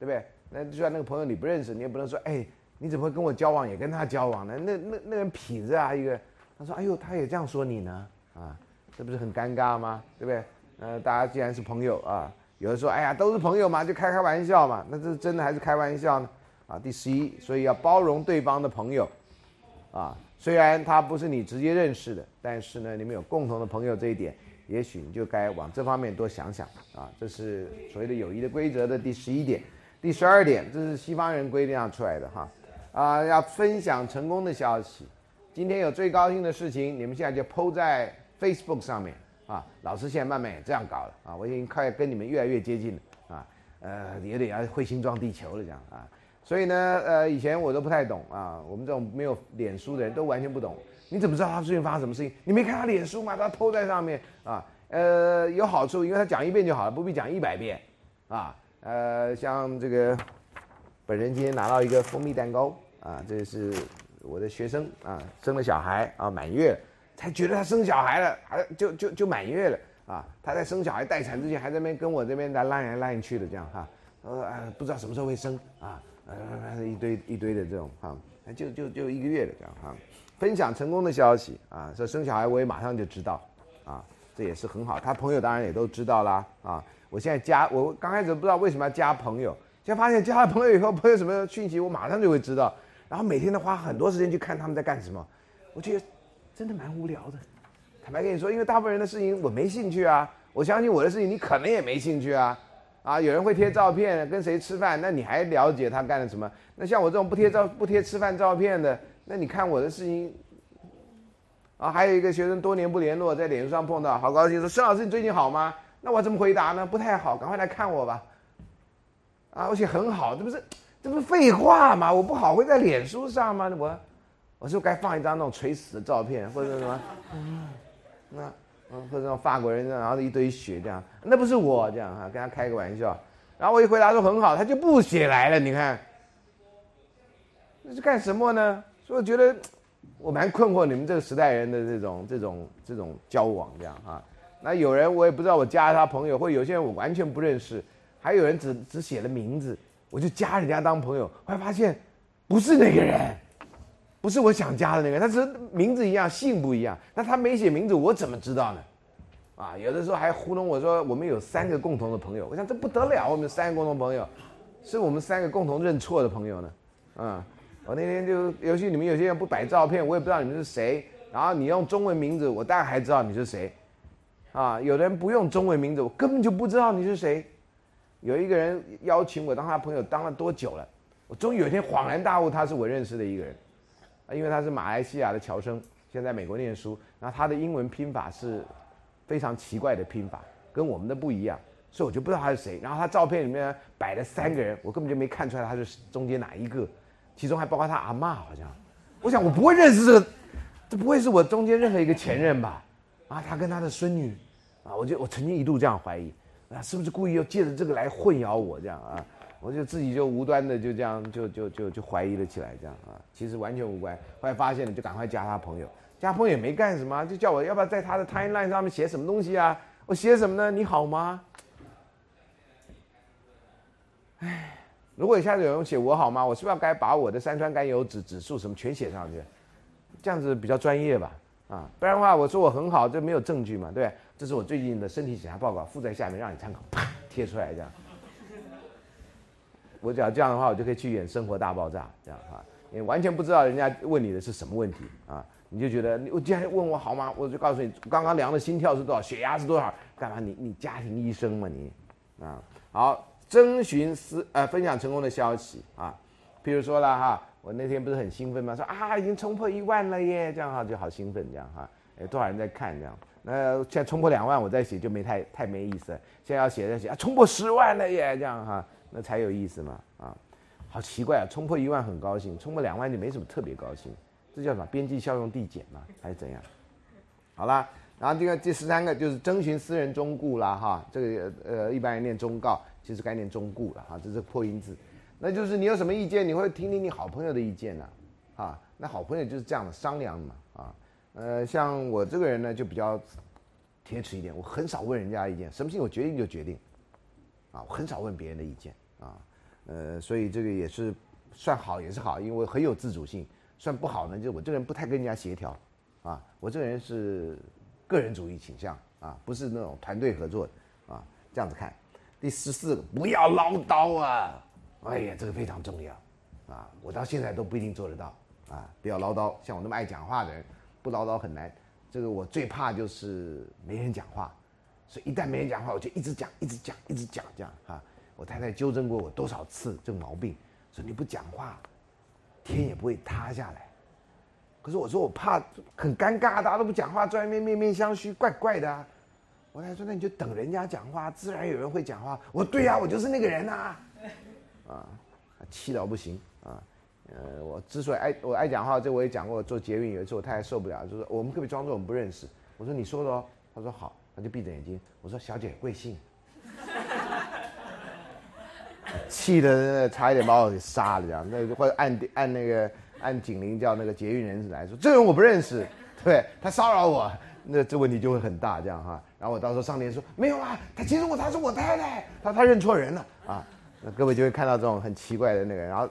A: 对不对？那就算那个朋友你不认识，你也不能说，哎，你怎么会跟我交往，也跟他交往呢？那那那人痞子啊，一个。他说，哎呦，他也这样说你呢，啊，这不是很尴尬吗？对不对？呃，大家既然是朋友啊，有人说，哎呀，都是朋友嘛，就开开玩笑嘛。那这是真的还是开玩笑呢？啊，第十一，所以要包容对方的朋友，啊。虽然他不是你直接认识的，但是呢，你们有共同的朋友这一点，也许你就该往这方面多想想啊。这是所谓的友谊的规则的第十一点，第十二点，这是西方人规定上出来的哈啊，要分享成功的消息。今天有最高兴的事情，你们现在就抛在 Facebook 上面啊。老师现在慢慢也这样搞了啊，我已经快跟你们越来越接近了啊，呃，有点要彗星撞地球了这样啊。所以呢，呃，以前我都不太懂啊，我们这种没有脸书的人都完全不懂。你怎么知道他最近发生什么事情？你没看他脸书吗？他偷在上面啊，呃，有好处，因为他讲一遍就好了，不必讲一百遍，啊，呃，像这个本人今天拿到一个蜂蜜蛋糕啊，这是我的学生啊，生了小孩啊，满月，才觉得他生小孩了，还就就就满月了啊，他在生小孩待产之前还在那边跟我这边来拉来拉去的这样哈，呃，不知道什么时候会生啊，呃，一堆一堆的这种哈，就就就一个月了这样哈，分享成功的消息啊，说生小孩我也马上就知道啊，这也是很好，他朋友当然也都知道啦啊。我现在加我刚开始不知道为什么要加朋友，现在发现加了朋友以后，朋友什么讯息我马上就会知道，然后每天都花很多时间去看他们在干什么，我觉得真的蛮无聊的。坦白跟你说，因为大部分人的事情我没兴趣啊，我相信我的事情你可能也没兴趣啊。啊，有人会贴照片跟谁吃饭，那你还了解他干了什么？那像我这种不贴照不贴吃饭照片的，那你看我的事情。啊，还有一个学生多年不联络，在脸书上碰到，好高兴，说孙老师你最近好吗？那我怎么回答呢？不太好，赶快来看我吧。啊，而且很好，这不是这不是废话吗？我不好会在脸书上吗？我我是不该放一张那种垂死的照片，或者什么，那嗯，或者那种法国人，然后一堆血这样，那不是我这样哈，跟他开个玩笑。然后我一回答说很好，他就不写来了。你看，那是干什么呢？所以我觉得我蛮困惑你们这个时代人的这种这种这种交往这样哈。那有人我也不知道，我加他朋友，或者有些人我完全不认识，还有人只只写了名字，我就加人家当朋友，后来发现不是那个人，不是我想加的那个，他只是名字一样，姓不一样。那他没写名字，我怎么知道呢？啊，有的时候还糊弄我说我们有三个共同的朋友，我想这不得了，我们三个共同朋友，是我们三个共同认错的朋友呢。啊，我那天就，尤其你们有些人不摆照片，我也不知道你们是谁，然后你用中文名字，我大概还知道你是谁。啊，有的人不用中文名字，我根本就不知道你是谁。有一个人邀请我当他朋友，当了多久了？我终于有一天恍然大悟，他是我认识的一个人，因为他是马来西亚的侨生，现在美国念书，然后他的英文拼法是非常奇怪的拼法，跟我们的不一样，所以我就不知道他是谁。然后他照片里面摆了三个人，我根本就没看出来他是中间哪一个，其中还包括他阿妈，好像。我想我不会认识这个，这不会是我中间任何一个前任吧？啊，他跟他的孙女，啊，我就我曾经一度这样怀疑，啊，是不是故意要借着这个来混淆我这样啊？我就自己就无端的就这样就就就就怀疑了起来这样啊，其实完全无关。后来发现了，就赶快加他朋友，加朋友也没干什么，就叫我要不要在他的 timeline 上面写什么东西啊？我写什么呢？你好吗？哎，如果一下子有人写我好吗？我是不是要该把我的三酸甘油脂指数什么全写上去？这样子比较专业吧？啊，不然的话，我说我很好，这没有证据嘛，对？这是我最近的身体检查报告，附在下面让你参考，啪贴出来这样。我只要这样的话，我就可以去演《生活大爆炸》这样哈，你完全不知道人家问你的是什么问题啊，你就觉得我既然问我好吗？我就告诉你，刚刚量的心跳是多少，血压是多少，干嘛？你你家庭医生嘛你啊？好，征询私呃分享成功的消息啊，譬如说了哈。我那天不是很兴奋吗？说啊，已经冲破一万了耶，这样哈就好兴奋，这样哈，有，多少人在看这样？那现在冲破两万，我再写就没太太没意思。现在要写再写啊，冲破十万了耶，这样哈，那才有意思嘛啊，好奇怪啊，冲破一万很高兴，冲破两万就没什么特别高兴，这叫什么？边际效用递减嘛，还是怎样？好啦，然后这个第十三个就是征询私人忠固啦哈，这个呃一般人念忠告，其实该念忠固了哈，这是破音字。那就是你有什么意见，你会听听你好朋友的意见呢，啊，那好朋友就是这样的商量嘛，啊，呃，像我这个人呢就比较铁齿一点，我很少问人家意见，什么事情我决定就决定，啊，我很少问别人的意见，啊，呃，所以这个也是算好也是好，因为我很有自主性，算不好呢，就我这个人不太跟人家协调，啊，我这个人是个人主义倾向，啊，不是那种团队合作的，啊，这样子看，第十四个不要唠叨啊。哎呀，这个非常重要，啊，我到现在都不一定做得到，啊，不要唠叨，像我那么爱讲话的人，不唠叨很难。这个我最怕就是没人讲话，所以一旦没人讲话，我就一直讲，一直讲，一直讲，这样哈。我太太纠正过我多少次这个毛病，说你不讲话，天也不会塌下来。可是我说我怕很尴尬，大家都不讲话，在外面面面相觑，怪怪的啊。我太太说那你就等人家讲话，自然有人会讲话。我说对呀，我就是那个人呐。啊，气到不行啊！呃，我之所以爱我爱讲话，这我也讲过。做捷运有一次，我太太受不了，就说我们可不可以装作我们不认识？我说你说的哦。他说好，他就闭着眼睛。我说小姐贵姓？气的差一点把我给杀了，这样，那或者按按那个按警铃叫那个捷运人士来说，这人我不认识，对他骚扰我，那这问题就会很大，这样哈。然后我到时候上天说没有啊，他其实我他是我太太，他他认错人了啊。那各位就会看到这种很奇怪的那个，然后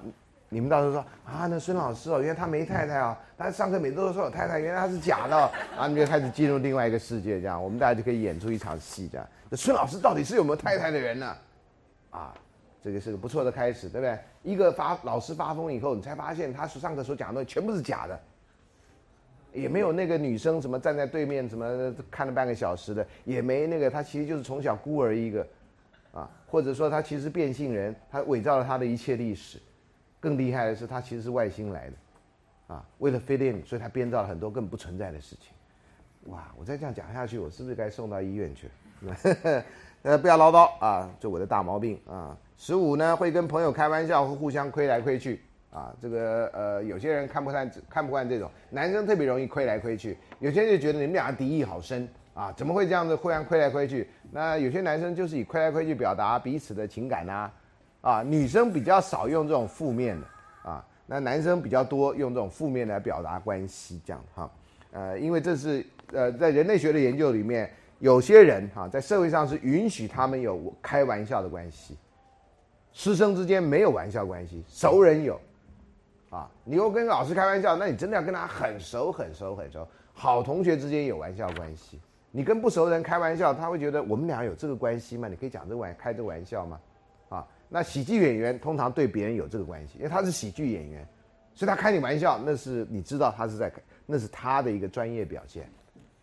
A: 你们到时候说啊，那孙老师哦，原来他没太太啊，他上课每次都说有太太，原来他是假的，然后你就开始进入另外一个世界，这样我们大家就可以演出一场戏，这样。那孙老师到底是有没有太太的人呢？啊，这个是个不错的开始，对不对？一个发老师发疯以后，你才发现他上课所讲的东西全部是假的。也没有那个女生什么站在对面什么看了半个小时的，也没那个他其实就是从小孤儿一个，啊，或者说他其实变性人，他伪造了他的一切历史，更厉害的是他其实是外星来的，啊，为了 fit in，所以他编造了很多更不存在的事情，哇，我再这样讲下去，我是不是该送到医院去？呃，不要唠叨啊，这我的大毛病啊。十五呢会跟朋友开玩笑，会互相亏来亏去。啊，这个呃，有些人看不惯看不惯这种男生特别容易亏来亏去，有些人就觉得你们俩敌意好深啊，怎么会这样子互相亏来亏去？那有些男生就是以亏来亏去表达彼此的情感呐，啊，女生比较少用这种负面的啊，那男生比较多用这种负面来表达关系这样哈，呃，因为这是呃在人类学的研究里面，有些人哈在社会上是允许他们有开玩笑的关系，师生之间没有玩笑关系，熟人有。啊，你又跟老师开玩笑，那你真的要跟他很熟很熟很熟。好同学之间有玩笑关系，你跟不熟人开玩笑，他会觉得我们俩有这个关系吗？你可以讲这玩开这玩笑吗？啊，那喜剧演员通常对别人有这个关系，因为他是喜剧演员，所以他开你玩笑，那是你知道他是在，那是他的一个专业表现。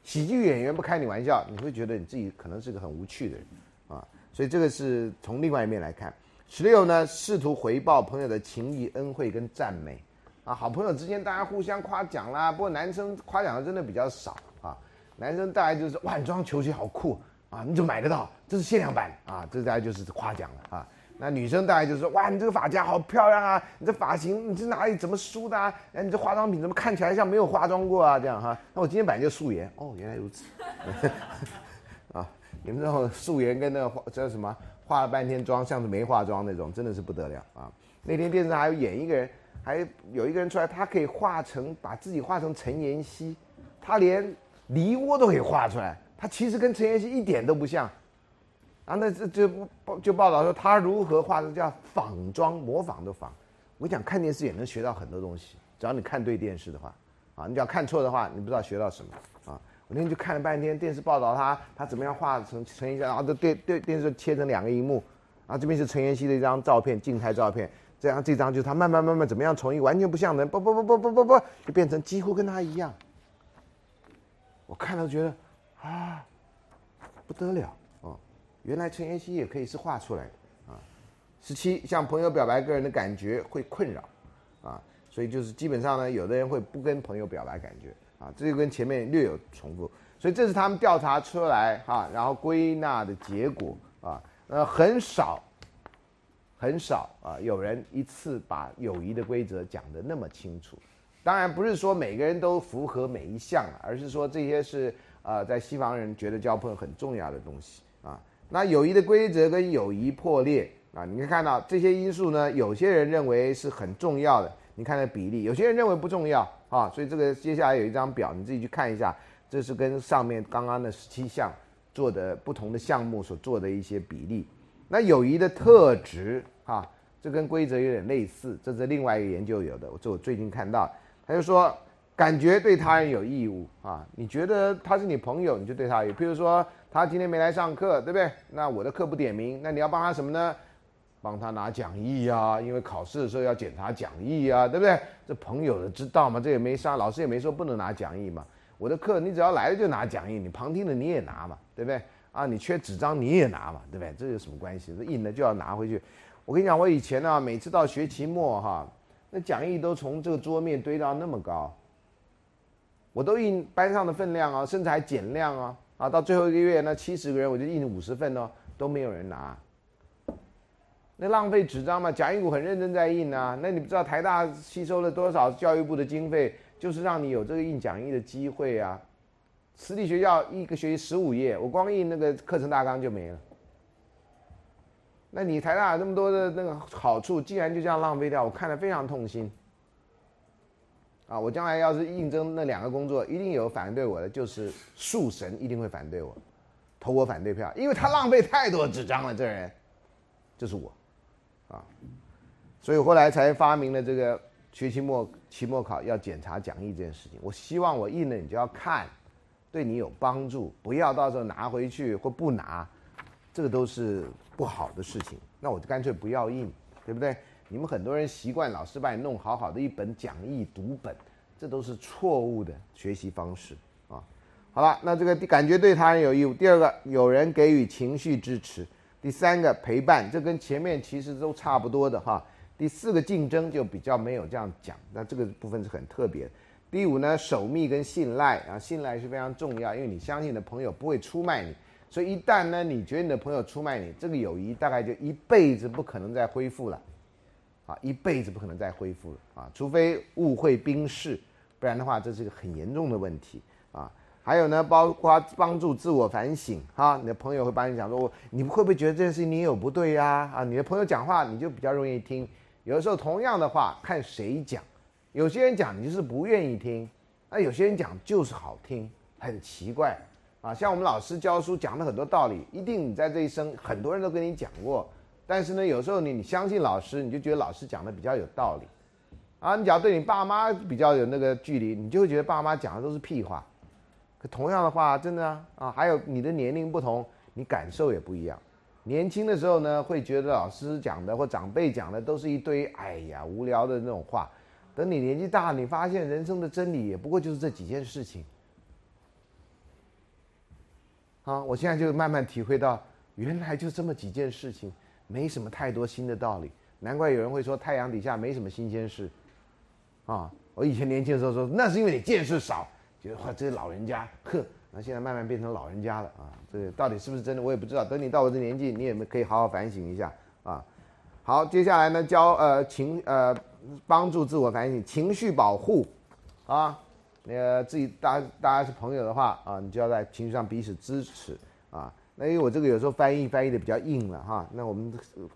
A: 喜剧演员不开你玩笑，你会觉得你自己可能是个很无趣的人，啊，所以这个是从另外一面来看。十六呢，试图回报朋友的情谊、恩惠跟赞美，啊，好朋友之间大家互相夸奖啦。不过男生夸奖的真的比较少啊，男生大概就是哇，你这双球鞋好酷啊，你怎么买得到？这是限量版啊，这大概就是夸奖了啊。那女生大概就是哇，你这个发夹好漂亮啊，你这发型你这哪里怎么梳的啊？哎，你这化妆品怎么看起来像没有化妆过啊？这样哈，那我今天本来就素颜哦，原来如此。啊，你们这种素颜跟那个叫什么？化了半天妆，像是没化妆那种，真的是不得了啊！那天电视上还有演一个人，还有一个人出来，他可以化成把自己化成陈妍希，他连梨窝都可以画出来，他其实跟陈妍希一点都不像。啊，那这就报就报道说他如何画的叫仿妆模仿的仿。我讲看电视也能学到很多东西，只要你看对电视的话，啊，你只要看错的话，你不知道学到什么。我那天就看了半天电视报道，他他怎么样画成陈妍希，然后这电电电视切成两个荧幕，然后这边是陈妍希的一张照片，静态照片，这样这张就是他慢慢慢慢怎么样从一完全不像人，不不不不不不不，就变成几乎跟他一样。我看了觉得啊，不得了哦，原来陈妍希也可以是画出来的啊。十七向朋友表白个人的感觉会困扰啊，所以就是基本上呢，有的人会不跟朋友表白感觉。啊，这就跟前面略有重复，所以这是他们调查出来哈，然后归纳的结果啊，呃，很少，很少啊，有人一次把友谊的规则讲得那么清楚。当然不是说每个人都符合每一项，而是说这些是呃，在西方人觉得交朋友很重要的东西啊。那友谊的规则跟友谊破裂啊，你可以看到这些因素呢，有些人认为是很重要的。你看那比例，有些人认为不重要啊，所以这个接下来有一张表，你自己去看一下，这是跟上面刚刚的十七项做的不同的项目所做的一些比例。那友谊的特质哈，这跟规则有点类似，这是另外一个研究有的，这我最近看到，他就说感觉对他人有义务啊，你觉得他是你朋友，你就对他有，譬如说他今天没来上课，对不对？那我的课不点名，那你要帮他什么呢？帮他拿讲义呀，因为考试的时候要检查讲义呀，对不对？这朋友的知道吗？这也没啥，老师也没说不能拿讲义嘛。我的课你只要来了就拿讲义，你旁听的你也拿嘛，对不对？啊，你缺纸张你也拿嘛，对不对？这有什么关系？这印的就要拿回去。我跟你讲，我以前呢，每次到学期末哈，那讲义都从这个桌面堆到那么高，我都印班上的分量啊，甚至还减量啊，啊，到最后一个月那七十个人我就印五十份哦，都没有人拿。那浪费纸张嘛？讲义股很认真在印啊。那你不知道台大吸收了多少教育部的经费，就是让你有这个印讲义的机会啊。私立学校一个学期十五页，我光印那个课程大纲就没了。那你台大有那么多的那个好处，竟然就这样浪费掉，我看了非常痛心。啊，我将来要是应征那两个工作，一定有反对我的，就是树神一定会反对我，投我反对票，因为他浪费太多纸张了，这人，就是我，啊，所以后来才发明了这个学期末期末考要检查讲义这件事情。我希望我印了你就要看，对你有帮助，不要到时候拿回去或不拿，这个都是不好的事情。那我就干脆不要印，对不对？你们很多人习惯老师把你弄好好的一本讲义读本，这都是错误的学习方式啊。好了，那这个感觉对他人有义务。第二个，有人给予情绪支持。第三个，陪伴，这跟前面其实都差不多的哈。第四个，竞争就比较没有这样讲，那这个部分是很特别。第五呢，守密跟信赖啊，信赖是非常重要，因为你相信你的朋友不会出卖你，所以一旦呢，你觉得你的朋友出卖你，这个友谊大概就一辈子不可能再恢复了。啊，一辈子不可能再恢复了啊！除非误会冰释，不然的话，这是一个很严重的问题。还有呢，包括帮助自我反省哈，你的朋友会帮你讲说，你会不会觉得这件事情你有不对呀？啊，你的朋友讲话你就比较容易听。有的时候同样的话看谁讲，有些人讲你就是不愿意听，那有些人讲就是好听，很奇怪啊。像我们老师教书讲了很多道理，一定你在这一生很多人都跟你讲过。但是呢，有时候你你相信老师，你就觉得老师讲的比较有道理，啊，你只要对你爸妈比较有那个距离，你就会觉得爸妈讲的都是屁话。可同样的话，真的啊，还有你的年龄不同，你感受也不一样。年轻的时候呢，会觉得老师讲的或长辈讲的都是一堆哎呀无聊的那种话。等你年纪大，你发现人生的真理也不过就是这几件事情。啊，我现在就慢慢体会到，原来就这么几件事情。没什么太多新的道理，难怪有人会说太阳底下没什么新鲜事，啊！我以前年轻的时候说，那是因为你见识少，觉得哇，这些老人家，呵，那现在慢慢变成老人家了啊！这个到底是不是真的，我也不知道。等你到我这年纪，你也可以好好反省一下啊。好，接下来呢，教呃情呃帮助自我反省，情绪保护啊，那个自己大大家是朋友的话啊，你就要在情绪上彼此支持啊。那因为我这个有时候翻译翻译的比较硬了哈，那我们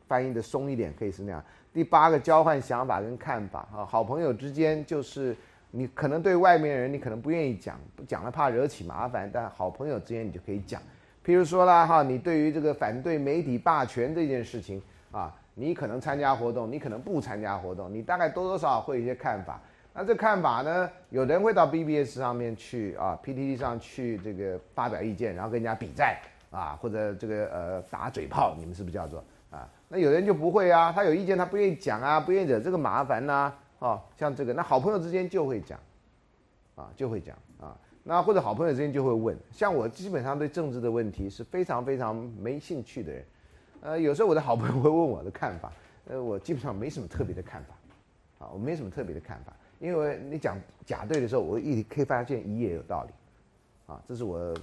A: 翻译的松一点可以是那样。第八个交换想法跟看法啊，好朋友之间就是你可能对外面人你可能不愿意讲，讲了怕惹起麻烦，但好朋友之间你就可以讲。譬如说啦哈，你对于这个反对媒体霸权这件事情啊，你可能参加活动，你可能不参加活动，你大概多多少少会有一些看法。那这看法呢，有人会到 BBS 上面去啊，PTT 上去这个发表意见，然后跟人家比赛。啊，或者这个呃打嘴炮，你们是不是叫做啊？那有人就不会啊，他有意见，他不愿意讲啊，不愿意惹这个麻烦呐，哦，像这个，那好朋友之间就会讲，啊，就会讲啊，那或者好朋友之间就会问，像我基本上对政治的问题是非常非常没兴趣的人，呃，有时候我的好朋友会问我的看法，呃，我基本上没什么特别的看法，啊，我没什么特别的看法，因为你讲甲对的时候，我一可以发现乙也有道理，啊，这是我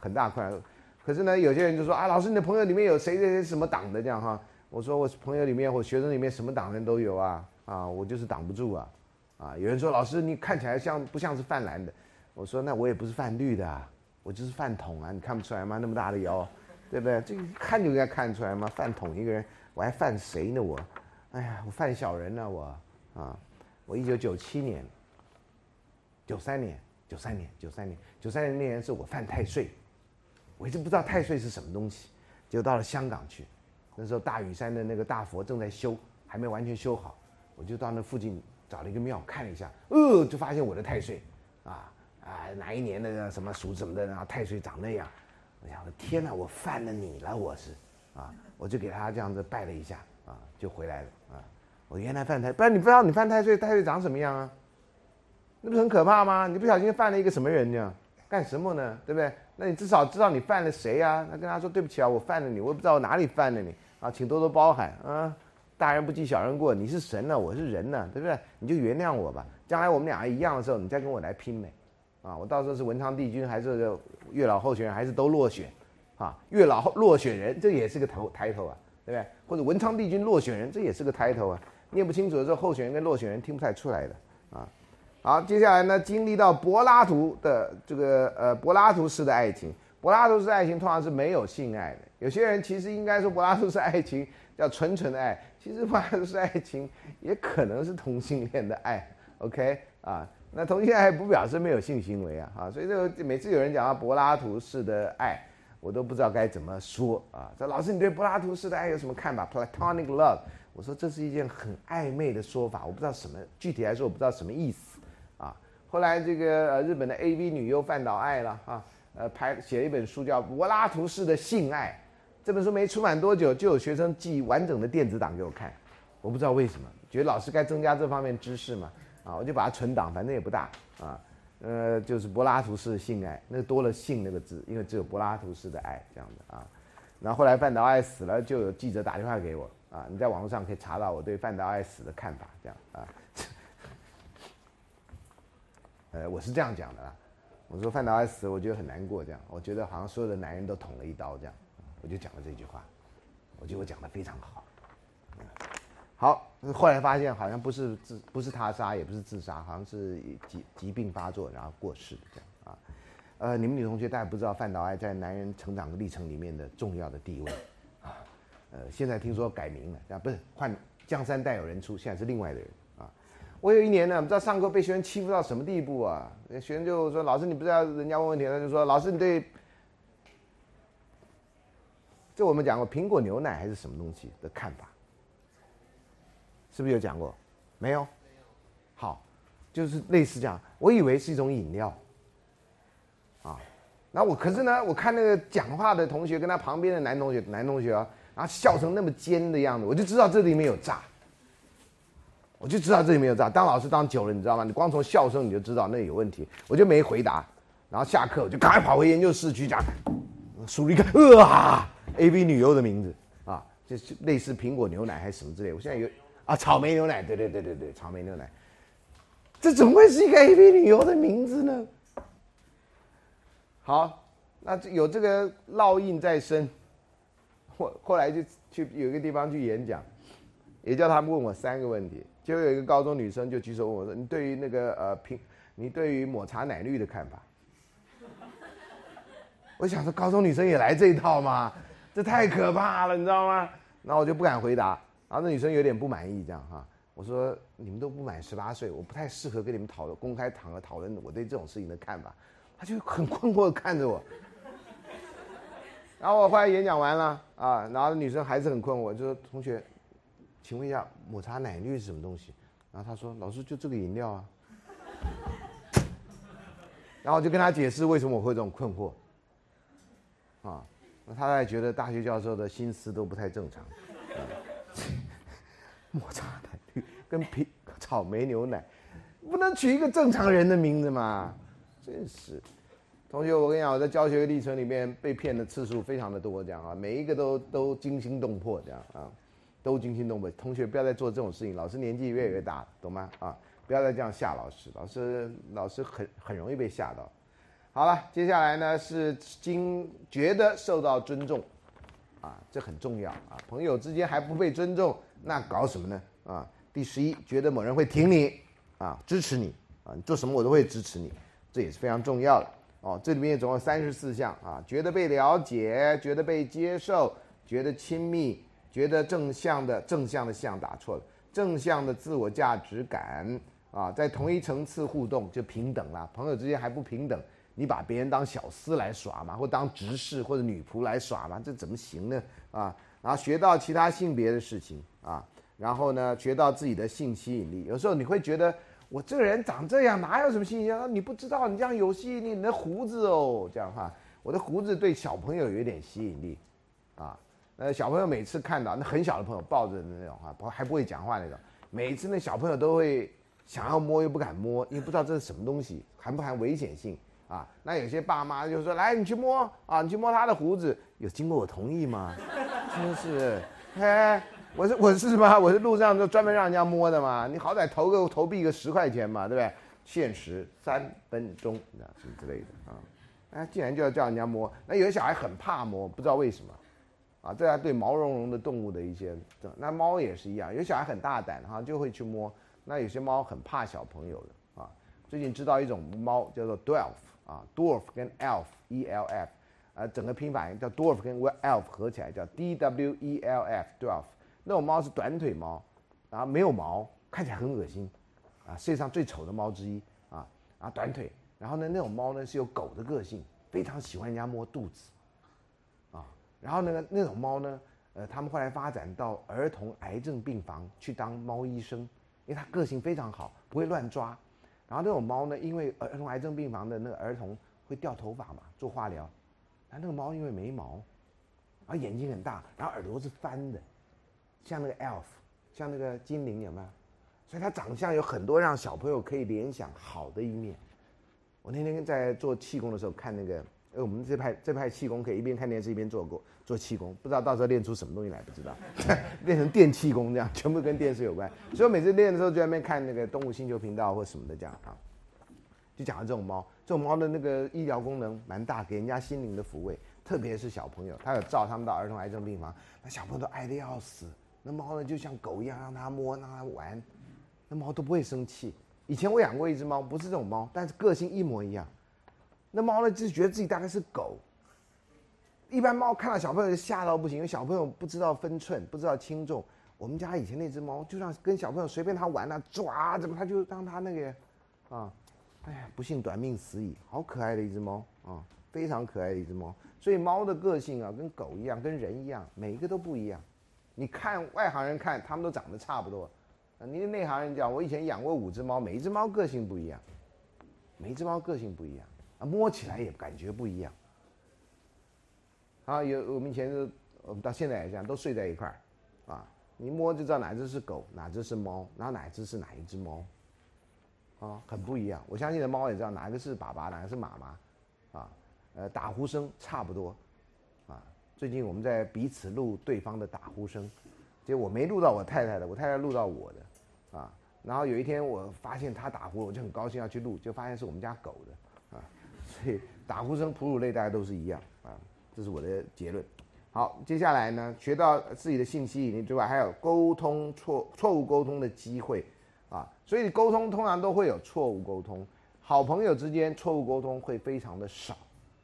A: 很大困难。可是呢，有些人就说啊，老师，你的朋友里面有谁谁谁什么党的这样哈？我说我朋友里面或学生里面什么党人都有啊啊，我就是挡不住啊啊！有人说老师，你看起来像不像是泛蓝的？我说那我也不是泛绿的啊，我就是泛桶啊，你看不出来吗？那么大的腰，对不对？这个看就应该看出来吗？泛桶一个人，我还泛谁呢？我，哎呀，我泛小人呢我啊！我一九九七年、九三年、九三年、九三年、九三年那年是我犯太岁。我一直不知道太岁是什么东西，就到了香港去，那时候大屿山的那个大佛正在修，还没完全修好，我就到那附近找了一个庙看了一下，呃，就发现我的太岁，啊啊，哪一年的什么属什么的，然后太岁长那样，我想我的天哪，我犯了你了，我是，啊，我就给他这样子拜了一下，啊，就回来了，啊，我原来犯太，不然你不知道你犯太岁，太岁长什么样啊？那不是很可怕吗？你不小心犯了一个什么人呢？干什么呢？对不对？那你至少知道你犯了谁呀？那跟他说对不起啊，我犯了你，我也不知道我哪里犯了你啊，请多多包涵啊！大人不计小人过，你是神呢，我是人呢，对不对？你就原谅我吧。将来我们俩一样的时候，你再跟我来拼呗，啊！我到时候是文昌帝君还是月老候选人，还是都落选，啊？月老落选人这也是个头抬头啊，对不对？或者文昌帝君落选人这也是个抬头啊，念不清楚的时候，候选人跟落选人听不太出来的啊。好，接下来呢，经历到柏拉图的这个呃柏拉图式的爱情，柏拉图式爱情通常是没有性爱的。有些人其实应该说柏拉图式爱情叫纯纯的爱，其实柏拉图式爱情也可能是同性恋的爱。OK 啊，那同性恋还不表示没有性行为啊啊，所以这个每次有人讲到柏拉图式的爱，我都不知道该怎么说啊。说老师，你对柏拉图式的爱有什么看法？Platonic love，我说这是一件很暧昧的说法，我不知道什么具体来说我不知道什么意思啊。后来这个呃日本的 AV 女优范岛爱了啊。呃，拍写了一本书叫《柏拉图式的性爱》，这本书没出版多久，就有学生寄完整的电子档给我看，我不知道为什么，觉得老师该增加这方面知识嘛，啊，我就把它存档，反正也不大啊，呃，就是柏拉图式的性爱，那多了“性”那个字，因为只有柏拉图式的爱这样的啊。然后后来范岛爱死了，就有记者打电话给我啊，你在网络上可以查到我对范岛爱死的看法，这样啊，呃，我是这样讲的啦。我说范岛爱死，我觉得很难过。这样，我觉得好像所有的男人都捅了一刀。这样，我就讲了这句话。我觉得我讲的非常好。好，后来发现好像不是自，不是他杀，也不是自杀，好像是疾疾病发作然后过世的这样啊。呃，你们女同学大家不知道范岛爱在男人成长的历程里面的重要的地位啊。呃，现在听说改名了，啊，不是换江山代有人出，现在是另外的人啊。我有一年呢，不知道上课被学生欺负到什么地步啊？学生就说：“老师，你不知道人家问问题，他就说：‘老师，你对……’这我们讲过苹果牛奶还是什么东西的看法？是不是有讲过？没有。好，就是类似这样。我以为是一种饮料。啊，那我可是呢，我看那个讲话的同学跟他旁边的男同学，男同学啊，然后笑成那么尖的样子，我就知道这里面有诈。我就知道这里面有诈。当老师当久了，你知道吗？你光从笑声你就知道那有问题。我就没回答，然后下课我就赶快跑回研究室去讲，数了一个啊，A B 女优的名字啊，就是类似苹果牛奶还是什么之类。我现在有啊，草莓牛奶，对对对对对，草莓牛奶。这怎么会是一个 A B 女优的名字呢？好，那有这个烙印在身。后后来就去有一个地方去演讲，也叫他们问我三个问题。就有一个高中女生就举手问我说：“你对于那个呃苹，你对于抹茶奶绿的看法？” 我想说，高中女生也来这一套吗？这太可怕了，你知道吗？然后我就不敢回答。然后那女生有点不满意，这样哈。我说：“你们都不满十八岁，我不太适合跟你们讨论公开场合讨论我对这种事情的看法。”她就很困惑的看着我。然后我后来演讲完了啊，然后女生还是很困惑，就说：“同学。”请问一下，抹茶奶绿是什么东西？然后他说：“老师，就这个饮料啊。”然后我就跟他解释为什么我会这种困惑。啊，那他还觉得大学教授的心思都不太正常。抹茶奶绿跟苹草莓牛奶，不能取一个正常人的名字吗？真是，同学，我跟你讲，我在教学历程里面被骗的次数非常的多，这样啊，每一个都都惊心动魄，这样啊。都惊心动魄，同学不要再做这种事情。老师年纪越来越大，懂吗？啊，不要再这样吓老师，老师老师很很容易被吓到。好了，接下来呢是经觉得受到尊重，啊，这很重要啊。朋友之间还不被尊重，那搞什么呢？啊，第十一，觉得某人会挺你，啊，支持你，啊，你做什么我都会支持你，这也是非常重要的。哦，这里面总共三十四项啊，觉得被了解，觉得被接受，觉得亲密。觉得正向的正向的向打错了，正向的自我价值感啊，在同一层次互动就平等了。朋友之间还不平等，你把别人当小厮来耍嘛，或当执事或者女仆来耍嘛，这怎么行呢？啊，然后学到其他性别的事情啊，然后呢，学到自己的性吸引力。有时候你会觉得我这个人长这样，哪有什么吸引力？你不知道你这样有吸引力，你的胡子哦，这样哈，我的胡子对小朋友有点吸引力，啊。呃，小朋友每次看到那很小的朋友抱着的那种哈，不还不会讲话那种，每次那小朋友都会想要摸又不敢摸，因为不知道这是什么东西，含不含危险性啊？那有些爸妈就说：“来，你去摸啊，你去摸他的胡子，有经过我同意吗？”真是，哎，我是我是吗？我是路上就专门让人家摸的嘛。你好歹投个投币个十块钱嘛，对不对？限时三分钟，啊什么之类的啊？哎，既然就要叫人家摸，那有些小孩很怕摸，不知道为什么。啊，这样对毛茸茸的动物的一些，那猫也是一样，有小孩很大胆哈，就会去摸。那有些猫很怕小朋友的啊。最近知道一种猫叫做 dwarf 啊，dwarf 跟 elf，e l f，呃，整个拼法叫 dwarf 跟 w elf 合起来叫 D W E L F dwarf。那种猫是短腿猫，然后没有毛，看起来很恶心，啊，世界上最丑的猫之一啊啊，短腿。然后呢，那种猫呢是有狗的个性，非常喜欢人家摸肚子，啊，然后呢，那种猫呢，呃，他们后来发展到儿童癌症病房去当猫医生，因为它个性非常好，不会乱抓。然后那种猫呢，因为儿童癌症病房的那个儿童会掉头发嘛，做化疗，然后那个猫因为没毛，然后眼睛很大，然后耳朵是翻的，像那个 elf，像那个精灵有没有？所以它长相有很多让小朋友可以联想好的一面。我那天在做气功的时候看那个，哎，我们这派这派气功可以一边看电视一边做过做气功，不知道到时候练出什么东西来，不知道，练成电气功这样，全部跟电视有关。所以我每次练的时候就在那边看那个动物星球频道或什么的这样啊，就讲到这种猫，这种猫的那个医疗功能蛮大，给人家心灵的抚慰，特别是小朋友，他有照他们到儿童癌症病房，那小朋友都爱的要死，那猫呢就像狗一样让它摸让它玩，那猫都不会生气。以前我养过一只猫，不是这种猫，但是个性一模一样。那猫呢，就是觉得自己大概是狗。一般猫看到小朋友就吓到不行，因为小朋友不知道分寸，不知道轻重。我们家以前那只猫，就让跟小朋友随便它玩啊，抓怎么它就让它那个，啊，哎呀，不幸短命死矣。好可爱的一只猫啊，非常可爱的一只猫。所以猫的个性啊，跟狗一样，跟人一样，每一个都不一样。你看外行人看，他们都长得差不多。你内行人讲，我以前养过五只猫，每一只猫个性不一样，每一只猫个性不一样啊，摸起来也感觉不一样。啊，有我们以前是，我们到现在也这样，都睡在一块儿，啊，你摸就知道哪只是狗，哪只是猫，然后哪只是哪一只猫，啊，很不一样。我相信的猫也知道哪一个是爸爸，哪个是妈妈，啊，呃，打呼声差不多，啊，最近我们在彼此录对方的打呼声，结果我没录到我太太的，我太太录到我的。啊，然后有一天我发现它打呼，我就很高兴要去录，就发现是我们家狗的，啊，所以打呼声、哺乳类大家都是一样，这是我的结论。好，接下来呢，学到自己的信息引力之外，还有沟通错错误沟通的机会啊，所以沟通通常都会有错误沟通，好朋友之间错误沟通会非常的少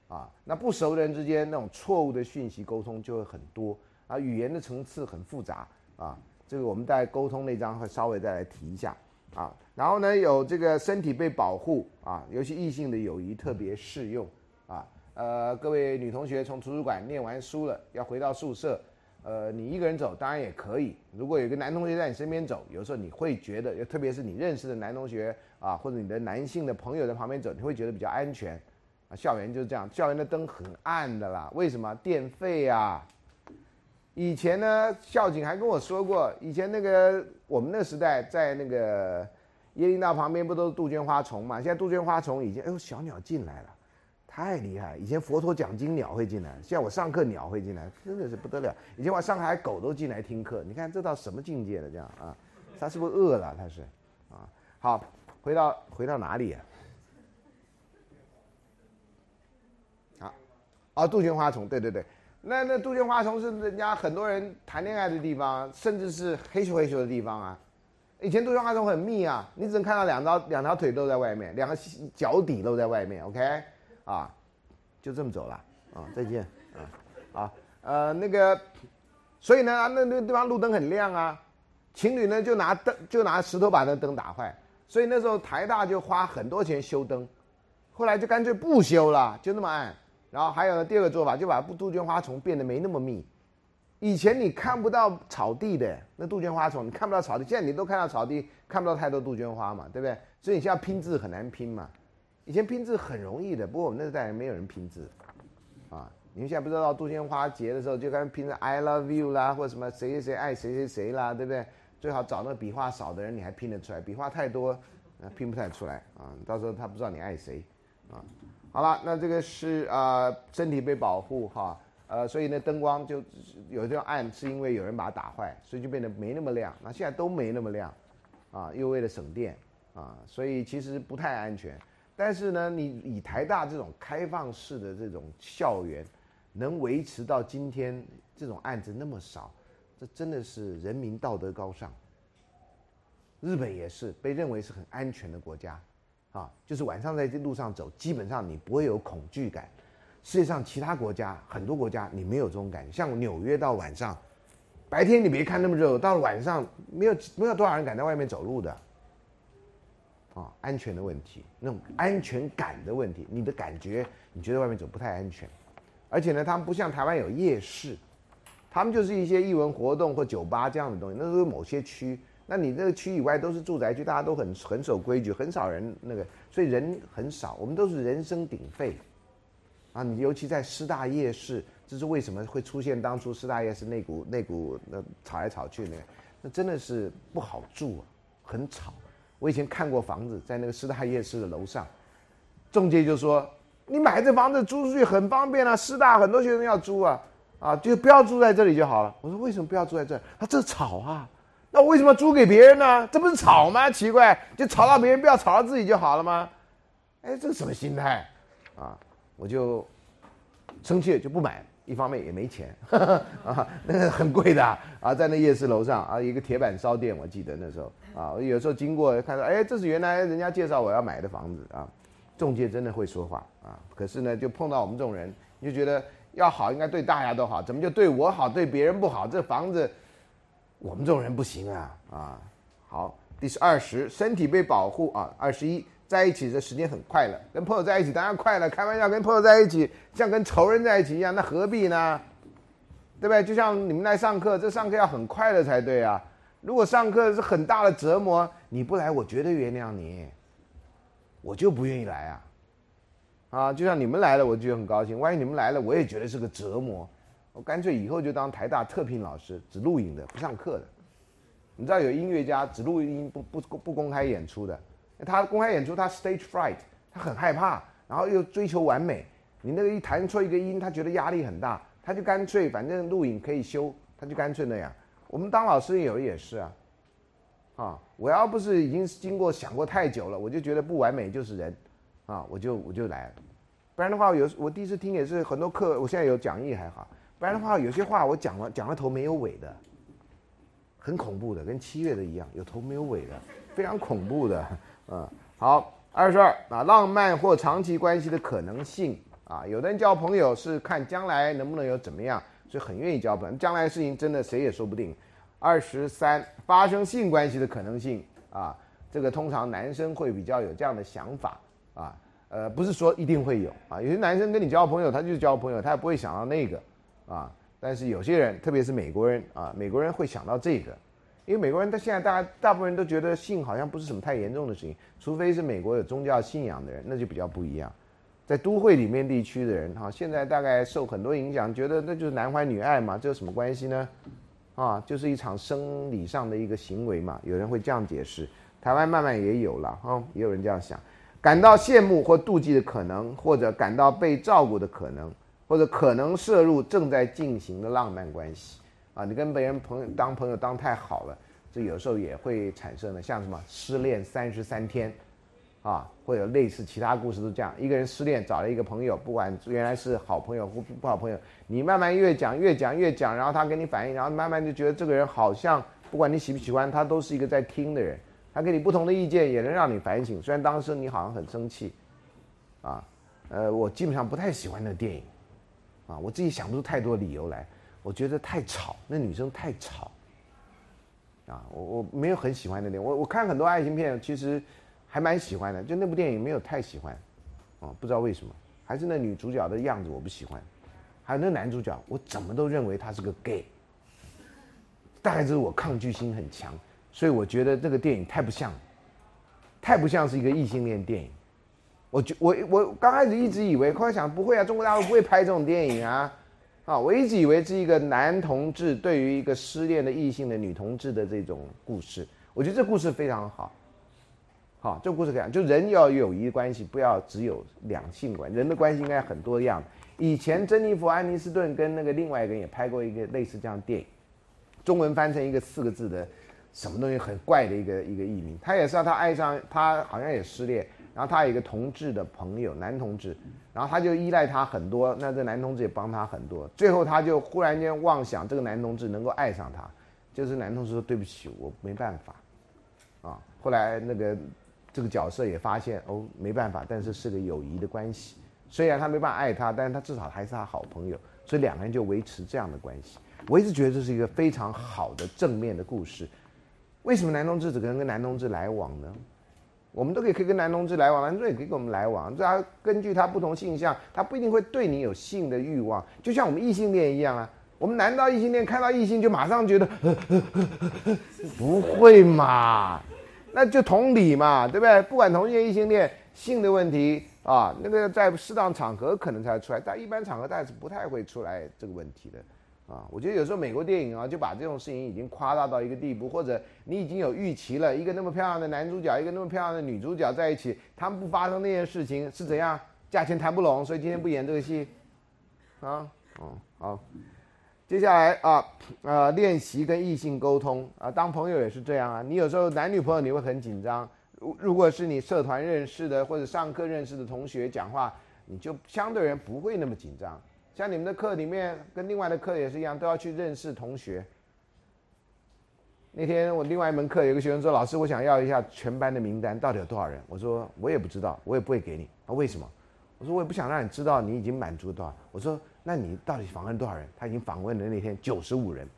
A: 啊，那不熟人之间那种错误的讯息沟通就会很多啊，语言的层次很复杂啊。这个我们在沟通那章会稍微再来提一下啊，然后呢有这个身体被保护啊，尤其异性的友谊特别适用啊。呃，各位女同学从图书馆念完书了，要回到宿舍，呃，你一个人走当然也可以。如果有个男同学在你身边走，有时候你会觉得，特别是你认识的男同学啊，或者你的男性的朋友在旁边走，你会觉得比较安全啊。校园就是这样，校园的灯很暗的啦，为什么？电费啊。以前呢，校警还跟我说过，以前那个我们那时代，在那个椰林道旁边不都是杜鹃花丛嘛？现在杜鹃花丛已经，哎呦，小鸟进来了，太厉害！以前佛陀讲经鸟会进来，现在我上课鸟会进来，真的是不得了。以前我上海狗都进来听课，你看这到什么境界了？这样啊，它是不是饿了？它是，啊，好，回到回到哪里啊？好，啊，杜鹃花丛，对对对。那那杜鹃花丛是人家很多人谈恋爱的地方，甚至是黑咻黑咻的地方啊。以前杜鹃花丛很密啊，你只能看到两条两条腿露在外面，两个脚底露在外面。OK，啊，就这么走了啊，再见啊啊呃那个，所以呢那那地方路灯很亮啊，情侣呢就拿灯就拿石头把那灯打坏，所以那时候台大就花很多钱修灯，后来就干脆不修了，就那么暗。然后还有呢，第二个做法就把杜鹃花丛变得没那么密。以前你看不到草地的那杜鹃花丛，你看不到草地，现在你都看到草地，看不到太多杜鹃花嘛，对不对？所以你现在拼字很难拼嘛。以前拼字很容易的，不过我们那代没有人拼字，啊，你们现在不知道杜鹃花节的时候就开始拼成 I love you 啦，或者什么谁谁谁爱谁谁谁啦，对不对？最好找那个笔画少的人，你还拼得出来，笔画太多，拼不太出来啊。到时候他不知道你爱谁，啊。好了，那这个是啊，身体被保护哈，呃，所以呢，灯光就有这种暗，是因为有人把它打坏，所以就变得没那么亮。那现在都没那么亮，啊，又为了省电啊，所以其实不太安全。但是呢，你以台大这种开放式的这种校园，能维持到今天这种案子那么少，这真的是人民道德高尚。日本也是被认为是很安全的国家。啊，就是晚上在这路上走，基本上你不会有恐惧感。世界上其他国家很多国家你没有这种感觉，像纽约到晚上，白天你别看那么热，到了晚上没有没有多少人敢在外面走路的。啊，安全的问题，那种安全感的问题，你的感觉，你觉得外面走不太安全，而且呢，他们不像台湾有夜市，他们就是一些艺文活动或酒吧这样的东西，那都是某些区，那你那个区以外都是住宅区，大家都很很守规矩，很少人那个，所以人很少，我们都是人声鼎沸，啊，你尤其在师大夜市，这是为什么会出现当初师大夜市那股那股那吵来吵去呢，那真的是不好住啊，很吵。我以前看过房子，在那个师大夜市的楼上，中介就说：“你买这房子租出去很方便啊，师大很多学生要租啊，啊，就不要住在这里就好了。”我说：“为什么不要住在这？他这吵啊，那我为什么租给别人呢？这不是吵吗？奇怪，就吵到别人，不要吵到自己就好了吗？哎，这是什么心态啊？我就生气就不买。”一方面也没钱 啊，那个很贵的啊，在那夜市楼上啊，一个铁板烧店，我记得那时候啊，我有时候经过看到，哎，这是原来人家介绍我要买的房子啊，中介真的会说话啊，可是呢，就碰到我们这种人，你就觉得要好应该对大家都好，怎么就对我好，对别人不好？这房子我们这种人不行啊啊！好，第十二十，身体被保护啊，二十一。在一起的时间很快乐，跟朋友在一起当然快乐。开玩笑，跟朋友在一起像跟仇人在一起一样，那何必呢？对不对？就像你们来上课，这上课要很快乐才对啊。如果上课是很大的折磨，你不来，我绝对原谅你，我就不愿意来啊。啊，就像你们来了，我就很高兴。万一你们来了，我也觉得是个折磨，我干脆以后就当台大特聘老师，只录影的，不上课的。你知道有音乐家只录音不不不公开演出的。他公开演出，他 stage fright，他很害怕，然后又追求完美。你那个一弹错一个音，他觉得压力很大，他就干脆反正录影可以修，他就干脆那样。我们当老师有也是啊，啊，我要不是已经经过想过太久了，我就觉得不完美就是人，啊，我就我就来了。不然的话，有我第一次听也是很多课，我现在有讲义还好。不然的话，有些话我讲了讲了头没有尾的，很恐怖的，跟七月的一样，有头没有尾的，非常恐怖的。嗯，好，二十二啊，浪漫或长期关系的可能性啊，有的人交朋友是看将来能不能有怎么样，所以很愿意交朋友。将来事情真的谁也说不定。二十三，发生性关系的可能性啊，这个通常男生会比较有这样的想法啊，呃，不是说一定会有啊，有些男生跟你交朋友，他就是交朋友，他也不会想到那个啊，但是有些人，特别是美国人啊，美国人会想到这个。因为美国人他现在大家大部分人都觉得性好像不是什么太严重的事情，除非是美国有宗教信仰的人，那就比较不一样。在都会里面地区的人哈，现在大概受很多影响，觉得那就是男欢女爱嘛，这有什么关系呢？啊，就是一场生理上的一个行为嘛，有人会这样解释。台湾慢慢也有了哈，也有人这样想，感到羡慕或妒忌的可能，或者感到被照顾的可能，或者可能摄入正在进行的浪漫关系。啊，你跟别人朋友当朋友当太好了，这有时候也会产生的，像什么失恋三十三天，啊，或者类似其他故事都这样。一个人失恋找了一个朋友，不管原来是好朋友或不好朋友，你慢慢越讲越讲越讲，然后他给你反应，然后慢慢就觉得这个人好像不管你喜不喜欢，他都是一个在听的人，他给你不同的意见也能让你反省。虽然当时你好像很生气，啊，呃，我基本上不太喜欢那电影，啊，我自己想不出太多理由来。我觉得太吵，那女生太吵，啊，我我没有很喜欢那点。我我看很多爱情片，其实还蛮喜欢的，就那部电影没有太喜欢，啊，不知道为什么，还是那女主角的样子我不喜欢，还有那男主角，我怎么都认为他是个 gay，大概就是我抗拒心很强，所以我觉得这个电影太不像，太不像是一个异性恋电影。我觉我我刚开始一直以为，后来想不会啊，中国大陆不会拍这种电影啊。啊，我一直以为是一个男同志对于一个失恋的异性的女同志的这种故事，我觉得这故事非常好。好，这故事讲就人要友谊关系，不要只有两性关，人的关系应该很多样。以前珍妮弗·安妮斯顿跟那个另外一个人也拍过一个类似这样的电影，中文翻成一个四个字的什么东西很怪的一个一个译名。他也是他爱上他好像也失恋。然后他有一个同志的朋友，男同志，然后他就依赖他很多，那这男同志也帮他很多。最后他就忽然间妄想这个男同志能够爱上他，就是男同志说对不起，我没办法，啊，后来那个这个角色也发现哦没办法，但是是个友谊的关系，虽然他没办法爱他，但是他至少还是他好朋友，所以两个人就维持这样的关系。我一直觉得这是一个非常好的正面的故事。为什么男同志只能跟男同志来往呢？我们都可以可以跟男同志来往，男同志也可以跟我们来往。这他根据他不同性向，他不一定会对你有性的欲望，就像我们异性恋一样啊。我们男到异性恋看到异性就马上觉得不会嘛？那就同理嘛，对不对？不管同性恋异性恋，性的问题啊，那个在适当场合可能才会出来，但一般场合大概是不太会出来这个问题的。啊，我觉得有时候美国电影啊，就把这种事情已经夸大到一个地步，或者你已经有预期了，一个那么漂亮的男主角，一个那么漂亮的女主角在一起，他们不发生那件事情是怎样？价钱谈不拢，所以今天不演这个戏。啊，哦，好，接下来啊，呃，练习跟异性沟通啊，当朋友也是这样啊。你有时候男女朋友你会很紧张，如如果是你社团认识的或者上课认识的同学讲话，你就相对人不会那么紧张。像你们的课里面，跟另外的课也是一样，都要去认识同学。那天我另外一门课，有个学生说：“老师，我想要一下全班的名单，到底有多少人？”我说：“我也不知道，我也不会给你。”他为什么？我说：“我也不想让你知道你已经满足多少。”我说：“那你到底访问多少人？”他已经访问了那天九十五人，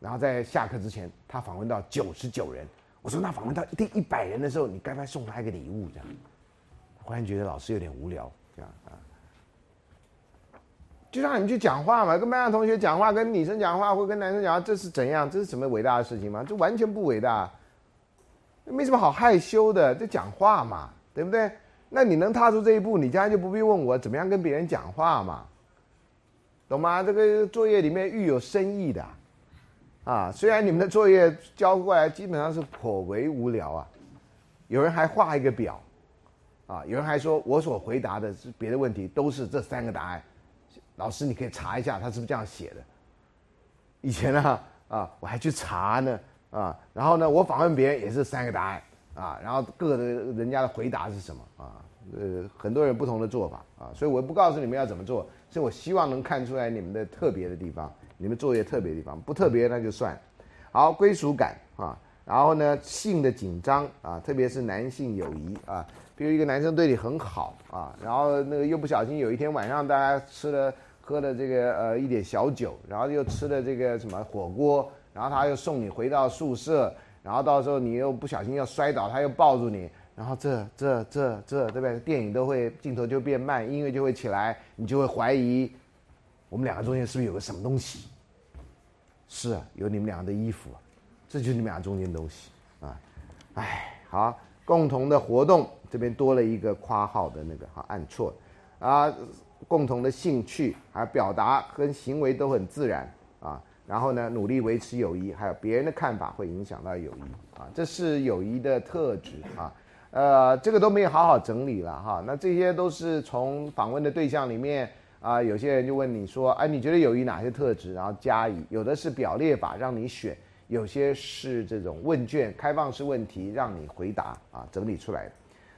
A: 然后在下课之前，他访问到九十九人。我说：“那访问到第一百人的时候，你该不该送他一个礼物？”这样，忽然觉得老师有点无聊，这样啊。就让你去讲话嘛，跟班上同学讲话，跟女生讲话，或跟男生讲话，这是怎样？这是什么伟大的事情吗？这完全不伟大，没什么好害羞的，就讲话嘛，对不对？那你能踏出这一步，你将来就不必问我怎么样跟别人讲话嘛，懂吗？这个作业里面愈有深意的，啊，虽然你们的作业交过来基本上是颇为无聊啊，有人还画一个表，啊，有人还说我所回答的是别的问题，都是这三个答案。老师，你可以查一下他是不是这样写的。以前呢，啊，我还去查呢，啊，然后呢，我访问别人也是三个答案，啊，然后各的人家的回答是什么，啊，呃，很多人不同的做法，啊，所以我不告诉你们要怎么做，所以我希望能看出来你们的特别的地方，你们作业特别的地方，不特别那就算。好，归属感啊，然后呢，性的紧张啊，特别是男性友谊啊，比如一个男生对你很好啊，然后那个又不小心有一天晚上大家吃了。喝了这个呃一点小酒，然后又吃了这个什么火锅，然后他又送你回到宿舍，然后到时候你又不小心要摔倒，他又抱住你，然后这这这这对不对？电影都会镜头就变慢，音乐就会起来，你就会怀疑我们两个中间是不是有个什么东西？是啊，有你们俩的衣服，这就是你们俩中间的东西啊！哎，好，共同的活动这边多了一个括号的那个，好按错啊。共同的兴趣，还有表达跟行为都很自然啊。然后呢，努力维持友谊，还有别人的看法会影响到友谊啊，这是友谊的特质啊。呃，这个都没有好好整理了哈。那这些都是从访问的对象里面啊，有些人就问你说，哎，你觉得友谊哪些特质？然后加以，有的是表列法让你选，有些是这种问卷开放式问题让你回答啊，整理出来的。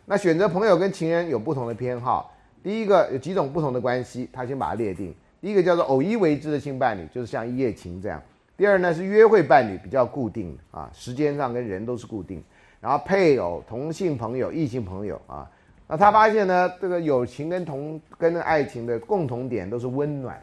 A: 那选择朋友跟情人有不同的偏好。第一个有几种不同的关系，他先把它列定。第一个叫做偶一为之的性伴侣，就是像一夜情这样。第二呢是约会伴侣，比较固定啊，时间上跟人都是固定。然后配偶、同性朋友、异性朋友啊，那他发现呢，这个友情跟同跟爱情的共同点都是温暖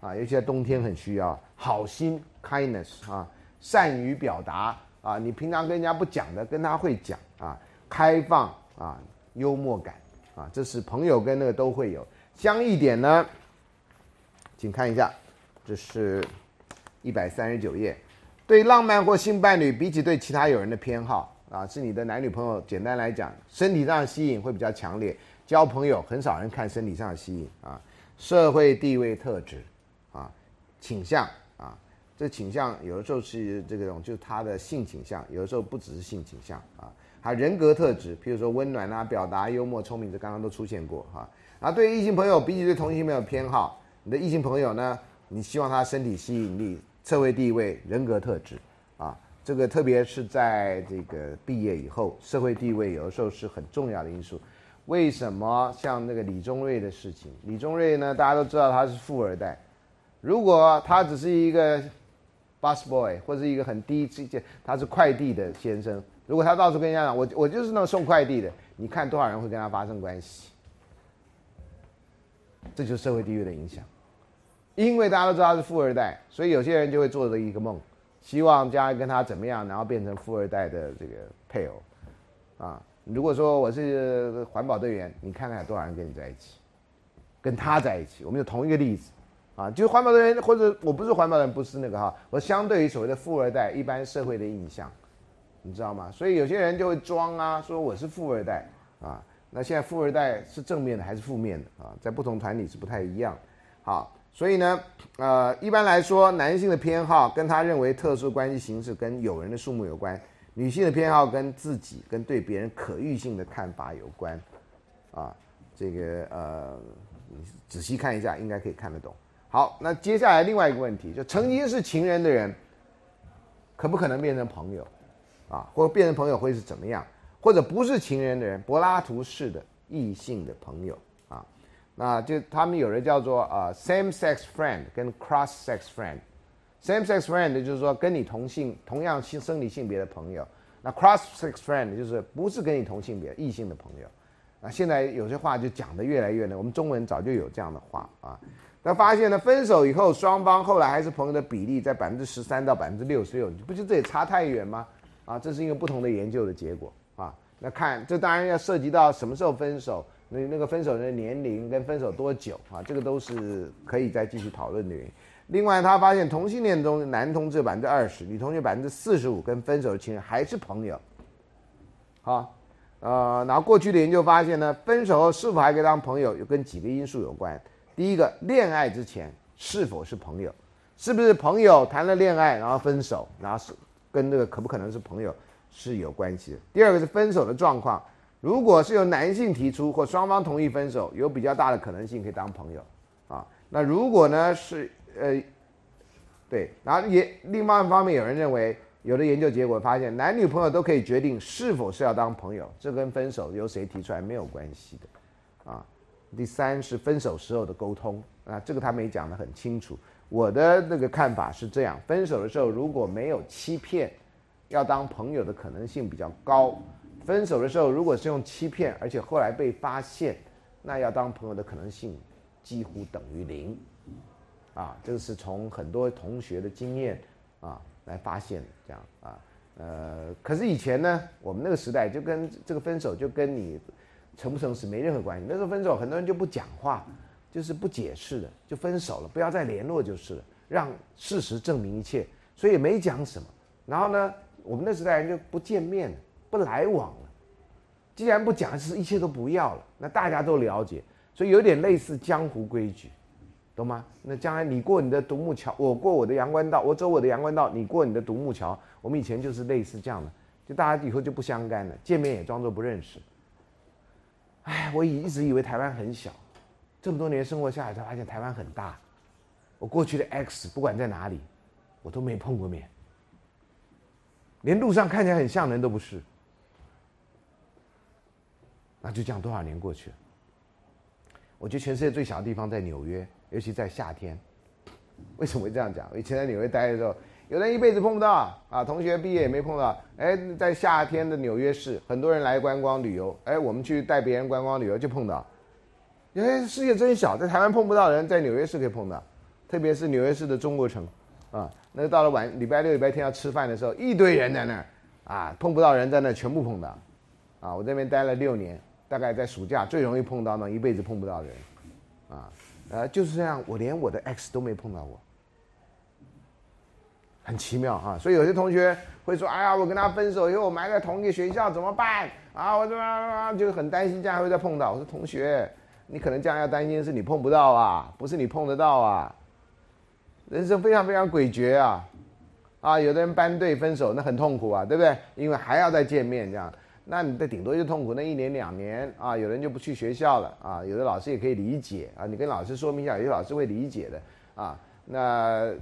A: 啊，尤其在冬天很需要好心 kindness 啊，善于表达啊，你平常跟人家不讲的，跟他会讲啊，开放啊，幽默感。啊，这是朋友跟那个都会有相异点呢，请看一下，这是一百三十九页，对浪漫或性伴侣比起对其他友人的偏好啊，是你的男女朋友。简单来讲，身体上的吸引会比较强烈，交朋友很少人看身体上的吸引啊。社会地位特质啊，倾向啊，这倾向有的时候是这种，就是他的性倾向，有的时候不只是性倾向啊。他人格特质，譬如说温暖啊、表达、幽默、聪明，这刚刚都出现过哈。然后对异性朋友，比起对同性朋友偏好，你的异性朋友呢，你希望他身体吸引力、社会地位、人格特质啊，这个特别是在这个毕业以后，社会地位有的时候是很重要的因素。为什么像那个李宗瑞的事情？李宗瑞呢，大家都知道他是富二代，如果他只是一个 bus boy 或者一个很低阶，他是快递的先生。如果他到处跟人家讲，我我就是那种送快递的，你看多少人会跟他发生关系？这就是社会地位的影响。因为大家都知道他是富二代，所以有些人就会做着一个梦，希望将来跟他怎么样，然后变成富二代的这个配偶。啊，如果说我是环保队员，你看看有多少人跟你在一起，跟他在一起，我们有同一个例子。啊，就是环保队员，或者我不是环保人，不是那个哈，我相对于所谓的富二代，一般社会的印象，你知道吗？所以有些人就会装啊，说我是富二代啊。那现在富二代是正面的还是负面的啊？在不同团体是不太一样。好，所以呢，呃，一般来说，男性的偏好跟他认为特殊关系形式跟友人的数目有关，女性的偏好跟自己跟对别人可遇性的看法有关。啊，这个呃，你仔细看一下，应该可以看得懂。好，那接下来另外一个问题，就曾经是情人的人，可不可能变成朋友？啊，或变成朋友会是怎么样？或者不是情人的人，柏拉图式的异性的朋友啊，那就他们有人叫做啊 same sex friend 跟 cross sex friend。same sex friend 就是说跟你同性同样性生理性别的朋友，那 cross sex friend 就是不是跟你同性别异性的朋友。那现在有些话就讲的越来越呢，我们中文早就有这样的话啊。那发现呢，分手以后双方后来还是朋友的比例在百分之十三到百分之六十六，不就这也差太远吗？啊，这是一个不同的研究的结果啊。那看这当然要涉及到什么时候分手，那那个分手的年龄跟分手多久啊，这个都是可以再继续讨论的原因。另外，他发现同性恋中男同志百分之二十，女同学百分之四十五跟分手的情人还是朋友。好，呃，然后过去的研究发现呢，分手后是否还可以当朋友，有跟几个因素有关。第一个，恋爱之前是否是朋友？是不是朋友谈了恋爱然后分手，然后是跟这个可不可能是朋友是有关系的。第二个是分手的状况，如果是由男性提出或双方同意分手，有比较大的可能性可以当朋友啊。那如果呢是呃，对，然后也另外一方面有人认为，有的研究结果发现，男女朋友都可以决定是否是要当朋友，这跟分手由谁提出来没有关系的啊。第三是分手时候的沟通啊，这个他没讲得很清楚。我的那个看法是这样：分手的时候如果没有欺骗，要当朋友的可能性比较高；分手的时候如果是用欺骗，而且后来被发现，那要当朋友的可能性几乎等于零。啊，这个是从很多同学的经验啊来发现，这样啊，呃，可是以前呢，我们那个时代就跟这个分手就跟你。诚不诚实没任何关系。那时候分手，很多人就不讲话，就是不解释的，就分手了，不要再联络就是了，让事实证明一切。所以也没讲什么。然后呢，我们那时代人就不见面了，不来往了。既然不讲，是一切都不要了。那大家都了解，所以有点类似江湖规矩，懂吗？那将来你过你的独木桥，我过我的阳关道，我走我的阳关道，你过你的独木桥。我们以前就是类似这样的，就大家以后就不相干了，见面也装作不认识。哎，我以一直以为台湾很小，这么多年生活下来才发现台湾很大。我过去的 X 不管在哪里，我都没碰过面，连路上看起来很像人都不是。那就这样多少年过去了。我觉得全世界最小的地方在纽约，尤其在夏天。为什么会这样讲？以前在纽约待的时候。有人一辈子碰不到啊，同学毕业也没碰到。哎，在夏天的纽约市，很多人来观光旅游。哎，我们去带别人观光旅游就碰到。因为世界真小，在台湾碰不到人，在纽约市可以碰到。特别是纽约市的中国城，啊，那到了晚礼拜六、礼拜天要吃饭的时候，一堆人在那儿，啊，碰不到人在那全部碰到。啊，我这边待了六年，大概在暑假最容易碰到那一辈子碰不到人。啊，呃，就是这样，我连我的 X 都没碰到过。很奇妙啊，所以有些同学会说：“哎呀，我跟他分手以后，我埋在同一个学校，怎么办？”啊，我怎么就很担心这样会再碰到。我说：“同学，你可能将来要担心的是你碰不到啊，不是你碰得到啊。人生非常非常诡谲啊，啊，有的人班队分手那很痛苦啊，对不对？因为还要再见面这样，那你的顶多就痛苦那一年两年啊。有人就不去学校了啊，有的老师也可以理解啊，你跟老师说明一下，有些老师会理解的啊。那。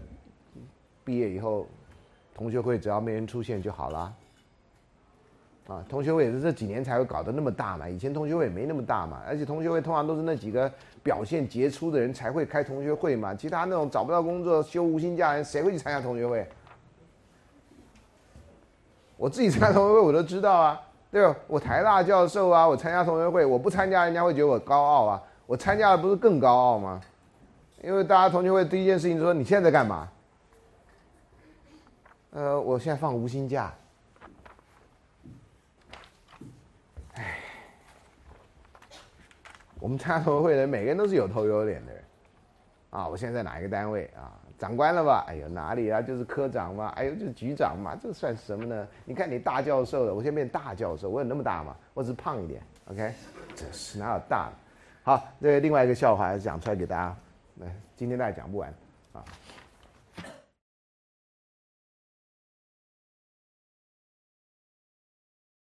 A: 毕业以后，同学会只要没人出现就好了。啊，同学会也是这几年才会搞得那么大嘛，以前同学会也没那么大嘛，而且同学会通常都是那几个表现杰出的人才会开同学会嘛，其他那种找不到工作、休无薪假人，谁会去参加同学会？我自己参加同学会我都知道啊，对吧？我台大教授啊，我参加同学会，我不参加人家会觉得我高傲啊。我参加了不是更高傲吗？因为大家同学会第一件事情就说你现在在干嘛？呃，我现在放无薪假。我们插头会的每个人都是有头有脸的人啊！我现在在哪一个单位啊？长官了吧？哎呦，哪里啊？就是科长嘛，哎呦，就是局长嘛，这算什么呢？你看你大教授了，我现在变大教授，我有那么大吗？我只是胖一点，OK？这是哪有大？好，这另外一个笑话还是讲出来给大家。来，今天大家讲不完。